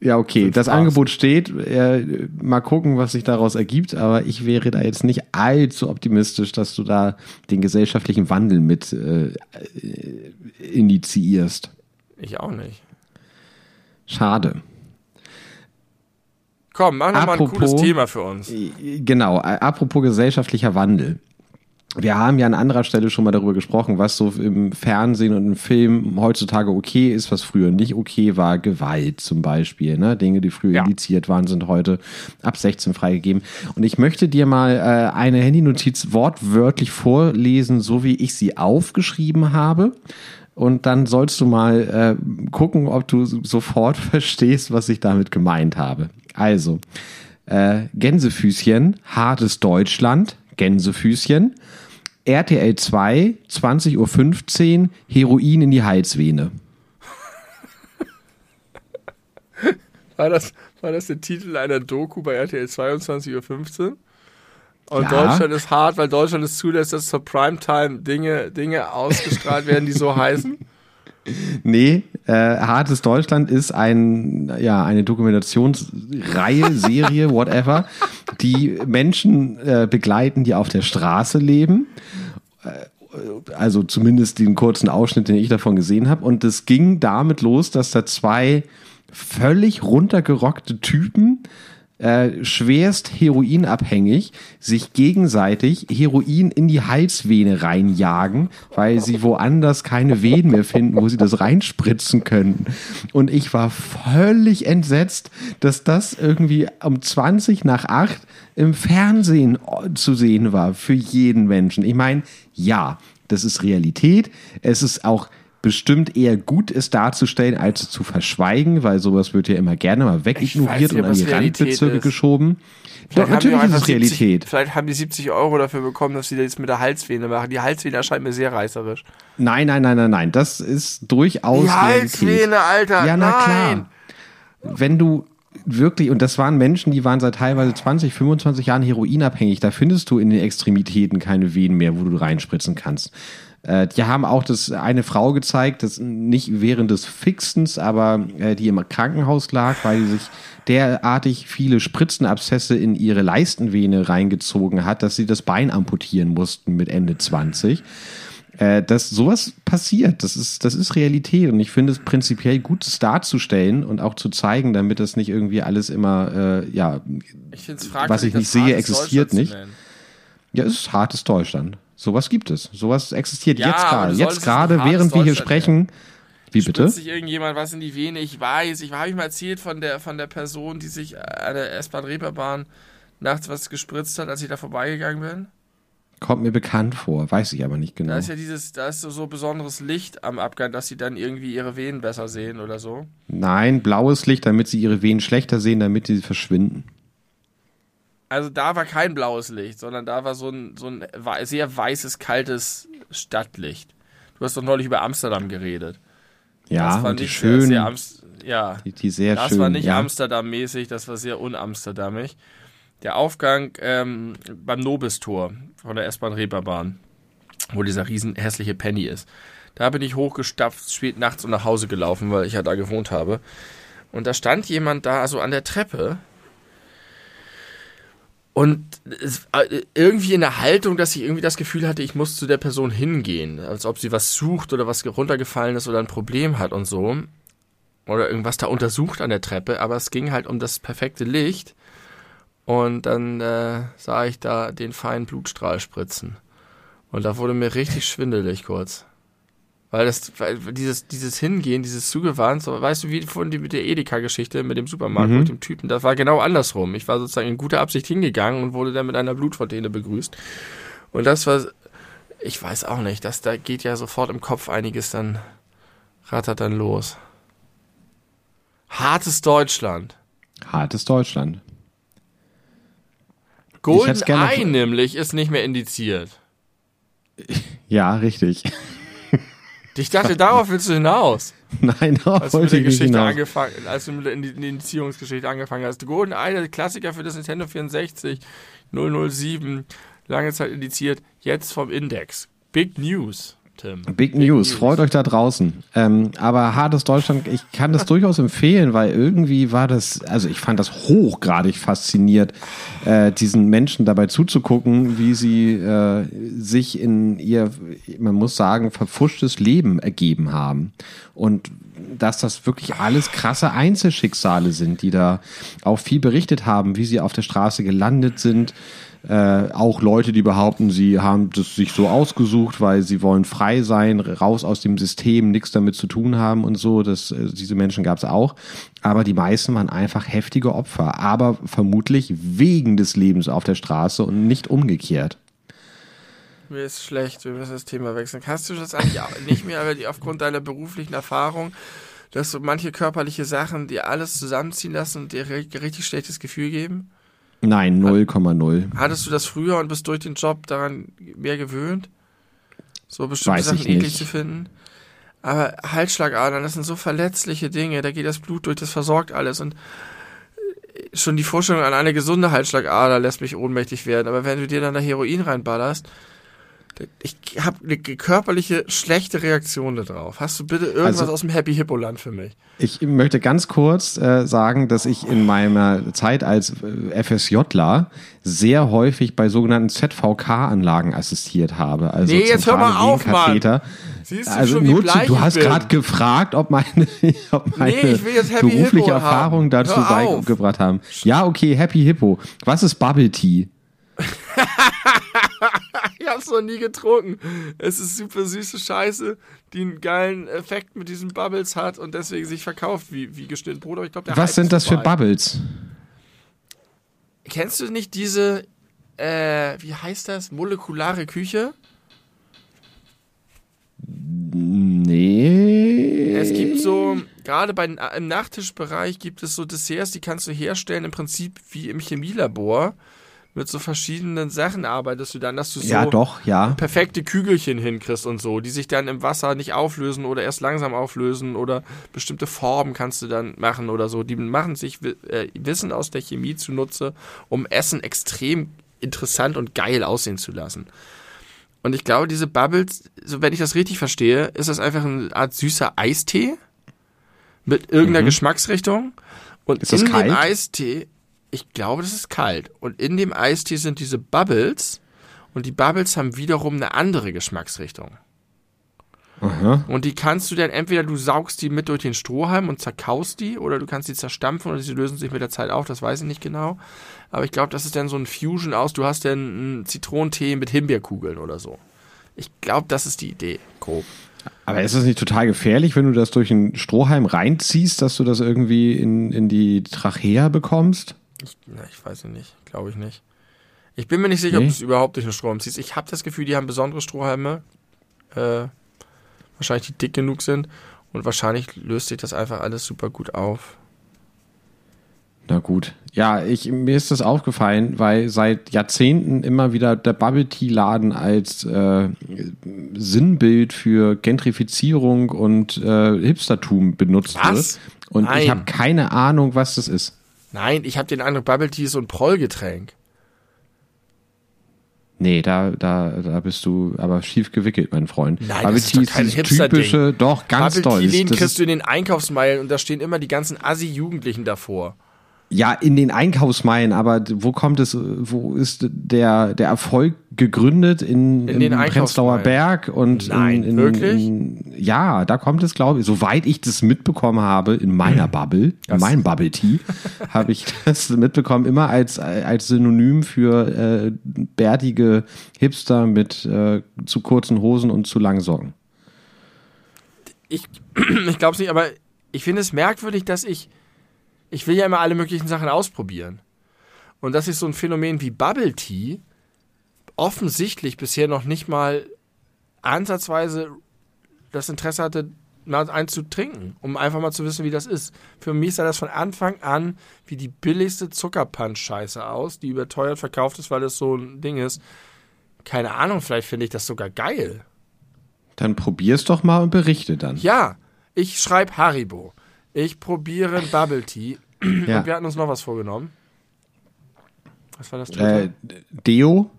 Ja, okay, das. Angebot steht. Äh, mal gucken, was sich daraus ergibt. Aber ich wäre da jetzt nicht allzu optimistisch, dass du da den gesellschaftlichen Wandel mit äh, äh, initiierst. Ich auch nicht. Schade. Komm, mach noch mal ein cooles Thema für uns. Genau, äh, apropos gesellschaftlicher Wandel. Wir haben ja an anderer Stelle schon mal darüber gesprochen, was so im Fernsehen und im Film heutzutage okay ist, was früher nicht okay war. Gewalt zum Beispiel. Ne? Dinge, die früher Ja. indiziert waren, sind heute ab 16 freigegeben. Und ich möchte dir mal äh, eine Handynotiz wortwörtlich vorlesen, so wie ich sie aufgeschrieben habe. Und dann sollst du mal äh, gucken, ob du sofort verstehst, was ich damit gemeint habe. Also, äh, Gänsefüßchen, hartes Deutschland, Gänsefüßchen. RTL 2, 20.15 Uhr, Heroin in die Halsvene. War das, war das der Titel einer Doku bei RTL 22.15 Uhr? Und Ja. Deutschland ist hart, weil Deutschland es zulässt, dass zur Primetime Dinge, Dinge ausgestrahlt werden, die so heißen. Nee, äh, Hartes Deutschland ist ein, ja, eine Dokumentationsreihe, Serie, whatever, die Menschen äh, begleiten, die auf der Straße leben. Äh, Also zumindest den kurzen Ausschnitt, den ich davon gesehen habe. Und es ging damit los, dass da zwei völlig runtergerockte Typen äh, schwerst heroinabhängig sich gegenseitig Heroin in die Halsvene reinjagen, weil sie woanders keine Venen mehr finden, wo sie das reinspritzen können. Und ich war völlig entsetzt, dass das irgendwie um 20 nach 8 im Fernsehen zu sehen war für jeden Menschen. Ich meine, ja, das ist Realität. Es ist auch bestimmt eher gut ist darzustellen, als zu verschweigen, weil sowas wird ja immer gerne mal wegignoriert und an die Randbezirke geschoben. Doch, natürlich ist es Realität. 70, vielleicht haben die 70 Euro dafür bekommen, dass sie das mit der Halsvene machen. Die Halsvene erscheint mir sehr reißerisch. Nein, nein, nein, nein, nein. Das ist durchaus. Die Halsvene, Alter. Ja, na nein. klar. Wenn du wirklich, und das waren Menschen, die waren seit teilweise 20, 25 Jahren heroinabhängig, da findest du in den Extremitäten keine Venen mehr, wo du reinspritzen kannst. Äh, die haben auch das eine Frau gezeigt, das nicht während des Fixens, aber äh, die im Krankenhaus lag, weil sie sich derartig viele Spritzenabszesse in ihre Leistenvene reingezogen hat, dass sie das Bein amputieren mussten mit Ende 20 äh, dass sowas passiert. Das ist, das ist Realität und ich finde es prinzipiell gut, es darzustellen und auch zu zeigen, damit das nicht irgendwie alles immer, äh, ja, ich was ich nicht sehe, existiert nicht. Ja, es ist hartes Deutschland. Sowas gibt es. Sowas existiert ja, jetzt gerade. Jetzt gerade, während wir hier sprechen. Wie bitte? sich irgendjemand was in die Vene? Ich weiß. Ich habe ich mal erzählt von der von der Person, die sich an der S-Bahn-Reeperbahn nachts was gespritzt hat, als ich da vorbeigegangen bin. Kommt mir bekannt vor, weiß ich aber nicht genau. Da ist ja dieses, da ist so, so besonderes Licht am Abgang, dass sie dann irgendwie ihre Venen besser sehen oder so. Nein, blaues Licht, damit sie ihre Venen schlechter sehen, damit sie verschwinden. Also da war kein blaues Licht, sondern da war so ein, so ein sehr weißes, kaltes Stadtlicht. Du hast doch neulich über Amsterdam geredet. Ja, das war nicht schön. Sehr, sehr ja, die, die sehr das schön, war nicht ja. Amsterdam-mäßig, das war sehr unamsterdamig der Aufgang ähm, beim Nobistor von der S-Bahn Reeperbahn, wo dieser riesen hässliche Penny ist. Da bin ich hochgestapft, spät nachts und nach Hause gelaufen, weil ich ja da gewohnt habe. Und da stand jemand da, also an der Treppe. Und es, äh, irgendwie in der Haltung, dass ich irgendwie das Gefühl hatte, ich muss zu der Person hingehen. Als ob sie was sucht oder was runtergefallen ist oder ein Problem hat und so. Oder irgendwas da untersucht an der Treppe. Aber es ging halt um das perfekte Licht. Und dann äh, sah ich da den feinen Blutstrahl spritzen. Und da wurde mir richtig schwindelig kurz. Weil das, weil dieses, dieses Hingehen, dieses Zugewandt, so, weißt du, wie von die, mit der Edeka-Geschichte mit dem Supermarkt, mhm. mit dem Typen, das war genau andersrum. Ich war sozusagen in guter Absicht hingegangen und wurde dann mit einer Blutfontäne begrüßt. Und das war, ich weiß auch nicht, das, da geht ja sofort im Kopf einiges dann, rattert dann los. Hartes Deutschland. Hartes Deutschland. Golden Eye nämlich ist nicht mehr indiziert. Ja, richtig. Ich dachte, darauf willst du hinaus. Nein, darauf als wollte ich Geschichte hinaus. angefangen, als du mit der Indizierungsgeschichte angefangen hast. Golden Eye, der Klassiker für das Nintendo 64, 007, lange Zeit indiziert, jetzt vom Index. Big News. Tim. Big, Big News. News. freut euch da draußen. Ähm, aber hartes Deutschland, ich kann das durchaus empfehlen, weil irgendwie war das, also ich fand das hochgradig fasziniert, äh, diesen Menschen dabei zuzugucken, wie sie äh, sich in ihr, man muss sagen, verfuschtes Leben ergeben haben. Und dass das wirklich alles krasse Einzelschicksale sind, die da auch viel berichtet haben, wie sie auf der Straße gelandet sind, äh, auch Leute, die behaupten, sie haben das sich so ausgesucht, weil sie wollen frei sein, raus aus dem System, nichts damit zu tun haben und so. Das, äh, diese Menschen gab es auch. Aber die meisten waren einfach heftige Opfer, aber vermutlich wegen des Lebens auf der Straße und nicht umgekehrt. Mir ist schlecht, wir müssen das Thema wechseln. Kannst du das eigentlich nicht mehr, aber die, aufgrund deiner beruflichen Erfahrung, dass so manche körperliche Sachen dir alles zusammenziehen lassen und dir richtig schlechtes Gefühl geben? Nein, 0,0. Hattest du das früher und bist durch den Job daran mehr gewöhnt? So bestimmte Weiß Sachen eklig zu finden? Aber Halsschlagadern, das sind so verletzliche Dinge, da geht das Blut durch, das versorgt alles und äh, schon die Vorstellung an eine gesunde Halsschlagader lässt mich ohnmächtig werden. Aber wenn du dir dann da Heroin reinballerst, ich habe eine körperliche schlechte Reaktion darauf. Hast du bitte irgendwas also, aus dem Happy Hippo Land für mich? Ich möchte ganz kurz äh, sagen, dass ich in meiner Zeit als äh, FSJler sehr häufig bei sogenannten ZVK-Anlagen assistiert habe. Also nee, jetzt hör mal auf, Mann. Siehst du also schon, wie bleich du hast gerade gefragt, ob meine, ob meine nee, berufliche Erfahrung dazu beigebracht haben. Ja, okay, Happy Hippo. Was ist Bubble Tea? ich hab's noch nie getrunken. Es ist super süße Scheiße, die einen geilen Effekt mit diesen Bubbles hat und deswegen sich verkauft wie, wie geschnitten Brot. Aber ich glaub, der Was Hype sind das für Bubbles? Kennst du nicht diese, äh, wie heißt das? Molekulare Küche? Nee. Es gibt so, gerade bei, im Nachtischbereich gibt es so Desserts, die kannst du herstellen, im Prinzip wie im Chemielabor. Mit so verschiedenen Sachen arbeitest du dann, dass du so Ja, doch, ja. perfekte Kügelchen hinkriegst und so, die sich dann im Wasser nicht auflösen oder erst langsam auflösen oder bestimmte Formen kannst du dann machen oder so. Die machen sich äh, Wissen aus der Chemie zunutze, um Essen extrem interessant und geil aussehen zu lassen. Und ich glaube, diese Bubbles, so wenn ich das richtig verstehe, ist das einfach eine Art süßer Eistee mit irgendeiner Geschmacksrichtung. Und Mhm. Ist das in dem Eistee, ich glaube, das ist kalt. Und in dem Eistee sind diese Bubbles und die Bubbles haben wiederum eine andere Geschmacksrichtung. Aha. Und die kannst du dann entweder du saugst die mit durch den Strohhalm und zerkaust die oder du kannst die zerstampfen oder sie lösen sich mit der Zeit auf, das weiß ich nicht genau. Aber ich glaube, das ist dann so ein Fusion aus, du hast dann einen Zitronentee mit Himbeerkugeln oder so. Ich glaube, das ist die Idee, grob. Aber ist das nicht total gefährlich, wenn du das durch einen Strohhalm reinziehst, dass du das irgendwie in, in die Trachea bekommst? Ich, na, ich weiß es nicht, glaube ich nicht. Ich bin mir nicht sicher, ob Nee? du es überhaupt durch einen Strohhalm ziehst. Ich habe das Gefühl, die haben besondere Strohhalme, äh, wahrscheinlich die dick genug sind und wahrscheinlich löst sich das einfach alles super gut auf. Na gut. Ja, ich, mir ist das aufgefallen, weil seit Jahrzehnten immer wieder der Bubble Tea Laden als äh, Sinnbild für Gentrifizierung und äh, Hipstertum benutzt Was? wird. Und Nein. ich habe keine Ahnung, was das ist. Nein, ich habe den Eindruck, Bubble Tea ist so ein Prollgetränk. Nee, da, da, da bist du aber schief gewickelt, mein Freund. Nein, Bubble das ist Tea doch kein Hipster-Ding. typische, doch, ganz Bubble. Tea Das- Läden das kriegst ist- du in den Einkaufsmeilen und da stehen immer die ganzen Assi-Jugendlichen davor. Ja, in den Einkaufsmeilen, aber wo kommt es, wo ist der, der Erfolg gegründet? In, In den Prenzlauer. Berg und Nein, in, in, wirklich? In, ja, da kommt es, glaube ich, soweit ich das mitbekommen habe, in meiner Bubble, in Das- meinem Bubble Tea, habe ich das mitbekommen, immer als, als Synonym für äh, bärtige Hipster mit äh, zu kurzen Hosen und zu langen Socken. Ich, ich glaube es nicht, aber ich finde es merkwürdig, dass ich, ich will ja immer alle möglichen Sachen ausprobieren. Und dass ich so ein Phänomen wie Bubble Tea offensichtlich bisher noch nicht mal ansatzweise das Interesse hatte, mal eins zu trinken, um einfach mal zu wissen, wie das ist. Für mich sah das von Anfang an wie die billigste Zuckerpunch-Scheiße aus, die überteuert verkauft ist, weil es so ein Ding ist. Keine Ahnung, vielleicht finde ich das sogar geil. Dann probier's doch mal und berichte dann. Ja, ich schreibe Haribo. Ich probiere Bubble Tea. Ja. Und wir hatten uns noch was vorgenommen. Was war das dritte? Äh, Deo?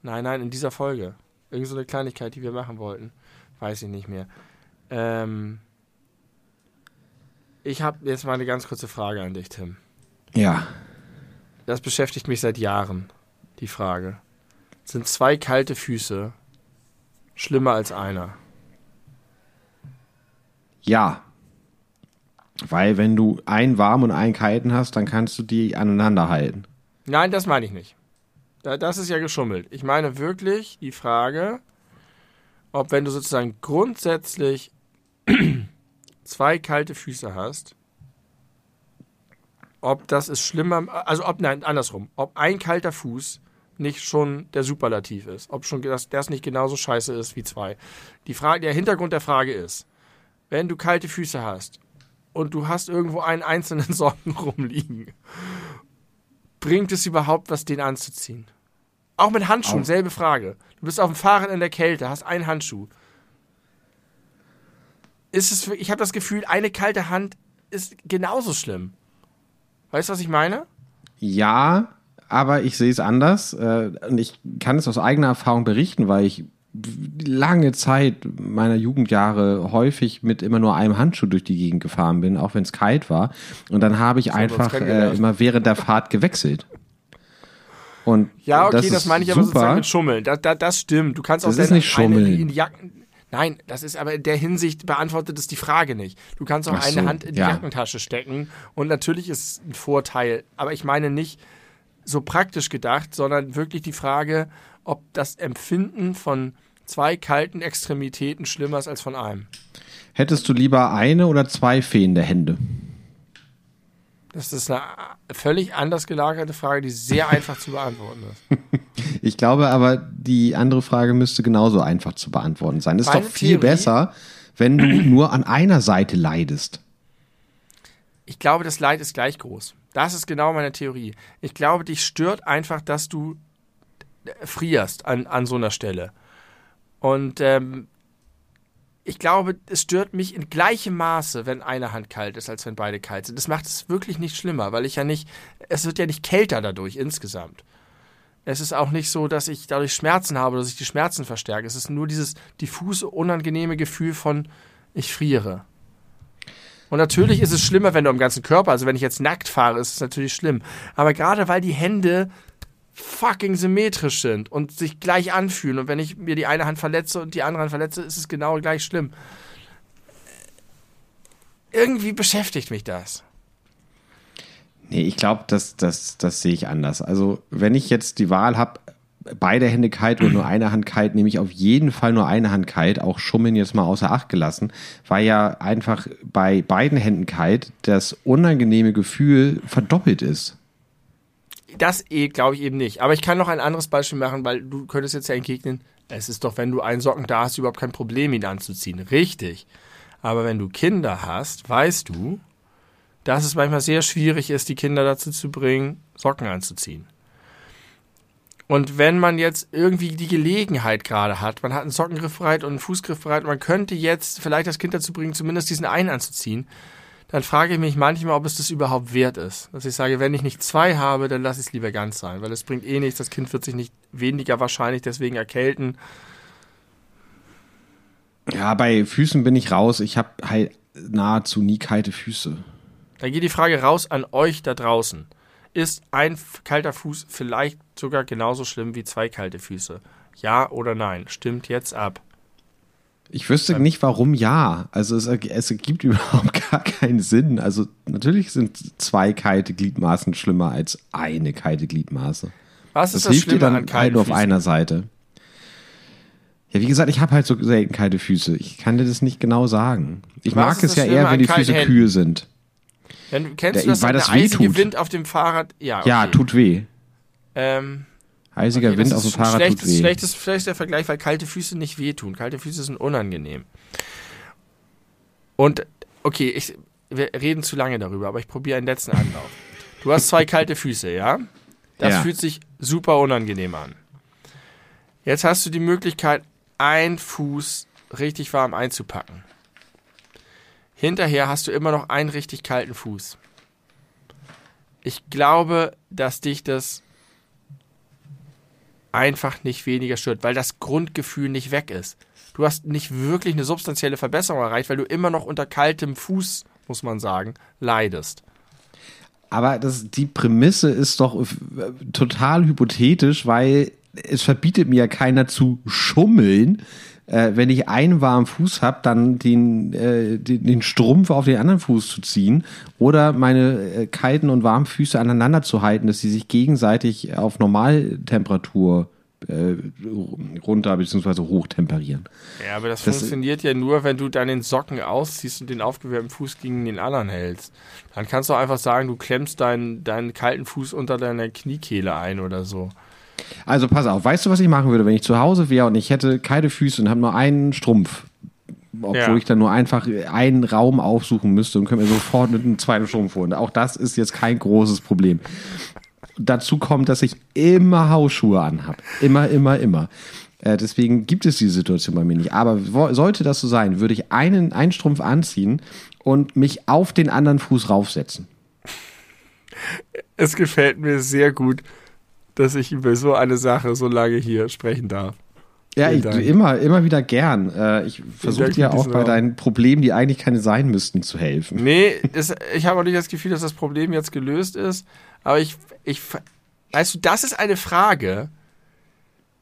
Nein, nein, in dieser Folge. Irgend so eine Kleinigkeit, die wir machen wollten. Weiß ich nicht mehr. Ähm, ich habe jetzt mal eine ganz kurze Frage an dich, Tim. Ja. Das beschäftigt mich seit Jahren, die Frage. Sind zwei kalte Füße schlimmer als einer? Ja. Weil wenn du einen warm und einen kalten hast, dann kannst du die aneinander halten. Nein, das meine ich nicht. Da, das ist ja geschummelt. Ich meine wirklich die Frage, ob wenn du sozusagen grundsätzlich zwei kalte Füße hast, ob das ist schlimmer, also ob, nein, andersrum, ob ein kalter Fuß nicht schon der Superlativ ist, ob schon das, das nicht genauso scheiße ist wie zwei. Die Frage, der Hintergrund der Frage ist, wenn du kalte Füße hast und du hast irgendwo einen einzelnen Socken rumliegen, bringt es überhaupt was, den anzuziehen? Auch mit Handschuhen, Auch- selbe Frage. Du bist auf dem Fahrrad in der Kälte, hast einen Handschuh. Ist es, ich habe das Gefühl, eine kalte Hand ist genauso schlimm. Weißt du, was ich meine? Ja, aber ich sehe es anders. Äh, und ich kann es aus eigener Erfahrung berichten, weil ich lange Zeit meiner Jugendjahre häufig mit immer nur einem Handschuh durch die Gegend gefahren bin, auch wenn es kalt war. Und dann habe ich einfach äh, immer während der Fahrt gewechselt. Und Ja, okay, das, ist meine ich aber super. sozusagen mit Schummeln. Das, das, das stimmt. Du kannst auch Das ist deine- nicht eine Schummeln. in die Jacken. Nein, das ist aber in der Hinsicht beantwortet es die Frage nicht. Du kannst auch Ach eine so, Hand in die ja. Jackentasche stecken und natürlich ist es ein Vorteil. Aber ich meine nicht so praktisch gedacht, sondern wirklich die Frage, ob das Empfinden von zwei kalten Extremitäten schlimmer ist als von einem. Hättest du lieber eine oder zwei fehlende Hände? Das ist eine völlig anders gelagerte Frage, die sehr einfach zu beantworten ist. Ich glaube aber, die andere Frage müsste genauso einfach zu beantworten sein. Es ist Meine doch viel Theorie- besser, wenn du nur an einer Seite leidest. Ich glaube, das Leid ist gleich groß. Das ist genau meine Theorie. Ich glaube, dich stört einfach, dass du äh, frierst an, an so einer Stelle. Und ähm, ich glaube, es stört mich in gleichem Maße, wenn eine Hand kalt ist, als wenn beide kalt sind. Das macht es wirklich nicht schlimmer, weil ich ja nicht, es wird ja nicht kälter dadurch insgesamt. Es ist auch nicht so, dass ich dadurch Schmerzen habe oder sich die Schmerzen verstärken. Es ist nur dieses diffuse, unangenehme Gefühl von, ich friere. Und natürlich ist es schlimmer, wenn du am ganzen Körper, also wenn ich jetzt nackt fahre, ist es natürlich schlimm. Aber gerade weil die Hände fucking symmetrisch sind und sich gleich anfühlen und wenn ich mir die eine Hand verletze und die andere Hand verletze, ist es genau gleich schlimm. Irgendwie beschäftigt mich das. Nee, ich glaube, das, das, das sehe ich anders. Also, wenn ich jetzt die Wahl habe, beide Hände kalt oder nur eine Hand kalt, nehme ich auf jeden Fall nur eine Hand kalt, auch Schummeln jetzt mal außer Acht gelassen, weil ja einfach bei beiden Händen kalt das unangenehme Gefühl verdoppelt ist. Das eh, glaube ich eben nicht. Aber ich kann noch ein anderes Beispiel machen, weil du könntest jetzt ja entgegnen, es ist doch, wenn du einen Socken da hast, überhaupt kein Problem, ihn anzuziehen. Richtig. Aber wenn du Kinder hast, weißt du, dass es manchmal sehr schwierig ist, die Kinder dazu zu bringen, Socken anzuziehen. Und wenn man jetzt irgendwie die Gelegenheit gerade hat, man hat einen Sockengriff bereit und einen Fußgriff bereit, man könnte jetzt vielleicht das Kind dazu bringen, zumindest diesen einen anzuziehen, dann frage ich mich manchmal, ob es das überhaupt wert ist. Dass ich sage, wenn ich nicht zwei habe, dann lasse ich es lieber ganz sein, weil es bringt eh nichts, das Kind wird sich nicht weniger wahrscheinlich deswegen erkälten. Ja, bei Füßen bin ich raus. Ich habe halt nahezu nie kalte Füße. Dann geht die Frage raus an euch da draußen. Ist ein kalter Fuß vielleicht sogar genauso schlimm wie zwei kalte Füße? Ja oder nein? Stimmt jetzt ab. Ich wüsste nicht, warum ja. Also es, es ergibt überhaupt gar keinen Sinn. Also natürlich sind zwei kalte Gliedmaßen schlimmer als eine kalte Gliedmaße. Was Das, ist das hilft dir dann an halt nur auf einer Seite. Ja, wie gesagt, ich habe halt so selten kalte Füße. Ich kann dir das nicht genau sagen. Ich Was mag es das ja eher, wenn die Füße Händen? kühl sind. Wenn, kennst Der- du das, weil das der eisige wehtut. Wind auf dem Fahrrad? Ja, okay. Ja, tut weh. Ähm, Eisiger okay, Wind auf dem ist Fahrrad schlecht, tut weh. Schlechtes, schlechter Vergleich, weil kalte Füße nicht wehtun. Kalte Füße sind unangenehm. Und, okay, ich, wir reden zu lange darüber, aber ich probiere einen letzten Anlauf. Du hast zwei kalte Füße, ja? Das Ja. fühlt sich super unangenehm an. Jetzt hast du die Möglichkeit, einen Fuß richtig warm einzupacken. Hinterher hast du immer noch einen richtig kalten Fuß. Ich glaube, dass dich das einfach nicht weniger stört, weil das Grundgefühl nicht weg ist. Du hast nicht wirklich eine substanzielle Verbesserung erreicht, weil du immer noch unter kaltem Fuß, muss man sagen, leidest. Aber das, die Prämisse ist doch äh, total hypothetisch, weil es verbietet mir ja keiner zu schummeln. Äh, wenn ich einen warmen Fuß habe, dann den, äh, den, den Strumpf auf den anderen Fuß zu ziehen oder meine äh, kalten und warmen Füße aneinander zu halten, dass sie sich gegenseitig auf Normaltemperatur äh, runter bzw. hoch temperieren. Ja, aber das, Das- funktioniert ja nur, wenn du dann den Socken ausziehst und den aufgewärmten Fuß gegen den anderen hältst. Dann kannst du einfach sagen, du klemmst deinen, deinen kalten Fuß unter deiner Kniekehle ein oder so. Also pass auf, weißt du, was ich machen würde, wenn ich zu Hause wäre und ich hätte kalte Füße und habe nur einen Strumpf, obwohl Ja. ich dann nur einfach einen Raum aufsuchen müsste und könnte mir sofort mit einem zweiten Strumpf holen. Auch das ist jetzt kein großes Problem. Dazu kommt, dass ich immer Hausschuhe anhabe. Immer, immer, immer. Äh, deswegen gibt es diese Situation bei mir nicht. Aber sollte das so sein, würde ich einen, einen Strumpf anziehen und mich auf den anderen Fuß raufsetzen. Es gefällt mir sehr gut, dass ich über so eine Sache so lange hier sprechen darf. Ja, ich, immer, immer wieder gern. Äh, ich versuche dir auch bei deinen Problemen, die eigentlich keine sein müssten, zu helfen. Nee, das, ich habe auch nicht das Gefühl, dass das Problem jetzt gelöst ist. Aber ich, ich, weißt du, das ist eine Frage,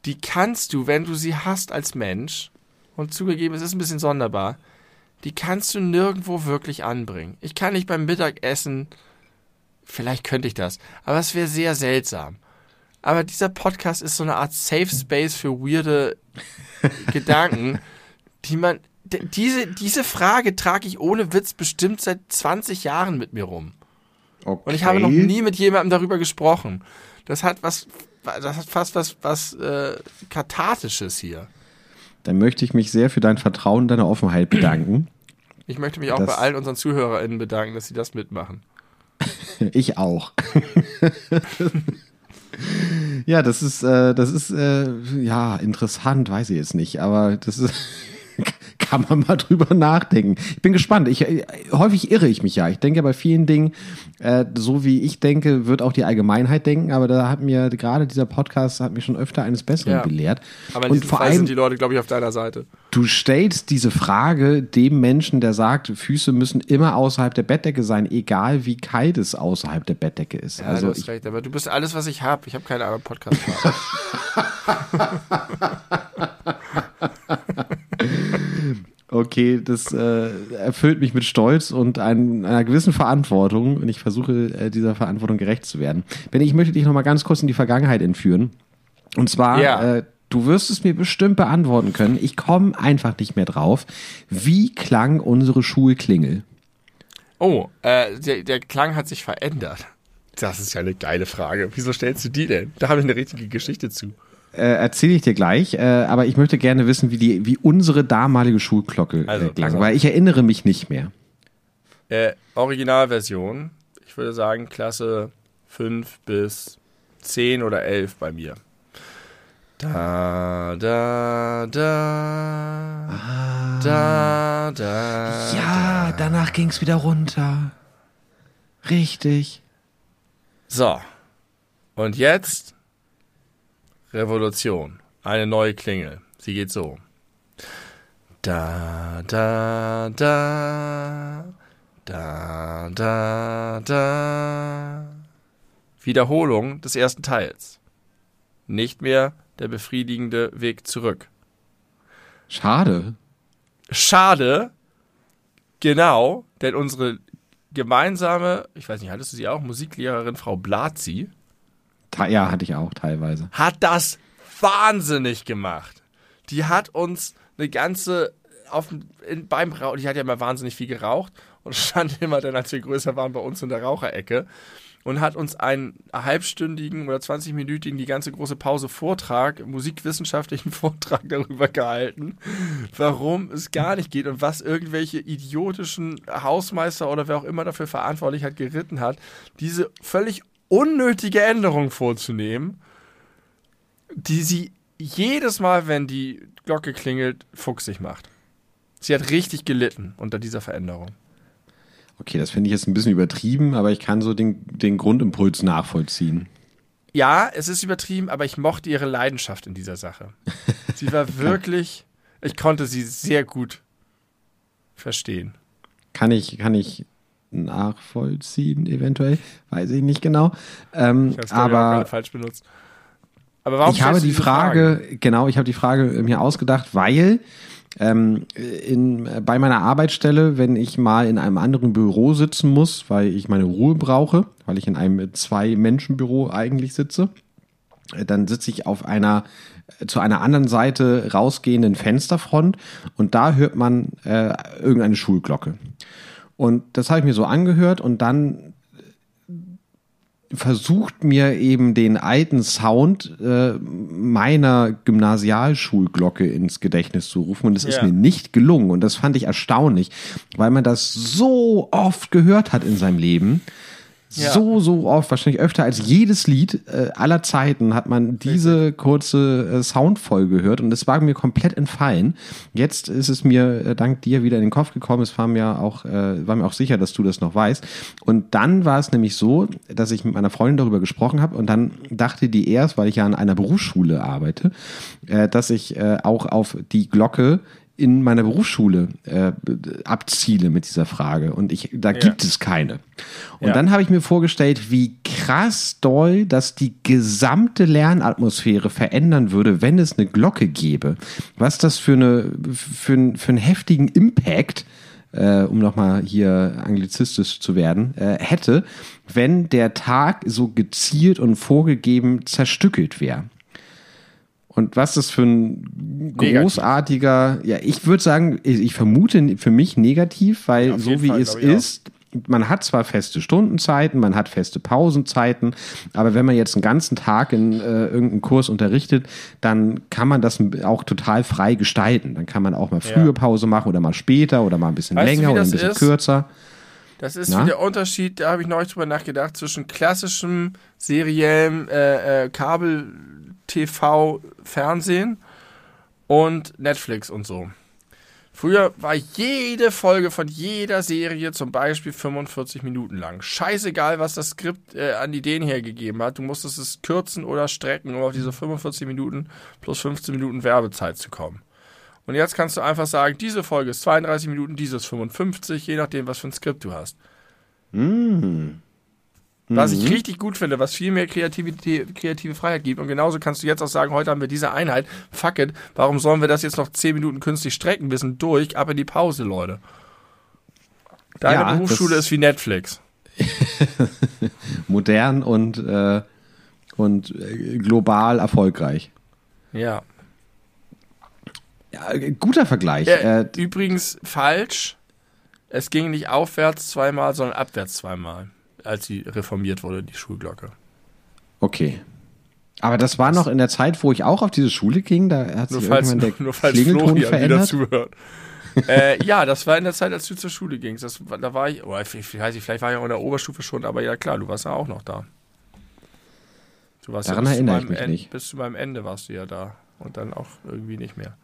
die kannst du, wenn du sie hast als Mensch, und zugegeben, es ist ein bisschen sonderbar, die kannst du nirgendwo wirklich anbringen. Ich kann nicht beim Mittagessen, vielleicht könnte ich das, aber es wäre sehr seltsam. Aber dieser Podcast ist so eine Art Safe Space für weirde Gedanken, die man. Diese, diese Frage trage ich ohne Witz bestimmt seit 20 Jahren mit mir rum. Okay. Und ich habe noch nie mit jemandem darüber gesprochen. Das hat was das hat fast was, was äh, Kathartisches hier. Dann möchte ich mich sehr für dein Vertrauen und deine Offenheit bedanken. Ich möchte mich auch das bei allen unseren ZuhörerInnen bedanken, dass sie das mitmachen. ich auch. ja, das ist, äh, das ist, äh, ja, interessant, weiß ich jetzt nicht, aber das ist kann man mal drüber nachdenken. Ich bin gespannt. Ich, äh, häufig irre ich mich ja. Ich denke bei vielen Dingen, äh, so wie ich denke, wird auch die Allgemeinheit denken. Aber da hat mir gerade dieser Podcast hat mich schon öfter eines Besseren ja. belehrt. Aber in Und vor Fall allem sind die Leute, glaube ich, auf deiner Seite. Du stellst diese Frage dem Menschen, der sagt, Füße müssen immer außerhalb der Bettdecke sein, egal wie kalt es außerhalb der Bettdecke ist. Ja, also du hast ich, recht. Aber du bist alles, was ich habe. Ich habe keine anderen Podcast. Okay, das äh, erfüllt mich mit Stolz und ein, einer gewissen Verantwortung und ich versuche äh, dieser Verantwortung gerecht zu werden. Benny, ich möchte dich noch mal ganz kurz in die Vergangenheit entführen. Und zwar, ja. äh, du wirst es mir bestimmt beantworten können. Ich komme einfach nicht mehr drauf. Wie klang unsere Schulklingel? Oh, äh, der, der Klang hat sich verändert. Das ist ja eine geile Frage. Wieso stellst du die denn? Da habe ich eine richtige Geschichte zu äh, erzähle ich dir gleich, äh, aber ich möchte gerne wissen, wie, die, wie unsere damalige Schulglocke äh, also, klang, weil ich erinnere mich nicht mehr. Äh, Originalversion, ich würde sagen Klasse 5 bis 10 oder 11 bei mir. Da, da, da, ah, da, da. Ja, da. danach ging es wieder runter. Richtig. So. Und jetzt Revolution. Eine neue Klingel. Sie geht so. Da, da, da. Da, da, da. Wiederholung des ersten Teils. Nicht mehr der befriedigende Weg zurück. Schade. Schade. Genau, denn unsere gemeinsame, ich weiß nicht, hattest du sie auch, Musiklehrerin Frau Blazi, ja, hatte ich auch teilweise. Hat das wahnsinnig gemacht. Die hat uns eine ganze auf, in, beim Rauchen, die hat ja immer wahnsinnig viel geraucht und stand immer dann, als wir größer waren, bei uns in der Raucherecke und hat uns einen halbstündigen oder 20-minütigen, die ganze große Pause Vortrag, musikwissenschaftlichen Vortrag darüber gehalten, warum es gar nicht geht und was irgendwelche idiotischen Hausmeister oder wer auch immer dafür verantwortlich hat, geritten hat, diese völlig unnötige Änderung vorzunehmen, die sie jedes Mal, wenn die Glocke klingelt, fuchsig macht. Sie hat richtig gelitten unter dieser Veränderung. Okay, das finde ich jetzt ein bisschen übertrieben, aber ich kann so den, den Grundimpuls nachvollziehen. Ja, es ist übertrieben, aber ich mochte ihre Leidenschaft in dieser Sache. Sie war wirklich, ich konnte sie sehr gut verstehen. Kann ich, kann ich nachvollziehen, eventuell. Weiß ich nicht genau. Ähm, ich aber falsch benutzt. Aber warum ich habe die Frage, Frage, genau, ich habe die Frage mir ausgedacht, weil ähm, in, bei meiner Arbeitsstelle, wenn ich mal in einem anderen Büro sitzen muss, weil ich meine Ruhe brauche, weil ich in einem Zwei-Menschen-Büro eigentlich sitze, äh, dann sitze ich auf einer äh, zu einer anderen Seite rausgehenden Fensterfront und da hört man äh, irgendeine Schulglocke. Und das habe ich mir so angehört und dann versucht mir eben den alten Sound äh, meiner Gymnasialschulglocke ins Gedächtnis zu rufen und es ja. ist mir nicht gelungen und das fand ich erstaunlich, weil man das so oft gehört hat in seinem Leben ja. So, so oft, wahrscheinlich öfter als jedes Lied äh, aller Zeiten hat man diese kurze äh, Soundfolge gehört und es war mir komplett entfallen. Jetzt ist es mir äh, dank dir wieder in den Kopf gekommen. Es war mir auch, äh, war mir auch sicher, dass du das noch weißt. Und dann war es nämlich so, dass ich mit meiner Freundin darüber gesprochen habe und dann dachte die erst, weil ich ja an einer Berufsschule arbeite, äh, dass ich äh, auch auf die Glocke in meiner Berufsschule äh, abziele mit dieser Frage. Und ich, da ja. gibt es keine. Und ja. dann habe ich mir vorgestellt, wie krass doll das die gesamte Lernatmosphäre verändern würde, wenn es eine Glocke gäbe. Was das für, eine, für, für einen heftigen Impact äh, um nochmal hier anglizistisch zu werden, äh, hätte, wenn der Tag so gezielt und vorgegeben zerstückelt wäre. Und was das für ein großartiger, negativ. ja, ich würde sagen, ich vermute für mich negativ, weil ja, so wie Fall, es ist, man hat zwar feste Stundenzeiten, man hat feste Pausenzeiten, aber wenn man jetzt einen ganzen Tag in äh, irgendeinem Kurs unterrichtet, dann kann man das auch total frei gestalten. Dann kann man auch mal frühe ja. Pause machen oder mal später oder mal ein bisschen weißt länger du, oder ein bisschen ist? kürzer. Das ist Na? der Unterschied, da habe ich neulich drüber nachgedacht, zwischen klassischem seriellem äh, äh, Kabel-TV-Fernsehen und Netflix und so. Früher war jede Folge von jeder Serie zum Beispiel 45 Minuten lang. Scheißegal, was das Skript äh, an Ideen hergegeben hat. Du musstest es kürzen oder strecken, um auf diese 45 Minuten plus 15 Minuten Werbezeit zu kommen. Und jetzt kannst du einfach sagen, diese Folge ist 32 Minuten, diese ist 55, je nachdem, was für ein Skript du hast. Mm. Was ich mhm. richtig gut finde, was viel mehr Kreativität, kreative Freiheit gibt. Und genauso kannst du jetzt auch sagen, heute haben wir diese Einheit. Fuck it, warum sollen wir das jetzt noch 10 Minuten künstlich strecken? Wir sind durch, ab in die Pause, Leute. Deine ja, Berufsschule ist wie Netflix. Modern und, äh, und äh, global erfolgreich. Ja. ja guter Vergleich. Äh, übrigens falsch. Es ging nicht aufwärts zweimal, sondern abwärts zweimal als sie reformiert wurde, die Schulglocke. Okay. Aber das war noch in der Zeit, wo ich auch auf diese Schule ging, da hat nur sich falls, irgendwann der nur, falls Klingelton Florian verändert. zuhört. äh, ja, das war in der Zeit, als du zur Schule gingst. Das, da war ich, oh, ich weiß nicht, vielleicht war ich auch in der Oberstufe schon, aber ja klar, du warst ja auch noch da. Du warst Daran ja erinnere ich mich End, nicht. Bis zu meinem Ende warst du ja da und dann auch irgendwie nicht mehr.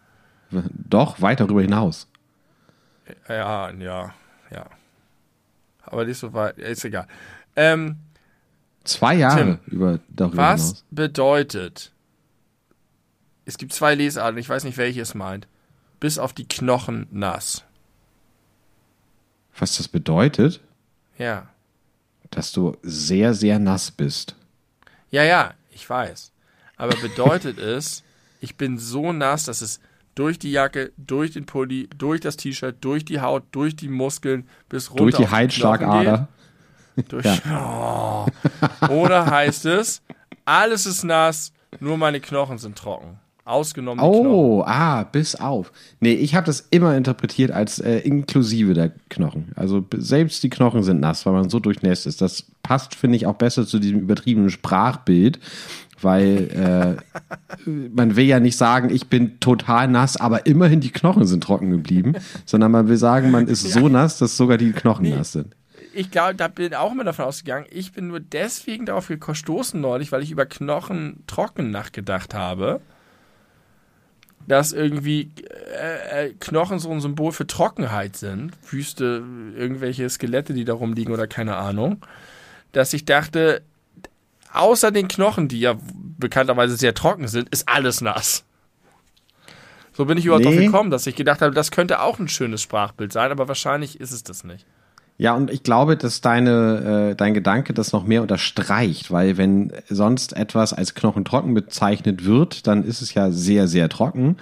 Doch, weit darüber hinaus. Ja, ja, ja aber nicht so weit. Ist egal. Ähm, Zwei Jahre Tim, über darüber Was hinaus. bedeutet, es gibt zwei Lesarten, ich weiß nicht, welche es meint, bis auf die Knochen nass. Was das bedeutet? Ja. Dass du sehr, sehr nass bist. Ja, ja, ich weiß. Aber bedeutet es, ich bin so nass, dass es durch die Jacke, durch den Pulli, durch das T-Shirt, durch die Haut, durch die Muskeln bis runter. Durch die Halsschlagader. Durch, ja. oh. Oder heißt es, alles ist nass, nur meine Knochen sind trocken. Ausgenommen oh, Knochen. Ah, bis auf. Nee, ich habe das immer interpretiert als äh, inklusive der Knochen. Also selbst die Knochen sind nass, weil man so durchnässt ist. Das passt, finde ich, auch besser zu diesem übertriebenen Sprachbild, weil äh, man will ja nicht sagen, ich bin total nass, aber immerhin die Knochen sind trocken geblieben, sondern man will sagen, man ist so nass, dass sogar die Knochen nee. nass sind. Ich glaube, da bin ich auch immer davon ausgegangen. Ich bin nur deswegen darauf gestoßen neulich, weil ich über Knochen trocken nachgedacht habe. Dass irgendwie äh, äh, Knochen so ein Symbol für Trockenheit sind. Wüste, irgendwelche Skelette, die da rumliegen oder keine Ahnung. Dass ich dachte, außer den Knochen, die ja bekannterweise sehr trocken sind, ist alles nass. So bin ich überhaupt nee. gekommen, dass ich gedacht habe, das könnte auch ein schönes Sprachbild sein, aber wahrscheinlich ist es das nicht. Ja, und ich glaube, dass deine, äh, dein Gedanke das noch mehr unterstreicht, weil wenn sonst etwas als knochentrocken bezeichnet wird, dann ist es ja sehr, sehr trocken.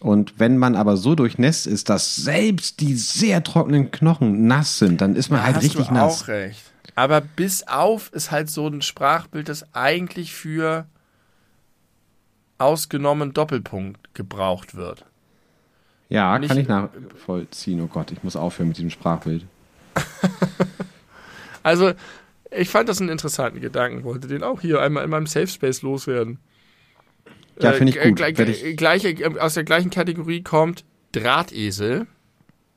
Und wenn man aber so durchnässt ist, dass selbst die sehr trockenen Knochen nass sind, dann ist man da halt richtig du nass. Auch recht. Aber bis auf ist halt so ein Sprachbild, das eigentlich für ausgenommen Doppelpunkt gebraucht wird. Ja, Nicht, kann ich nachvollziehen. Oh Gott, ich muss aufhören mit diesem Sprachbild. also, ich fand das einen interessanten Gedanken, wollte den auch hier einmal in meinem Safe Space loswerden. Ja, finde ich äh, gut. Äh, gleich, gleiche, aus der gleichen Kategorie kommt Drahtesel.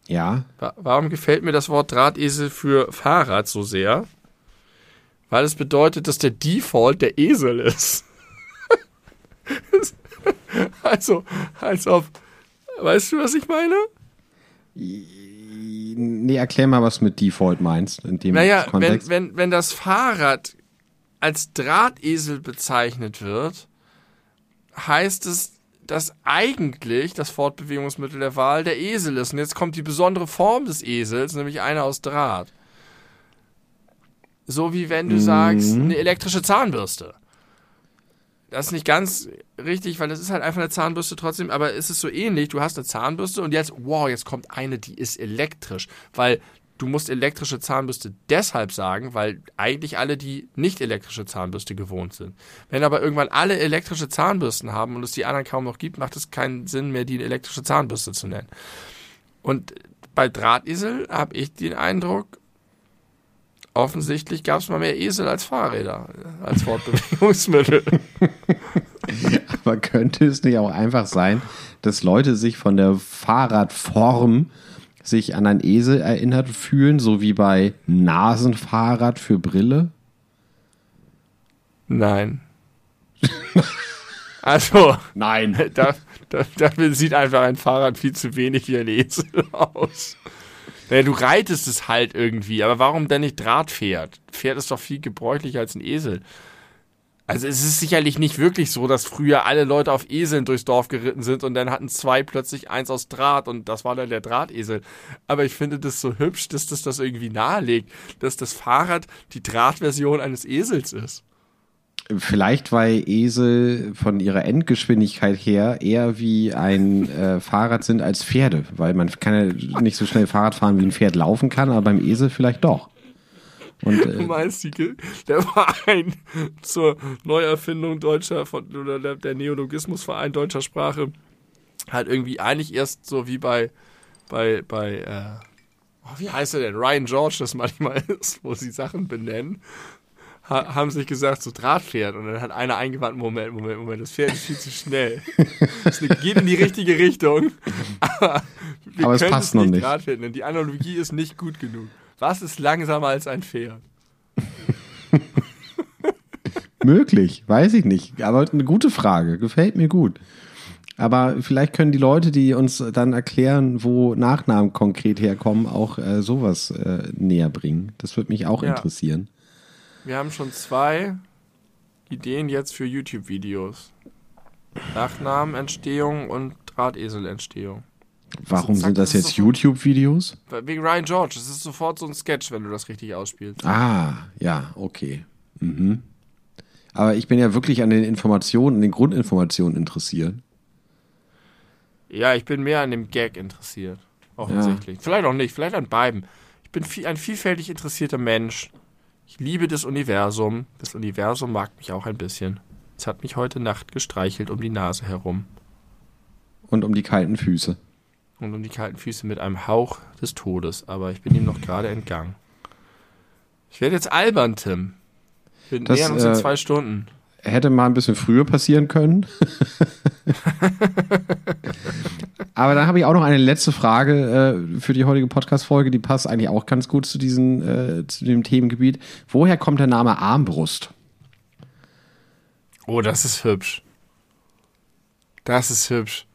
Ja. Warum gefällt mir das Wort Drahtesel für Fahrrad so sehr? Weil es bedeutet, dass der Default der Esel ist. also, als ob. Weißt du, was ich meine? Nee, erklär mal, was mit Default meinst in dem naja, Kontext. Wenn, wenn, wenn das Fahrrad als Drahtesel bezeichnet wird, heißt es, dass eigentlich das Fortbewegungsmittel der Wahl der Esel ist. Und jetzt kommt die besondere Form des Esels, nämlich eine aus Draht. So wie wenn du mhm. sagst, eine elektrische Zahnbürste. Das ist nicht ganz richtig, weil das ist halt einfach eine Zahnbürste trotzdem, aber es ist so ähnlich. Du hast eine Zahnbürste und jetzt, wow, jetzt kommt eine, die ist elektrisch. Weil du musst elektrische Zahnbürste deshalb sagen, weil eigentlich alle die nicht elektrische Zahnbürste gewohnt sind. Wenn aber irgendwann alle elektrische Zahnbürsten haben und es die anderen kaum noch gibt, macht es keinen Sinn mehr, die elektrische Zahnbürste zu nennen. Und bei Drahtesel habe ich den Eindruck, offensichtlich gab es mal mehr Esel als Fahrräder, als Fortbewegungsmittel. Aber könnte es nicht auch einfach sein, dass Leute sich von der Fahrradform sich an ein Esel erinnert fühlen, so wie bei Nasenfahrrad für Brille? Nein. also, Nein. da, da, dafür sieht einfach ein Fahrrad viel zu wenig wie ein Esel aus. Naja, du reitest es halt irgendwie, aber warum denn nicht Drahtpferd? Pferd ist doch viel gebräuchlicher als ein Esel. Also es ist sicherlich nicht wirklich so, dass früher alle Leute auf Eseln durchs Dorf geritten sind und dann hatten zwei plötzlich eins aus Draht und das war dann der Drahtesel. Aber ich finde das so hübsch, dass das das irgendwie nahelegt, dass das Fahrrad die Drahtversion eines Esels ist. Vielleicht, weil Esel von ihrer Endgeschwindigkeit her eher wie ein äh, Fahrrad sind als Pferde, weil man kann ja nicht so schnell Fahrrad fahren, wie ein Pferd laufen kann, aber beim Esel vielleicht doch. Und, äh, die, der Verein zur Neuerfindung deutscher von, oder der, Neologismusverein deutscher Sprache hat irgendwie eigentlich erst so wie bei bei bei äh, oh, wie heißt er denn Ryan George das manchmal ist, wo sie Sachen benennen, ha, haben sich gesagt so Drahtpferd und dann hat einer eingewandt Moment Moment Moment das Pferd ist viel zu schnell, es geht in die richtige Richtung, aber, wir aber es passt es noch nicht nicht. Drahtpferd nennen. Die Analogie ist nicht gut genug. Was ist langsamer als ein Pferd? Möglich, weiß ich nicht. Aber eine gute Frage, gefällt mir gut. Aber vielleicht können die Leute, die uns dann erklären, wo Nachnamen konkret herkommen, auch äh, sowas äh, näher bringen. Das würde mich auch Ja. interessieren. Wir haben schon zwei Ideen jetzt für YouTube-Videos. Nachnamenentstehung und Drahteselentstehung. Warum sind das jetzt YouTube-Videos? Wegen Ryan George, es ist sofort so ein Sketch, wenn du das richtig ausspielst. Ah, ja, okay. Mhm. Aber ich bin ja wirklich an den Informationen, an den Grundinformationen interessiert. Ja, ich bin mehr an dem Gag interessiert. Offensichtlich. Vielleicht auch nicht, vielleicht an beiden. Ich bin viel, ein vielfältig interessierter Mensch. Ich liebe das Universum. Das Universum mag mich auch ein bisschen. Es hat mich heute Nacht gestreichelt um die Nase herum. Und um die kalten Füße. Und um die kalten Füße mit einem Hauch des Todes, aber ich bin ihm noch gerade entgangen. Ich werde jetzt albern, Tim. Wir Das, nähern uns in äh, zwei Stunden. Hätte mal ein bisschen früher passieren können. Aber dann habe ich auch noch eine letzte Frage äh, für die heutige Podcast-Folge. Die passt eigentlich auch ganz gut zu, diesen, äh, zu dem Themengebiet. Woher kommt der Name Armbrust? Oh, das ist hübsch. Das ist hübsch.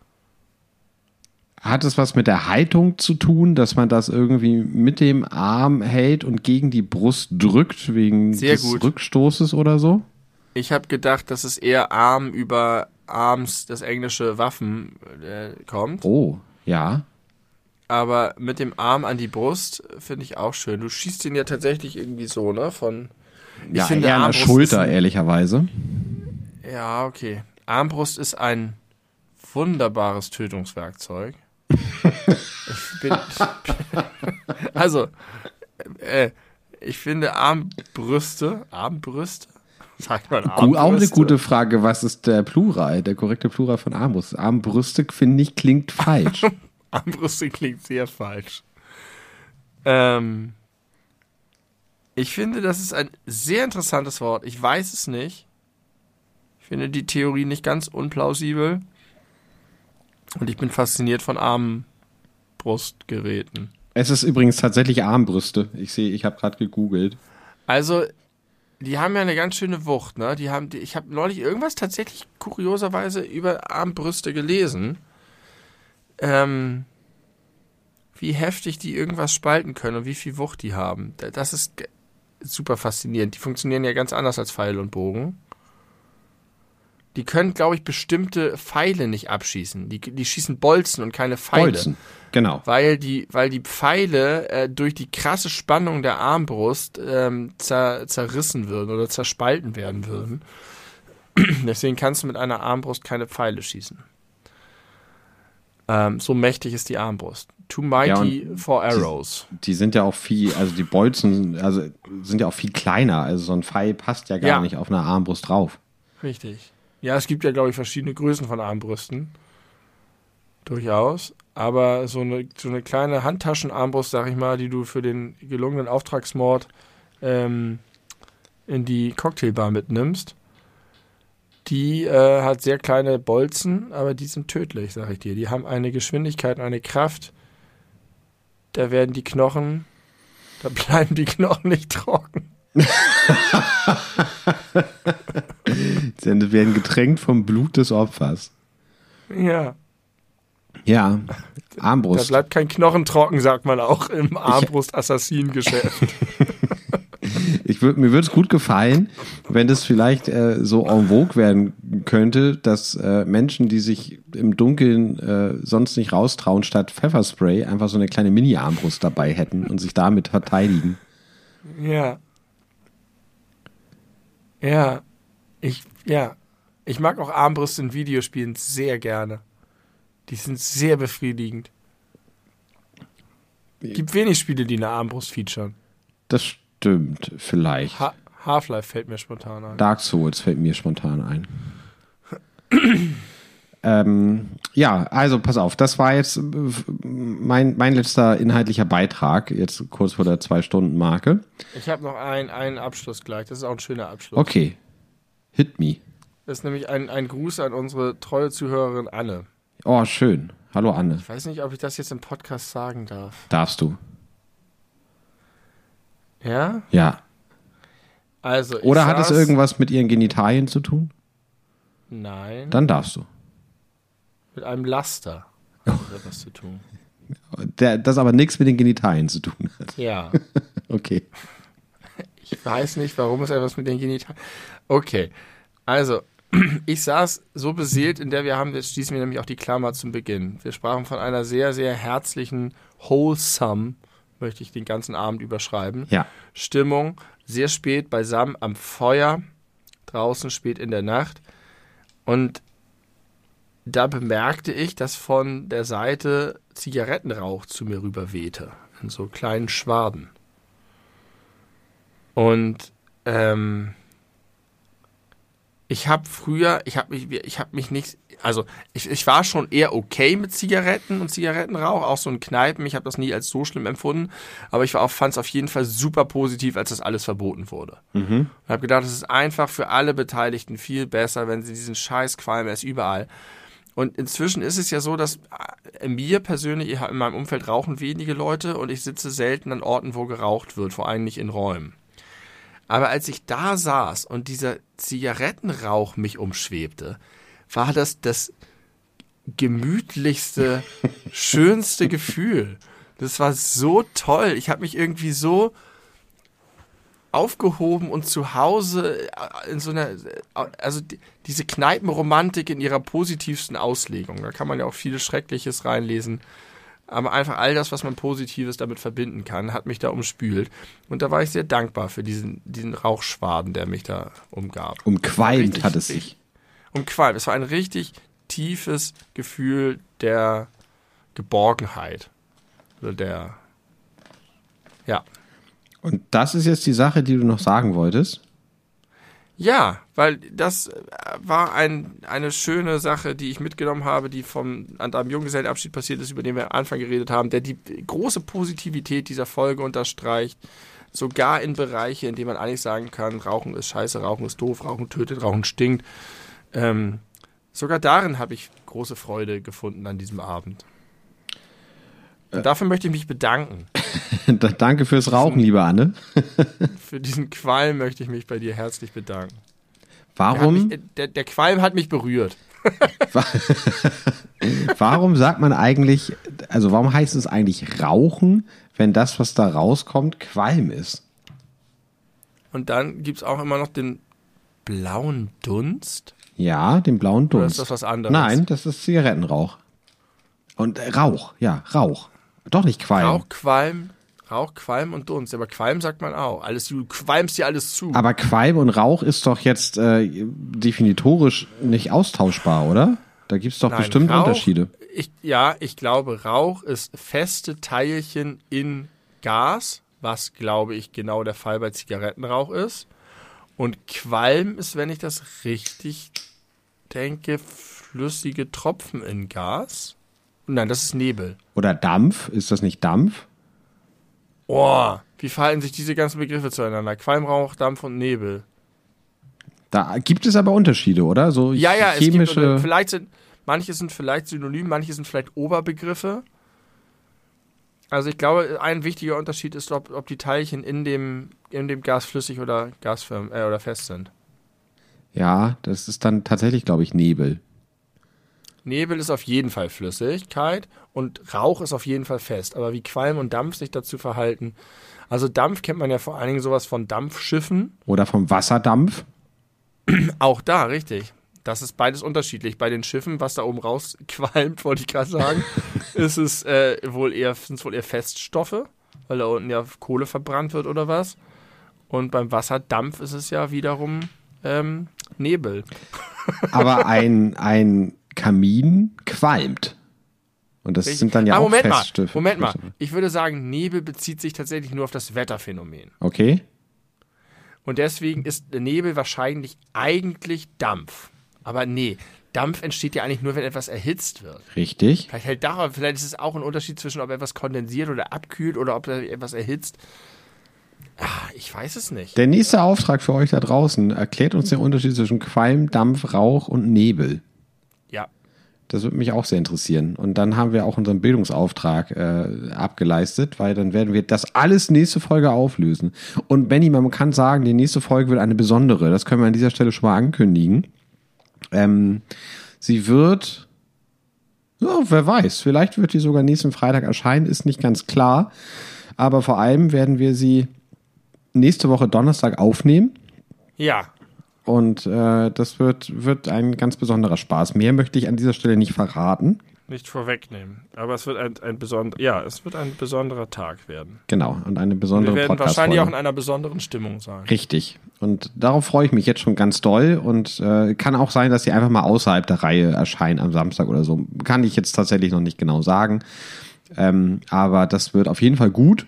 Hat es was mit der Haltung zu tun, dass man das irgendwie mit dem Arm hält und gegen die Brust drückt, wegen Sehr des gut. Rückstoßes oder so? Ich habe gedacht, dass es eher Arm über Arms, das englische Waffen, äh, kommt. Oh, ja. Aber mit dem Arm an die Brust finde ich auch schön. Du schießt ihn ja tatsächlich irgendwie so, ne? Von. Ja, finde, eher an der Schulter, ein- ehrlicherweise. Ja, okay. Armbrust ist ein wunderbares Tötungswerkzeug. Ich bin, also, äh, ich finde Armbrüste, Armbrüste? Sagt man Gu- Auch eine Armbrüste? gute Frage, was ist der Plural, der korrekte Plural von Armbrust? Armbrüste, finde ich, klingt falsch. Armbrüste klingt sehr falsch. Ähm, ich finde, das ist ein sehr interessantes Wort. Ich weiß es nicht. Ich finde die Theorie nicht ganz unplausibel. Und ich bin fasziniert von Armbrustgeräten. es ist übrigens tatsächlich Armbrüste. Ich sehe, ich habe gerade gegoogelt. Also, die haben ja eine ganz schöne Wucht, ne? Die haben, die, ich habe neulich irgendwas tatsächlich kurioserweise über Armbrüste gelesen. Ähm, wie heftig die irgendwas spalten können und wie viel Wucht die haben. Da- Das ist super faszinierend. Die funktionieren ja ganz anders als Pfeil und Bogen. Die können, glaube ich, bestimmte Pfeile nicht abschießen. Die, die schießen Bolzen und keine Pfeile Bolzen. Genau. weil die, weil die Pfeile äh, durch die krasse Spannung der Armbrust ähm, zer, zerrissen würden oder zerspalten werden würden. Deswegen kannst du mit einer Armbrust keine Pfeile schießen. Ähm, so mächtig ist die Armbrust. Too mighty for arrows. Die sind ja auch viel, also die Bolzen, also sind ja auch viel kleiner. Also so ein Pfeil passt ja gar Ja. nicht auf einer Armbrust drauf. Richtig. Ja, es gibt ja, glaube ich, verschiedene Größen von Armbrüsten. Durchaus. Aber so eine, so eine kleine Handtaschenarmbrust, sag ich mal, die du für den gelungenen Auftragsmord ähm, in die Cocktailbar mitnimmst. Die äh, hat sehr kleine Bolzen, aber die sind tödlich, sag ich dir. Die haben eine Geschwindigkeit und eine Kraft. Da werden die Knochen, da bleiben die Knochen nicht trocken. Sie werden getränkt vom Blut des Opfers. Ja. Ja, Da Armbrust. bleibt kein Knochen trocken, sagt man auch im Armbrust-Assassin-Geschäft. Ich würd, mir würde es gut gefallen, wenn das vielleicht äh, so en vogue werden könnte, dass äh, Menschen, die sich im Dunkeln äh, sonst nicht raustrauen, statt Pfefferspray einfach so eine kleine Mini-Armbrust dabei hätten und sich damit verteidigen. Ja. Ja. Ich, ja. Ich mag auch Armbrüste in Videospielen sehr gerne. Die sind sehr befriedigend. Gibt wenig Spiele, die eine Armbrust featuren. Das stimmt, vielleicht. Ha Half-Life fällt mir spontan ein. Dark Souls fällt mir spontan ein. ähm, ja, also pass auf, das war jetzt äh, mein, mein letzter inhaltlicher Beitrag, jetzt kurz vor der Zwei-Stunden-Marke. Ich habe noch ein, einen Abschluss gleich. Das ist auch ein schöner Abschluss. Okay, hit me. Das ist nämlich ein, ein Gruß an unsere treue Zuhörerin Anne. Oh, schön. Hallo Anne, Ich weiß nicht, ob ich das jetzt im Podcast sagen darf. darfst du? Ja? Ja. Also, Oder hat es irgendwas mit ihren Genitalien zu tun? Nein. Dann darfst du. Mit einem Laster hat das was zu tun. Der, das aber nichts mit den Genitalien zu tun hat. Ja. Okay. Ich weiß nicht, warum es etwas mit den Genitalien. Okay. Also, ich saß so beseelt, in der wir haben, jetzt schließen wir nämlich auch die Klammer zum Beginn. Wir sprachen von einer sehr, sehr herzlichen, wholesome, möchte ich den ganzen Abend überschreiben. Ja. Stimmung, sehr spät beisammen am Feuer, draußen spät in der Nacht. Und da bemerkte ich, dass von der Seite Zigarettenrauch zu mir rüber wehte, in so kleinen Schwaden. Und ähm, ich habe früher, ich habe mich, ich habe mich nicht, also ich, ich war schon eher okay mit Zigaretten und Zigarettenrauch, auch so in Kneipen. Ich habe das nie als so schlimm empfunden, aber ich fand es auf jeden Fall super positiv, als das alles verboten wurde. Und habe gedacht, es ist einfach für alle Beteiligten viel besser, wenn sie diesen Scheiß Qualm ist überall. Und inzwischen ist es ja so, dass äh, mir persönlich, in meinem Umfeld rauchen wenige Leute und ich sitze selten an Orten, wo geraucht wird, vor allem nicht in Räumen. Aber als ich da saß und dieser Zigarettenrauch mich umschwebte, war das das gemütlichste, schönste Gefühl. Das war so toll. Ich habe mich irgendwie so aufgehoben und zu Hause äh, in so einer, also die, diese Kneipenromantik in ihrer positivsten Auslegung. Da kann man ja auch viel Schreckliches reinlesen. Aber einfach all das, was man Positives damit verbinden kann, hat mich da umspült. Und da war ich sehr dankbar für diesen, diesen Rauchschwaden, der mich da umgab. Umqualmt Richtig, hat es sich. Umqualmt. Es war ein richtig tiefes Gefühl der Geborgenheit. Oder der, ja. Und das ist jetzt die Sache, die du noch sagen wolltest. Ja, weil das äh, war ein, eine schöne Sache, die ich mitgenommen habe, die vom, an einem Junggesellenabschied passiert ist, über den wir am Anfang geredet haben, der die große Positivität dieser Folge unterstreicht. Sogar in Bereiche, in denen man eigentlich sagen kann, Rauchen ist scheiße, Rauchen ist doof, Rauchen tötet, Rauchen stinkt. Ähm, sogar darin habe ich große Freude gefunden an diesem Abend. Und dafür möchte ich mich bedanken. Da- Danke fürs Rauchen, liebe Anne. Für diesen Qualm möchte ich mich bei dir herzlich bedanken. Der, Warum, mich, äh, der, der Qualm hat mich berührt. warum sagt man eigentlich, also warum heißt es eigentlich Rauchen, wenn das, was da rauskommt, Qualm ist? Und dann gibt es auch immer noch den blauen Dunst. Ja, den blauen Oder Dunst. ist das was anderes? Nein, das ist Zigarettenrauch. Und äh, Rauch, ja, Rauch. Doch nicht Qualm. Rauch, Qualm, Rauch, Qualm und Dunst. Aber Qualm sagt man auch. Alles, du qualmst dir alles zu. Aber Qualm und Rauch ist doch jetzt äh, definitorisch nicht austauschbar, oder? Da gibt's doch Nein, bestimmt Rauch- Unterschiede. Ich, ja, ich glaube, Rauch ist feste Teilchen in Gas, was, glaube ich, genau der Fall bei Zigarettenrauch ist. Und Qualm ist, wenn ich das richtig denke, flüssige Tropfen in Gas. Nein, das ist Nebel. Oder Dampf, ist das nicht Dampf? Oh, Wie verhalten sich diese ganzen Begriffe zueinander? Qualm, Rauch, Dampf und Nebel. Da gibt es aber Unterschiede, oder? So Ja, ja, es gibt, chemische. Vielleicht sind, manche sind vielleicht synonym, manche sind vielleicht Oberbegriffe. Also ich glaube, ein wichtiger Unterschied ist, ob, ob die Teilchen in dem, in dem Gas flüssig oder gasförm äh, oder fest sind. ja, das ist dann tatsächlich, glaube ich, Nebel. Nebel ist auf jeden Fall Flüssigkeit und Rauch ist auf jeden Fall fest. Aber wie Qualm und Dampf sich dazu verhalten. Also Dampf kennt man ja vor allen Dingen sowas von Dampfschiffen. Oder vom Wasserdampf. Auch da, richtig. Das ist beides unterschiedlich. Bei den Schiffen, was da oben rausqualmt, wollte ich gerade sagen, ist es äh, wohl eher, sind es wohl eher Feststoffe, weil da unten ja Kohle verbrannt wird oder was. Und beim Wasserdampf ist es ja wiederum ähm, Nebel. Aber ein, ein Kamin qualmt. Und das sind dann ja ah, auch Moment mal, Feststoffe. Moment mal. Ich würde sagen, Nebel bezieht sich tatsächlich nur auf das Wetterphänomen. Okay. Und deswegen ist Nebel wahrscheinlich eigentlich Dampf. Aber nee, Dampf entsteht ja eigentlich nur, wenn etwas erhitzt wird. Richtig. Vielleicht hält da, vielleicht ist es auch ein Unterschied zwischen, ob etwas kondensiert oder abkühlt oder ob etwas erhitzt. Ah, ich weiß es nicht. Der nächste Auftrag für euch da draußen erklärt uns den Unterschied zwischen Qualm, Dampf, Rauch und Nebel. Das würde mich auch sehr interessieren. Und dann haben wir auch unseren Bildungsauftrag äh, abgeleistet, weil dann werden wir das alles nächste Folge auflösen. Und Benny, man kann sagen, die nächste Folge wird eine besondere. Das können wir an dieser Stelle schon mal ankündigen. Ähm, sie wird, ja, wer weiß, vielleicht wird die sogar nächsten Freitag erscheinen, ist nicht ganz klar. Aber vor allem werden wir sie nächste Woche Donnerstag aufnehmen. Ja. Und äh, das wird, wird ein ganz besonderer Spaß. Mehr möchte ich an dieser Stelle nicht verraten. Nicht vorwegnehmen. Aber es wird ein, ein besonderer, ja, es wird ein besonderer Tag werden. Genau, und eine Wir besondere werden podcast wahrscheinlich auch in einer besonderen Stimmung sein. Richtig. Und darauf freue ich mich jetzt schon ganz doll. Und äh, kann auch sein, dass sie einfach mal außerhalb der Reihe erscheinen am Samstag oder so. Kann ich jetzt tatsächlich noch nicht genau sagen. Ähm, aber das wird auf jeden Fall gut.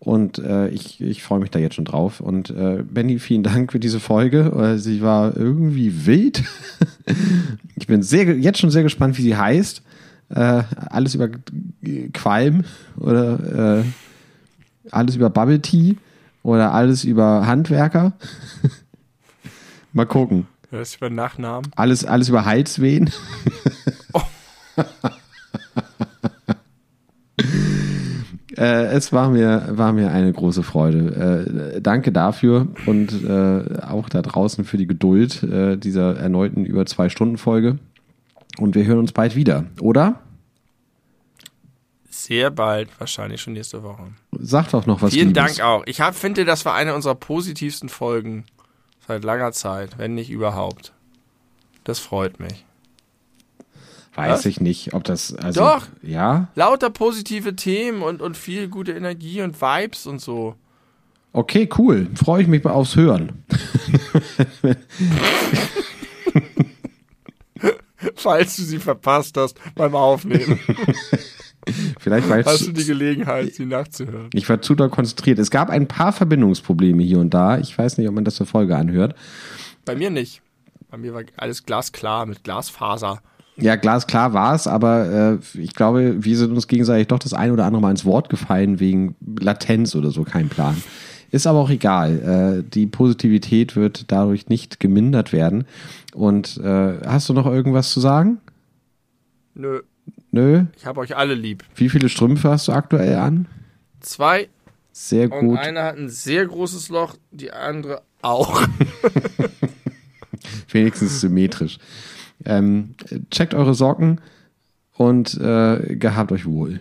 Und äh, ich, ich freue mich da jetzt schon drauf. Und äh, Benny, vielen Dank für diese Folge. Äh, Sie war irgendwie wild. ich bin sehr, jetzt schon sehr gespannt, wie sie heißt. Äh, alles über Qualm oder äh, alles über Bubble Tea oder alles über Handwerker. Mal gucken. Ist über Nachnamen. Alles, alles über Halswehen. äh, es war mir, war mir eine große Freude. Äh, danke dafür und äh, auch da draußen für die Geduld äh, dieser erneuten über zwei Stunden Folge. Und wir hören uns bald wieder, oder? Sehr bald, wahrscheinlich schon nächste Woche. Sag doch noch was. Vielen Liebes. Dank auch. Ich hab, finde, das war eine unserer positivsten Folgen seit langer Zeit, wenn nicht überhaupt. Das freut mich. Weiß Was? ich nicht, ob das. Also, Doch. Ja? Lauter positive Themen und, und viel gute Energie und Vibes und so. Okay, cool. Freue ich mich aufs Hören. Falls du sie verpasst hast beim Aufnehmen, Vielleicht war hast du die Gelegenheit, sie nachzuhören. ich war zu doll konzentriert. Es gab ein paar Verbindungsprobleme hier und da. Ich weiß nicht, ob man das zur Folge anhört. Bei mir nicht. Bei mir war alles glasklar mit Glasfaser. Ja, glasklar war es, aber äh, ich glaube, wir sind uns gegenseitig doch das ein oder andere Mal ins Wort gefallen wegen Latenz oder so, kein Plan. Ist aber auch egal. Äh, die Positivität wird dadurch nicht gemindert werden. Und äh, hast du noch irgendwas zu sagen? Nö, Nö? ich habe euch alle lieb. Wie viele Strümpfe hast du aktuell an? Zwei Sehr und gut. eine hat ein sehr großes Loch, die andere auch. Wenigstens symmetrisch. Ähm, checkt eure Socken und äh, gehabt euch wohl.